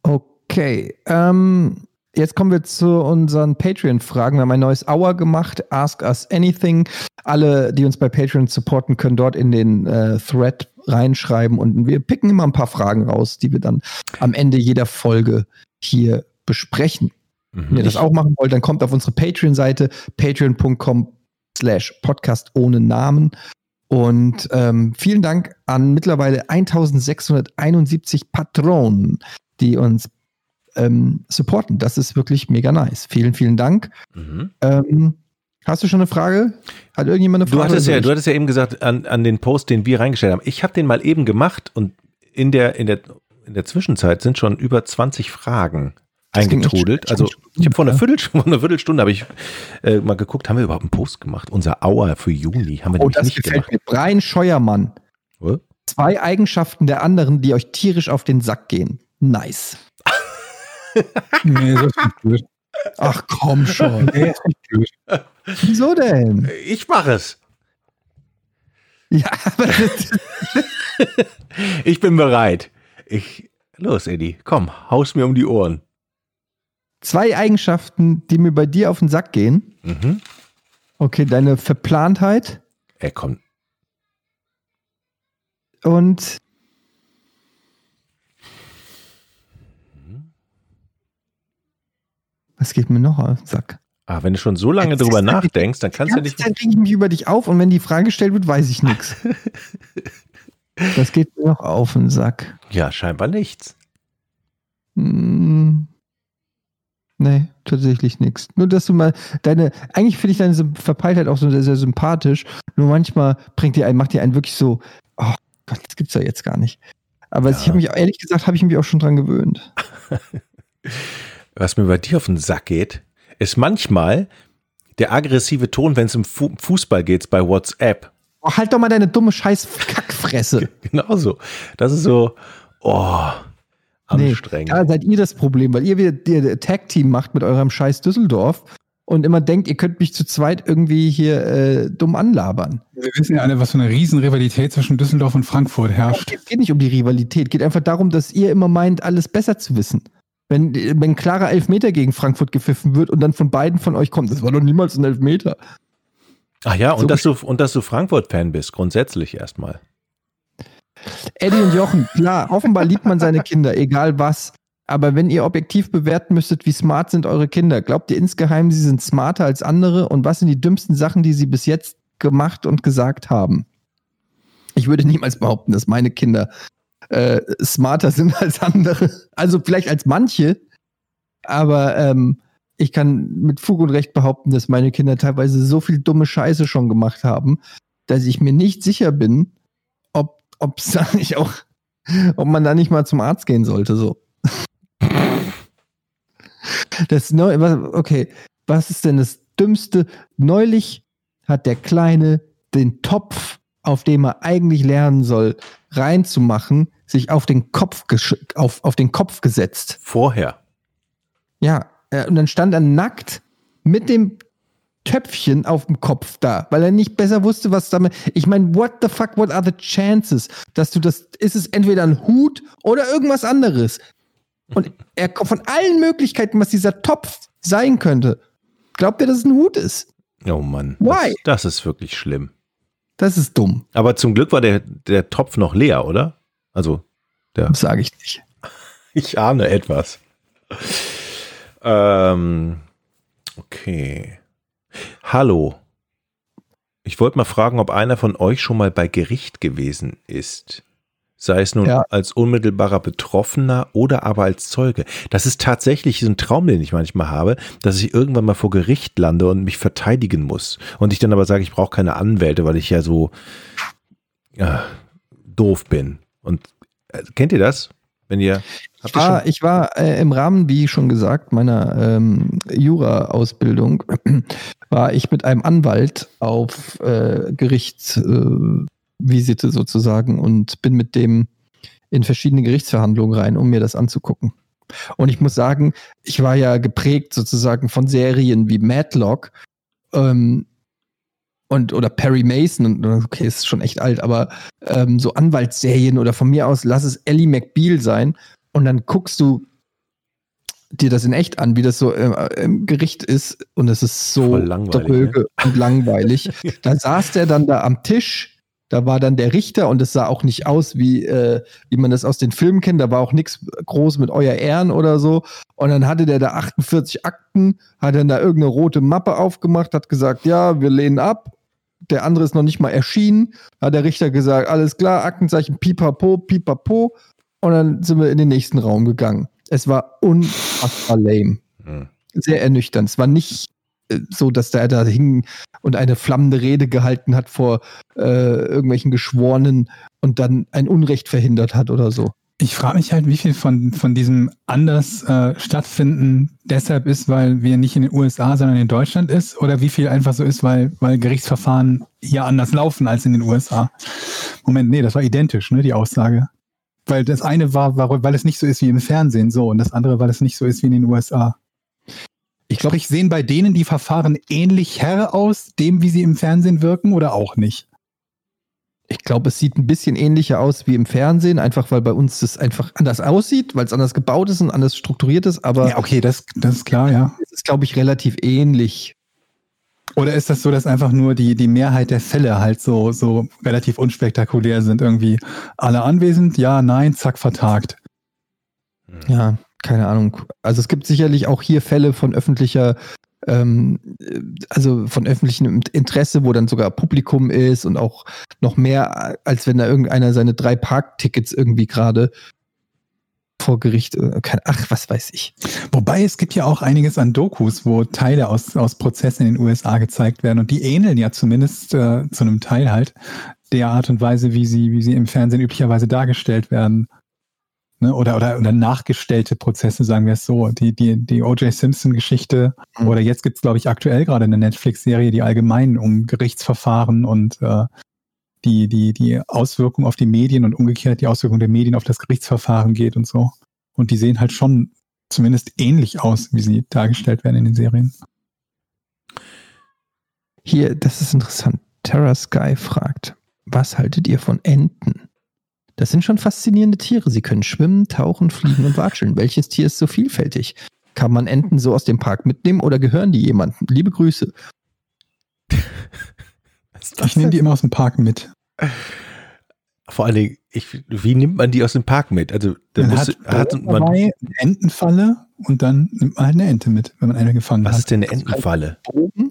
Okay. Ähm, jetzt kommen wir zu unseren Patreon-Fragen. Wir haben ein neues Hour gemacht, Ask Us Anything. Alle, die uns bei Patreon supporten, können dort in den äh, Thread reinschreiben und wir picken immer ein paar Fragen raus, die wir dann am Ende jeder Folge hier besprechen. Wenn ihr das auch machen wollt, dann kommt auf unsere Patreon-Seite patreon.com slash podcast ohne Namen. Und ähm, vielen Dank an mittlerweile 1671 Patronen, die uns ähm, supporten. Das ist wirklich mega nice. Vielen, vielen Dank. Mhm. Ähm, hast du schon eine Frage? Hat irgendjemand eine Frage? Du hattest, ja, du hattest ja eben gesagt, an, an den Post, den wir reingestellt haben. Ich habe den mal eben gemacht und in der, in der, in der Zwischenzeit sind schon über 20 Fragen Das eingetrudelt. Also ich habe [LAUGHS] vor einer. Viertelstunde, vor einer Viertelstunde habe ich äh, mal geguckt, haben wir überhaupt einen Post gemacht? Unser Hour für Juni haben wir Oh, das nicht gefällt gemacht. mir. Brian Scheuermann. Oder? Zwei Eigenschaften der anderen, die euch tierisch auf den Sack gehen. Nice. Nee, so ist nicht blöd. Ach komm schon. Nee, ist nicht blöd. Wieso denn? Ich mache es. Ja, aber das, [LAUGHS] Ich bin bereit. Ich, los, Eddie, komm, haus mir um die Ohren. zwei Eigenschaften, die mir bei dir auf den Sack gehen. Mhm. Okay, deine Verplantheit Ey, komm. und was geht mir noch auf den Sack? Ah, wenn du schon so lange drüber er- nachdenkst, dann kannst du Die nicht. Zeit reg ich mich über dich auf und wenn die Frage gestellt wird, weiß ich nichts. [LAUGHS] Das geht mir noch auf den Sack. Ja, scheinbar nichts. Hm. Nee, tatsächlich nichts. Nur, dass du mal deine, eigentlich finde ich deine Verpeiltheit auch so sehr, sehr sympathisch. Nur manchmal bringt dir einen, macht dir einen wirklich so, oh Gott, das gibt's ja jetzt gar nicht. Aber Ja. ich habe mich, ehrlich gesagt, habe ich mich auch schon dran gewöhnt. [LAUGHS] Was mir bei dir auf den Sack geht, ist manchmal der aggressive Ton, wenn es um Fu Fußball geht, bei WhatsApp. Oh, halt doch mal deine dumme scheiß Kackfresse. [LAUGHS] Genauso. Das ist so, oh, anstrengend. da seid ihr das Problem, weil ihr wieder ihr Tag-Team macht mit eurem scheiß Düsseldorf und immer denkt, ihr könnt mich zu zweit irgendwie hier äh, dumm anlabern. Wir wissen ja alle, was für eine Riesenrivalität zwischen Düsseldorf und Frankfurt herrscht. Es geht nicht um die Rivalität, geht einfach darum, dass ihr immer meint, alles besser zu wissen. Wenn, wenn klarer Elfmeter gegen Frankfurt gepfiffen wird und dann von beiden von euch kommt, das war doch niemals ein Elfmeter. Ach ja, und So dass du, und dass du Frankfurt-Fan bist, grundsätzlich erstmal. Eddie und Jochen, klar, offenbar liebt man seine Kinder, egal was. Aber wenn ihr objektiv bewerten müsstet, wie smart sind eure Kinder, glaubt ihr insgeheim, sie sind smarter als andere? Und was sind die dümmsten Sachen, die sie bis jetzt gemacht und gesagt haben? Ich würde niemals behaupten, dass meine Kinder äh, smarter [LAUGHS] sind als andere. Also vielleicht als manche, aber ähm, ich kann mit Fug und Recht behaupten, dass meine Kinder teilweise so viel dumme Scheiße schon gemacht haben, dass ich mir nicht sicher bin, ob ob's da [LAUGHS] nicht auch, ob man da nicht mal zum Arzt gehen sollte. So. Das was- okay, was ist denn das Dümmste? Neulich hat der Kleine den Topf, auf dem er eigentlich lernen soll, reinzumachen, sich auf den Kopf, auf, auf den Kopf gesetzt. Vorher. Ja, äh, und dann stand er nackt mit dem Töpfchen auf dem Kopf da, weil er nicht besser wusste, was damit. Ich meine, what the fuck, what are the chances, dass du das, ist es entweder ein Hut oder irgendwas anderes? Und er kommt von allen Möglichkeiten, was dieser Topf sein könnte. Glaubt ihr, dass es ein Hut ist? Oh Mann. Why? Das, das ist wirklich schlimm. Das ist dumm. Aber zum Glück war der, der Topf noch leer, oder? Also, Das sage ich nicht. [LAUGHS] ich ahne etwas. Ähm, okay. Hallo. Ich wollte mal fragen, ob einer von euch schon mal bei Gericht gewesen ist. Sei es nun Ja. als unmittelbarer Betroffener oder aber als Zeuge. Das ist tatsächlich so ein Traum, den ich manchmal habe, dass ich irgendwann mal vor Gericht lande und mich verteidigen muss. Und ich dann aber sage, ich brauche keine Anwälte, weil ich ja so äh, doof bin. Und äh, kennt ihr das? Wenn ihr Ich war, ich war äh, im Rahmen, wie schon gesagt, meiner ähm, Jura-Ausbildung, [CLEARS THROAT] war ich mit einem Anwalt auf äh, Gerichtsvisite äh, sozusagen und bin mit dem in verschiedene Gerichtsverhandlungen rein, um mir das anzugucken. Und ich muss sagen, ich war ja geprägt sozusagen von Serien wie Matlock ähm, und oder Perry Mason und okay, ist schon echt alt, aber ähm, so Anwaltsserien oder von mir aus lass es Ellie McBeal sein und dann guckst du dir das in echt an, wie das so äh, im Gericht ist und es ist so langweilig, dröge und langweilig. [LAUGHS] da saß der dann da am Tisch, da war dann der Richter und es sah auch nicht aus, wie, äh, wie man das aus den Filmen kennt, da war auch nichts groß mit euer Ehren oder so und dann hatte der da 48 Akten, hat dann da irgendeine rote Mappe aufgemacht, hat gesagt, ja, wir lehnen ab. Der andere ist noch nicht mal erschienen. Hat der Richter gesagt, alles klar, Aktenzeichen, pipapo, pipapo. Und dann sind wir in den nächsten Raum gegangen. Es war unfassbar lame. Hm. Sehr ernüchternd. Es war nicht äh, so, dass der da hing und eine flammende Rede gehalten hat vor äh, irgendwelchen Geschworenen und dann ein Unrecht verhindert hat oder so. Ich frage mich halt, wie viel von, von diesem anders äh, stattfinden deshalb ist, weil wir nicht in den USA, sondern in Deutschland ist, oder wie viel einfach so ist, weil, weil Gerichtsverfahren hier anders laufen als in den USA. Moment, nee, das war identisch, ne, die Aussage. Weil das eine war, war, weil es nicht so ist wie im Fernsehen, so, und das andere, weil es nicht so ist wie in den USA. Ich glaube, Sprich, sehen bei denen die Verfahren ähnlich her aus, dem, wie sie im Fernsehen wirken, oder auch nicht? Ich glaube, es sieht ein bisschen ähnlicher aus wie im Fernsehen, einfach weil bei uns das einfach anders aussieht, weil es anders gebaut ist und anders strukturiert ist, aber ja, okay, das, das ist klar, ja. es ist, glaube ich, relativ ähnlich. Oder ist das so, dass einfach nur die, die Mehrheit der Fälle halt so, so relativ unspektakulär sind? Irgendwie alle anwesend, ja, nein, zack, vertagt. Ja, keine Ahnung. Also es gibt sicherlich auch hier Fälle von öffentlicher, ähm, äh, also von öffentlichem Interesse, wo dann sogar Publikum ist und auch noch mehr, als wenn da irgendeiner seine drei Parktickets irgendwie gerade vor Gericht, äh, ach, was weiß ich. Wobei es gibt ja auch einiges an Dokus, wo Teile aus, aus Prozessen in den USA gezeigt werden und die ähneln ja zumindest äh, zu einem Teil halt der Art und Weise, wie sie, wie sie im Fernsehen üblicherweise dargestellt werden. Ne? Oder, oder, oder nachgestellte Prozesse, sagen wir es so. Die, die, die O.J. Simpson-Geschichte Mhm. oder jetzt gibt es, glaube ich, aktuell gerade eine Netflix-Serie, die allgemein um Gerichtsverfahren und äh, die, die, die Auswirkung auf die Medien und umgekehrt die Auswirkung der Medien auf das Gerichtsverfahren geht und so. Und die sehen halt schon zumindest ähnlich aus, wie sie dargestellt werden in den Serien. Hier, das ist interessant. Terra Sky fragt, was haltet ihr von Enten? Das sind schon faszinierende Tiere. Sie können schwimmen, tauchen, fliegen und watscheln. Welches Tier ist so vielfältig? Kann man Enten so aus dem Park mitnehmen oder gehören die jemandem? Liebe Grüße. Ich nehme die immer aus dem Park mit. Vor allen Dingen, ich, wie nimmt man die aus dem Park mit? Also, da Man muss, hat, hat man, eine Entenfalle und dann nimmt man halt eine Ente mit, wenn man eine gefangen was hat. ist denn eine Entenfalle?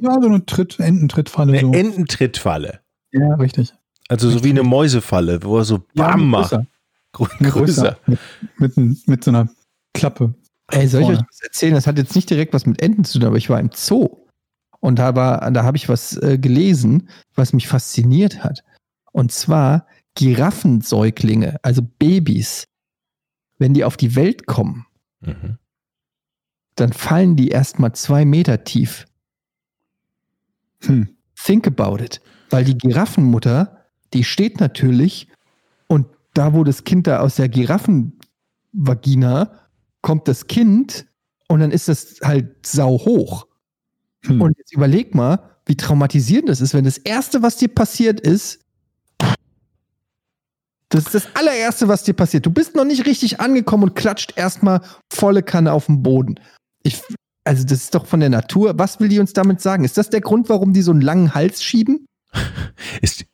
Ja, so eine Tritt, Ententrittfalle. Eine so. Ententrittfalle. ja, richtig. Also so wie eine Mäusefalle, wo er so Ja, Bam macht. größer. Grö- Größer. Mit, mit, so einer Klappe. Ey, soll ich euch was erzählen? Das hat jetzt nicht direkt was mit Enten zu tun, aber ich war im Zoo. Und da, war, da habe ich was äh, gelesen, was mich fasziniert hat. Und zwar Giraffensäuglinge, also Babys. Wenn die auf die Welt kommen, Mhm. dann fallen die erstmal zwei Meter tief. Hm. Think about it. Weil die Giraffenmutter, die steht natürlich und da, wo das Kind da aus der Giraffenvagina kommt das Kind und dann ist das halt sau hoch. Hm. Und jetzt überleg mal, wie traumatisierend das ist, wenn das Erste, was dir passiert ist, das ist das allererste, was dir passiert. Du bist noch nicht richtig angekommen und klatscht erstmal volle Kanne auf den Boden. Ich, also, das ist doch von der Natur. Was will die uns damit sagen? Ist das der Grund, warum die so einen langen Hals schieben? [LAUGHS] Ist,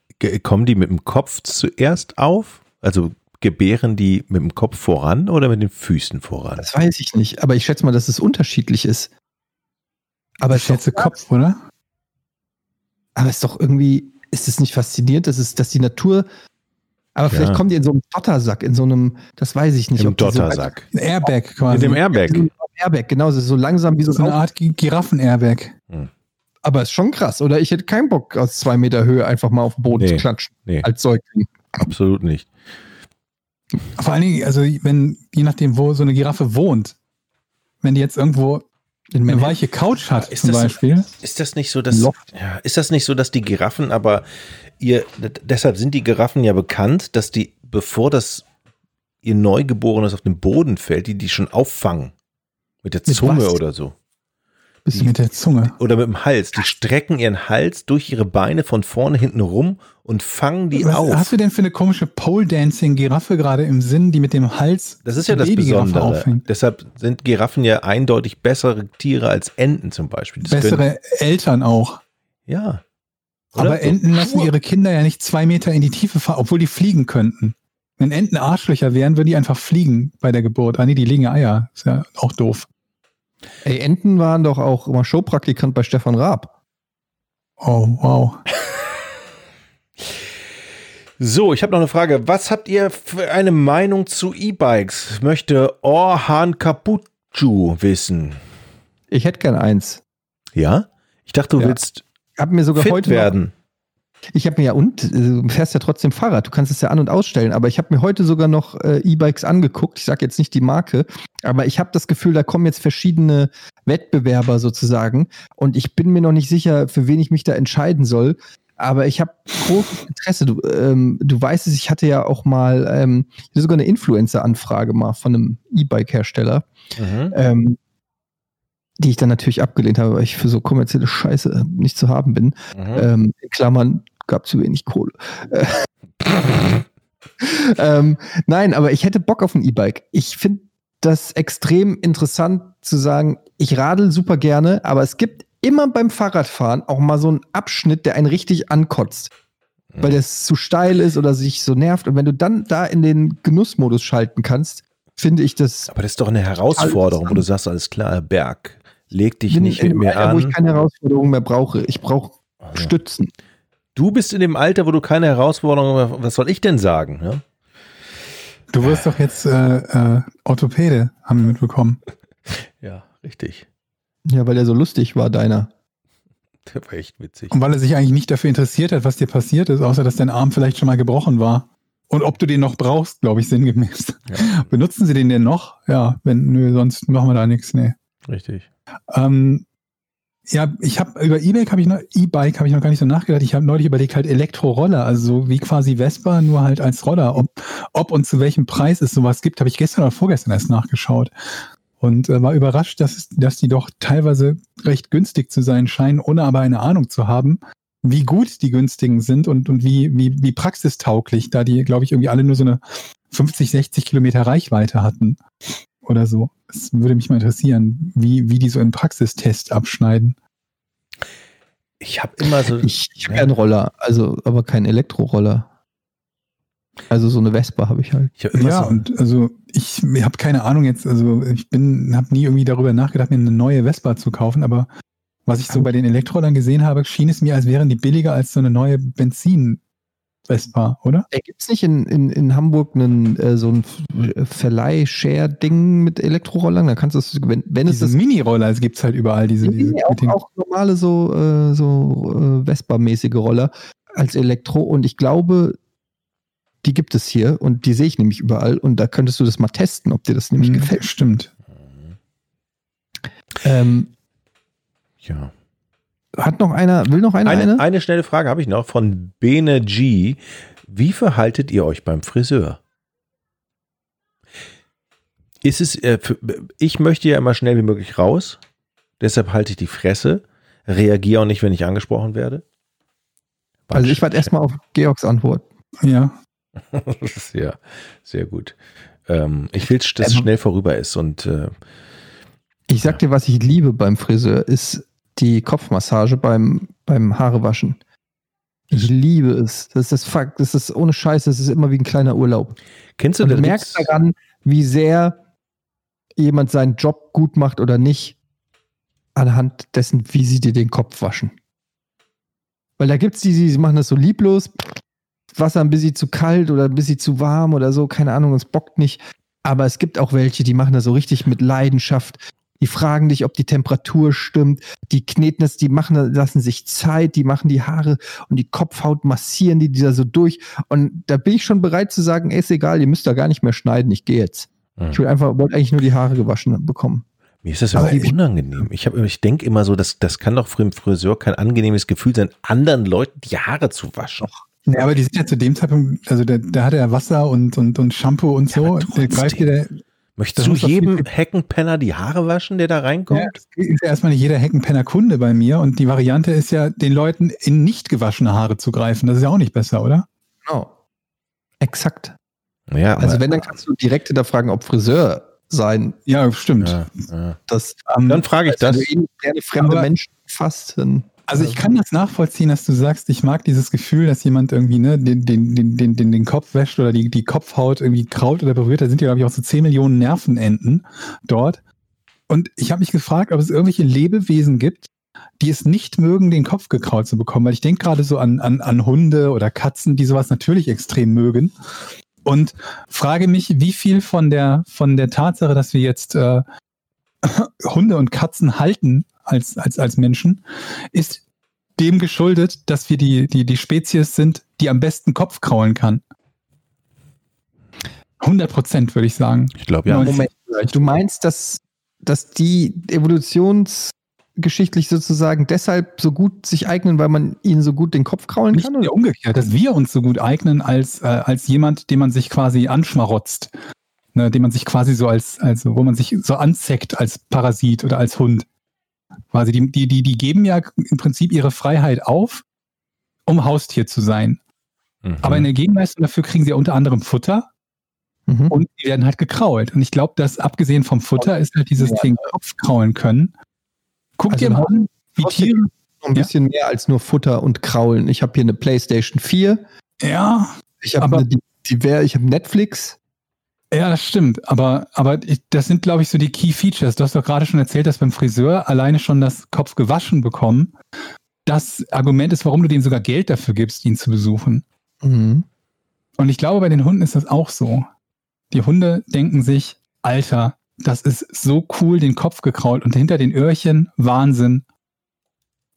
kommen die mit dem Kopf zuerst auf? Also gebären die mit dem Kopf voran oder mit den Füßen voran? Das weiß ich nicht, aber ich schätze mal, dass es unterschiedlich ist. Aber ich ist, doch, schätze Kopf, oder? aber es ist doch irgendwie, ist es nicht faszinierend, dass, es, dass die Natur. Aber vielleicht Ja. kommen die in so einem Dottersack, in so einem, das weiß ich nicht. Im ob die so- Dottersack. Ein Airbag quasi. Mit dem Airbag. Airbag, genau, so- so langsam wie so so eine ein Art Gi- Giraffen-Airbag. Aber ist schon krass, oder? Ich hätte keinen Bock, aus zwei Meter Höhe einfach mal auf den Boden Nee. zu klatschen. Nee, Als Säugling. absolut nicht. Vor allen Dingen, also wenn, je nachdem, wo so eine Giraffe wohnt, wenn die jetzt irgendwo In eine weiche Couch hat, Ist zum das- Beispiel. Ist das nicht so, dass Loft. ja, ist das nicht so, dass die Giraffen, aber ihr deshalb sind die Giraffen ja bekannt, dass die bevor das ihr Neugeborenes auf den Boden fällt, die die schon auffangen mit der Mit Zunge was? oder so Bist du mit der Zunge? oder mit dem Hals. Die strecken ihren Hals durch ihre Beine von vorne hinten rum und fangen die Was auf. hast du denn für eine komische Pole-Dancing-Giraffe gerade im Sinn, die mit dem Hals Das ist ja die das Besondere. aufhängt? Deshalb sind Giraffen ja eindeutig bessere Tiere als Enten zum Beispiel. Das Bessere Eltern auch. ja. Aber Oder? Enten lassen ihre Kinder ja nicht zwei Meter in die Tiefe fahren, obwohl die fliegen könnten. Wenn Enten Arschlöcher wären, würden die einfach fliegen bei der Geburt. Ah nee, die legen Eier. Ist ja auch doof. Ey, Enten waren doch auch immer Showpraktikant bei Stefan Raab. Oh, wow. [LAUGHS] So, ich habe noch eine Frage. Was habt ihr für eine Meinung zu E-Bikes? Möchte Orhan Kapucu wissen. Ich hätte gern eins. Ja? Ich dachte, du Ja. willst Hab mir sogar fit heute noch- werden. Ich habe mir ja und äh, du fährst ja trotzdem Fahrrad. Du kannst es ja an und ausstellen. Aber ich habe mir heute sogar noch äh, E-Bikes angeguckt. Ich sage jetzt nicht die Marke, aber ich habe das Gefühl, da kommen jetzt verschiedene Wettbewerber sozusagen. Und ich bin mir noch nicht sicher, für wen ich mich da entscheiden soll. Aber ich habe großes Interesse. Du, ähm, du weißt es, ich hatte ja auch mal ähm, sogar eine Influencer-Anfrage mal von einem E-Bike-Hersteller, Mhm. ähm, die ich dann natürlich abgelehnt habe, weil ich für so kommerzielle Scheiße nicht zu haben bin. Mhm. Ähm, Klammern gab zu wenig Kohle. Äh, [LAUGHS] ähm, nein, aber ich hätte Bock auf ein E-Bike. Ich finde das extrem interessant zu sagen, ich radel super gerne, aber es gibt immer beim Fahrradfahren auch mal so einen Abschnitt, der einen richtig ankotzt. Mhm. Weil das zu steil ist oder sich so nervt. Und wenn du dann da in den Genussmodus schalten kannst, finde ich das Aber das ist doch eine Herausforderung, wo du sagst, alles klar, Berg, leg dich nicht in mir Alter, wo ich an. keine Herausforderung mehr brauche. Ich brauche Also, Stützen. Du bist in dem Alter, wo du keine Herausforderung mehr, was soll ich denn sagen? Ne? Du wirst doch jetzt äh, äh, Orthopäde, haben wir mitbekommen. [LAUGHS] Ja, richtig. Ja, weil der so lustig war, deiner. Das war echt witzig. Und weil er sich eigentlich nicht dafür interessiert hat, was dir passiert ist, außer dass dein Arm vielleicht schon mal gebrochen war. Und ob du den noch brauchst, glaube ich, sinngemäß. Ja. [LAUGHS] Benutzen sie den denn noch? Ja, wenn, nö, sonst machen wir da nichts, nee. Richtig. Ähm, ja, ich habe über E-Bike habe ich noch E-Bike habe ich noch gar nicht so nachgedacht. Ich habe neulich überlegt halt Elektroroller, also so wie quasi Vespa, nur halt als Roller. Ob, ob und zu welchem Preis es sowas gibt, habe ich gestern oder vorgestern erst nachgeschaut und äh, war überrascht, dass dass die doch teilweise recht günstig zu sein scheinen, ohne aber eine Ahnung zu haben, wie gut die günstigen sind und und wie wie wie praxistauglich, da die glaube ich irgendwie alle nur so eine 50, 60 Kilometer Reichweite hatten oder so. Das würde mich mal interessieren, wie, wie die so im Praxistest abschneiden. Ich habe immer so. Ich, ich Ja. wäre ein Roller, also aber kein Elektroroller. Also so eine Vespa habe ich halt. Ich hab immer Ja, so, und also ich habe keine Ahnung jetzt, also ich bin, habe nie irgendwie darüber nachgedacht, mir eine neue Vespa zu kaufen, aber was ich so bei den Elektrolern gesehen habe, schien es mir, als wären die billiger als so eine neue Benzin-Vespa, oder? Äh, Gibt es nicht in, in, in Hamburg einen, äh, so ein Verleih-Share-Ding mit Elektrorollern? Da kannst du es, wenn, wenn es Diese das Mini-Roller, es gibt halt überall diese, diese auch, auch normale so, äh, so äh, Vespa-mäßige Roller als Elektro und ich glaube, die gibt es hier und die sehe ich nämlich überall und da könntest du das mal testen, ob dir das nämlich Hm, gefällt. Stimmt. Ähm, ja. Hat noch einer, will noch einer eine? Eine, eine schnelle Frage habe ich noch von Bene G. Wie verhaltet ihr euch beim Friseur? Ist es, äh, für, ich möchte ja immer schnell wie möglich raus, deshalb halte ich die Fresse, reagiere auch nicht, wenn ich angesprochen werde. also ich warte erstmal auf Georgs Antwort. Ja. [LAUGHS] Ja sehr gut. Ähm, ich will, dass es Ähm, schnell vorüber ist und äh, Ich sag dir, was ich liebe beim Friseur, ist die Kopfmassage beim, beim Haarewaschen. Ich liebe es. Das ist das Fakt, das ist ohne Scheiß, das ist immer wie ein kleiner Urlaub. kennst du Und du merkst daran, wie sehr jemand seinen Job gut macht oder nicht, anhand dessen, wie sie dir den Kopf waschen. Weil da gibt's die, die machen das so lieblos, Wasser ein bisschen zu kalt oder ein bisschen zu warm oder so, keine Ahnung, es bockt nicht. Aber es gibt auch welche, die machen das so richtig mit Leidenschaft. Die fragen dich, ob die Temperatur stimmt. Die kneten das, die machen, lassen sich Zeit, die machen die Haare und die Kopfhaut massieren die, die da so durch. Und da bin ich schon bereit zu sagen, ey, ist egal, ihr müsst da gar nicht mehr schneiden, ich gehe jetzt. Hm. Ich will einfach, wollte eigentlich nur die Haare gewaschen bekommen. Mir ist das Aber aber unangenehm. Ich, hab- ich denke immer so, dass, das kann doch für den Friseur kein angenehmes Gefühl sein, anderen Leuten die Haare zu waschen. Ja, aber die sind ja zu dem Zeitpunkt, also da, da hat er Wasser und, und, und Shampoo und Ja, so. der greift dir Möchtest Das du jedem Heckenpenner die Haare waschen, der da reinkommt? Ja, das ist ja erstmal nicht jeder Heckenpenner Kunde bei mir und die Variante ist ja, den Leuten in nicht gewaschene Haare zu greifen. Das ist ja auch nicht besser, oder? Genau. Exakt. Ja, aber, Also wenn, dann kannst du direkt hinterfragen, ob Friseur sein. Ja, stimmt. ja, ja. Das, Ähm, Dann frage ich wenn das. du eh gerne fremde Aber- Menschen fasst, dann Also ich kann das nachvollziehen, dass du sagst, ich mag dieses Gefühl, dass jemand irgendwie ne, den, den, den, den, den, Kopf wäscht oder die, die Kopfhaut irgendwie kraut oder berührt. Da sind ja, glaube ich, auch so 10 Millionen Nervenenden dort. Und ich habe mich gefragt, ob es irgendwelche Lebewesen gibt, die es nicht mögen, den Kopf gekraut zu bekommen. Weil ich denke gerade so an, an, an Hunde oder Katzen, die sowas natürlich extrem mögen. Und frage mich, wie viel von der, von der Tatsache, dass wir jetzt äh, [LAUGHS] Hunde und Katzen halten als, als, als Menschen, ist dem geschuldet, dass wir die, die, die Spezies sind, die am besten Kopf kraulen kann. 100 Prozent, würde ich sagen. Ich glaube, ja. Moment, du meinst, dass, dass die evolutionsgeschichtlich sozusagen deshalb so gut sich eignen, weil man ihnen so gut den Kopf kraulen Nicht kann? ja, umgekehrt, dass wir uns so gut eignen als, äh, als jemand, den man sich quasi anschmarotzt. Ne, den man sich quasi so als, also wo man sich so anzeckt als Parasit oder als Hund. Quasi, die, die, die, die geben ja im Prinzip ihre Freiheit auf, um Haustier zu sein. Mhm. Aber in der Gegenleistung dafür kriegen sie ja unter anderem Futter Mhm. und die werden halt gekrault. Und ich glaube, dass abgesehen vom Futter ist halt dieses Ja. Ding Kopf kraulen können. Guck Also dir mal an, wie Tiere. Ein Ja. bisschen mehr als nur Futter und Kraulen. Ich habe hier eine PlayStation 4, Ja, ich habe wär, ich habe Netflix. Ja, das stimmt. Aber, aber ich, das sind, glaube ich, so die Key Features. Du hast doch gerade schon erzählt, dass beim Friseur alleine schon das Kopf gewaschen bekommen. Das Argument ist, warum du denen sogar Geld dafür gibst, ihn zu besuchen. Mhm. Und ich glaube, bei den Hunden ist das auch so. Die Hunde denken sich, Alter, das ist so cool, den Kopf gekrault und hinter den Öhrchen Wahnsinn,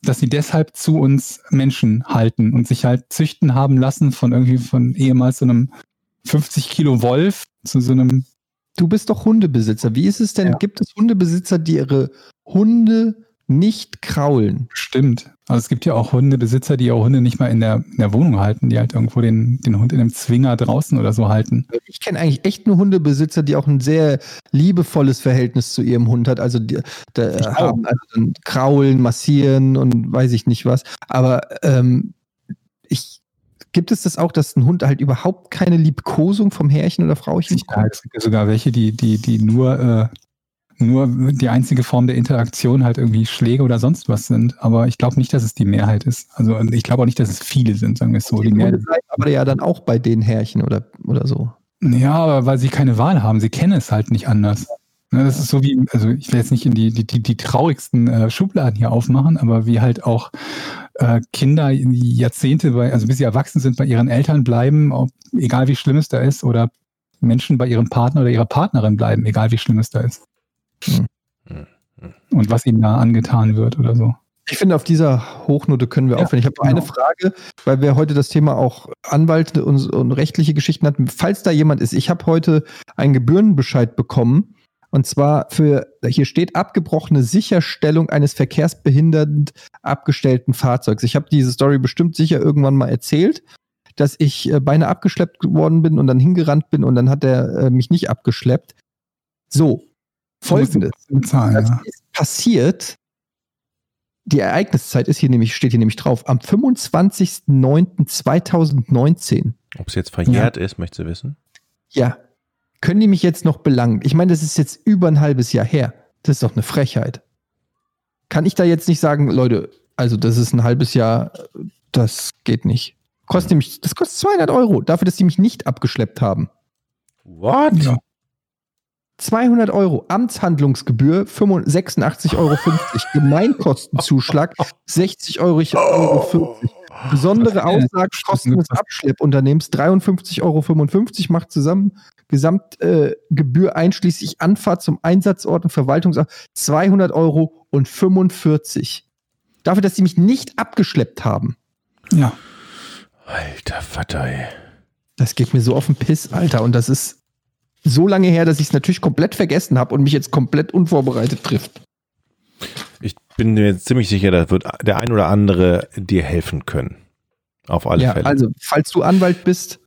dass sie deshalb zu uns Menschen halten und sich halt züchten haben lassen von irgendwie von ehemals so einem 50 Kilo Wolf zu so einem, Du bist doch Hundebesitzer. Wie ist es denn? Ja. Gibt es Hundebesitzer, die ihre Hunde nicht kraulen? stimmt. Also es gibt ja auch Hundebesitzer, die auch Hunde nicht mal in der, in der Wohnung halten, die halt irgendwo den, den Hund in einem Zwinger draußen oder so halten. Ich kenne eigentlich echt nur Hundebesitzer, die auch ein sehr liebevolles Verhältnis zu ihrem Hund hat. Also die, auch. haben also kraulen, massieren und weiß ich nicht was. Aber ähm, ich gibt es das auch, dass ein Hund halt überhaupt keine Liebkosung vom Herrchen oder Frauchen Ja, es gibt ja sogar welche, die, die, die nur, äh, nur die einzige Form der Interaktion halt irgendwie Schläge oder sonst was sind. Aber ich glaube nicht, dass es die Mehrheit ist. Also ich glaube auch nicht, dass es viele sind, sagen wir es so. Die Mehrheit, aber ja dann auch bei den Härchen oder, oder so. ja, aber weil sie keine Wahl haben. Sie kennen es halt nicht anders. Ne, das ist so wie, also ich will jetzt nicht in die, die, die, die traurigsten äh, Schubladen hier aufmachen, aber wie halt auch äh, Kinder Jahrzehnte bei, also bis sie erwachsen sind, bei ihren Eltern bleiben, ob, egal wie schlimm es da ist, oder Menschen bei ihrem Partner oder ihrer Partnerin bleiben, egal wie schlimm es da ist. Hm. Und was ihnen da angetan wird oder so. Ich finde, auf dieser Hochnote können wir Ja, aufhören. Ich habe genau. eine Frage, weil wir heute das Thema auch Anwälte und, und rechtliche Geschichten hatten. Falls da jemand ist, ich habe heute einen Gebührenbescheid bekommen. Und zwar für, hier steht abgebrochene Sicherstellung eines verkehrsbehindernd abgestellten Fahrzeugs. Ich habe diese Story bestimmt sicher irgendwann mal erzählt, dass ich äh, beinahe abgeschleppt worden bin und dann hingerannt bin und dann hat er äh, mich nicht abgeschleppt. So, folgendes. Bezahlen, Das ja. ist passiert. Die Ereigniszeit ist hier nämlich, steht hier nämlich drauf, am 25.09.2019. Ob es jetzt verjährt ist, möchtest du wissen? Ja. Können die mich jetzt noch belangen? Ich meine, das ist jetzt über ein halbes Jahr her. Das ist doch eine Frechheit. Kann ich da jetzt nicht sagen, Leute, also das ist ein halbes Jahr, das geht nicht. Kostet nämlich, das kostet 200 Euro dafür, dass die mich nicht abgeschleppt haben. What? Ja. 200 Euro Amtshandlungsgebühr, 85,50 Euro, [LAUGHS] Gemeinkostenzuschlag, 60 Euro, Euro 50. Besondere Auslagekosten des Abschleppunternehmens, 53,55 Euro, macht zusammen Gesamtgebühr äh, einschließlich Anfahrt zum Einsatzort und Verwaltungsort 200 Euro und 45. Dafür, dass sie mich nicht abgeschleppt haben. ja. Alter Vater, ey. Das geht mir so auf den Piss, Alter. Und das ist so lange her, dass ich es natürlich komplett vergessen habe und mich jetzt komplett unvorbereitet trifft. Ich bin mir ziemlich sicher, da wird der ein oder andere dir helfen können. Auf alle ja, Fälle. also, falls du Anwalt bist,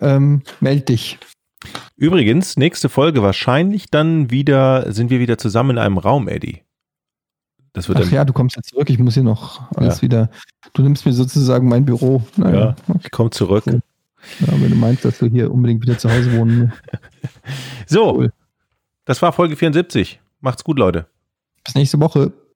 ähm, meld dich. Übrigens, nächste Folge wahrscheinlich dann wieder, sind wir wieder zusammen in einem Raum, Eddie. Das wird Ach ja, du kommst jetzt zurück. Ich muss hier noch alles Ja. wieder. Du nimmst mir sozusagen mein Büro. Naja, Ja. okay. ich komme zurück. Cool. ja, wenn du meinst, dass du hier unbedingt wieder zu Hause wohnen willst. [LAUGHS] So, Cool. das war Folge 74. Macht's gut, Leute. Bis nächste Woche.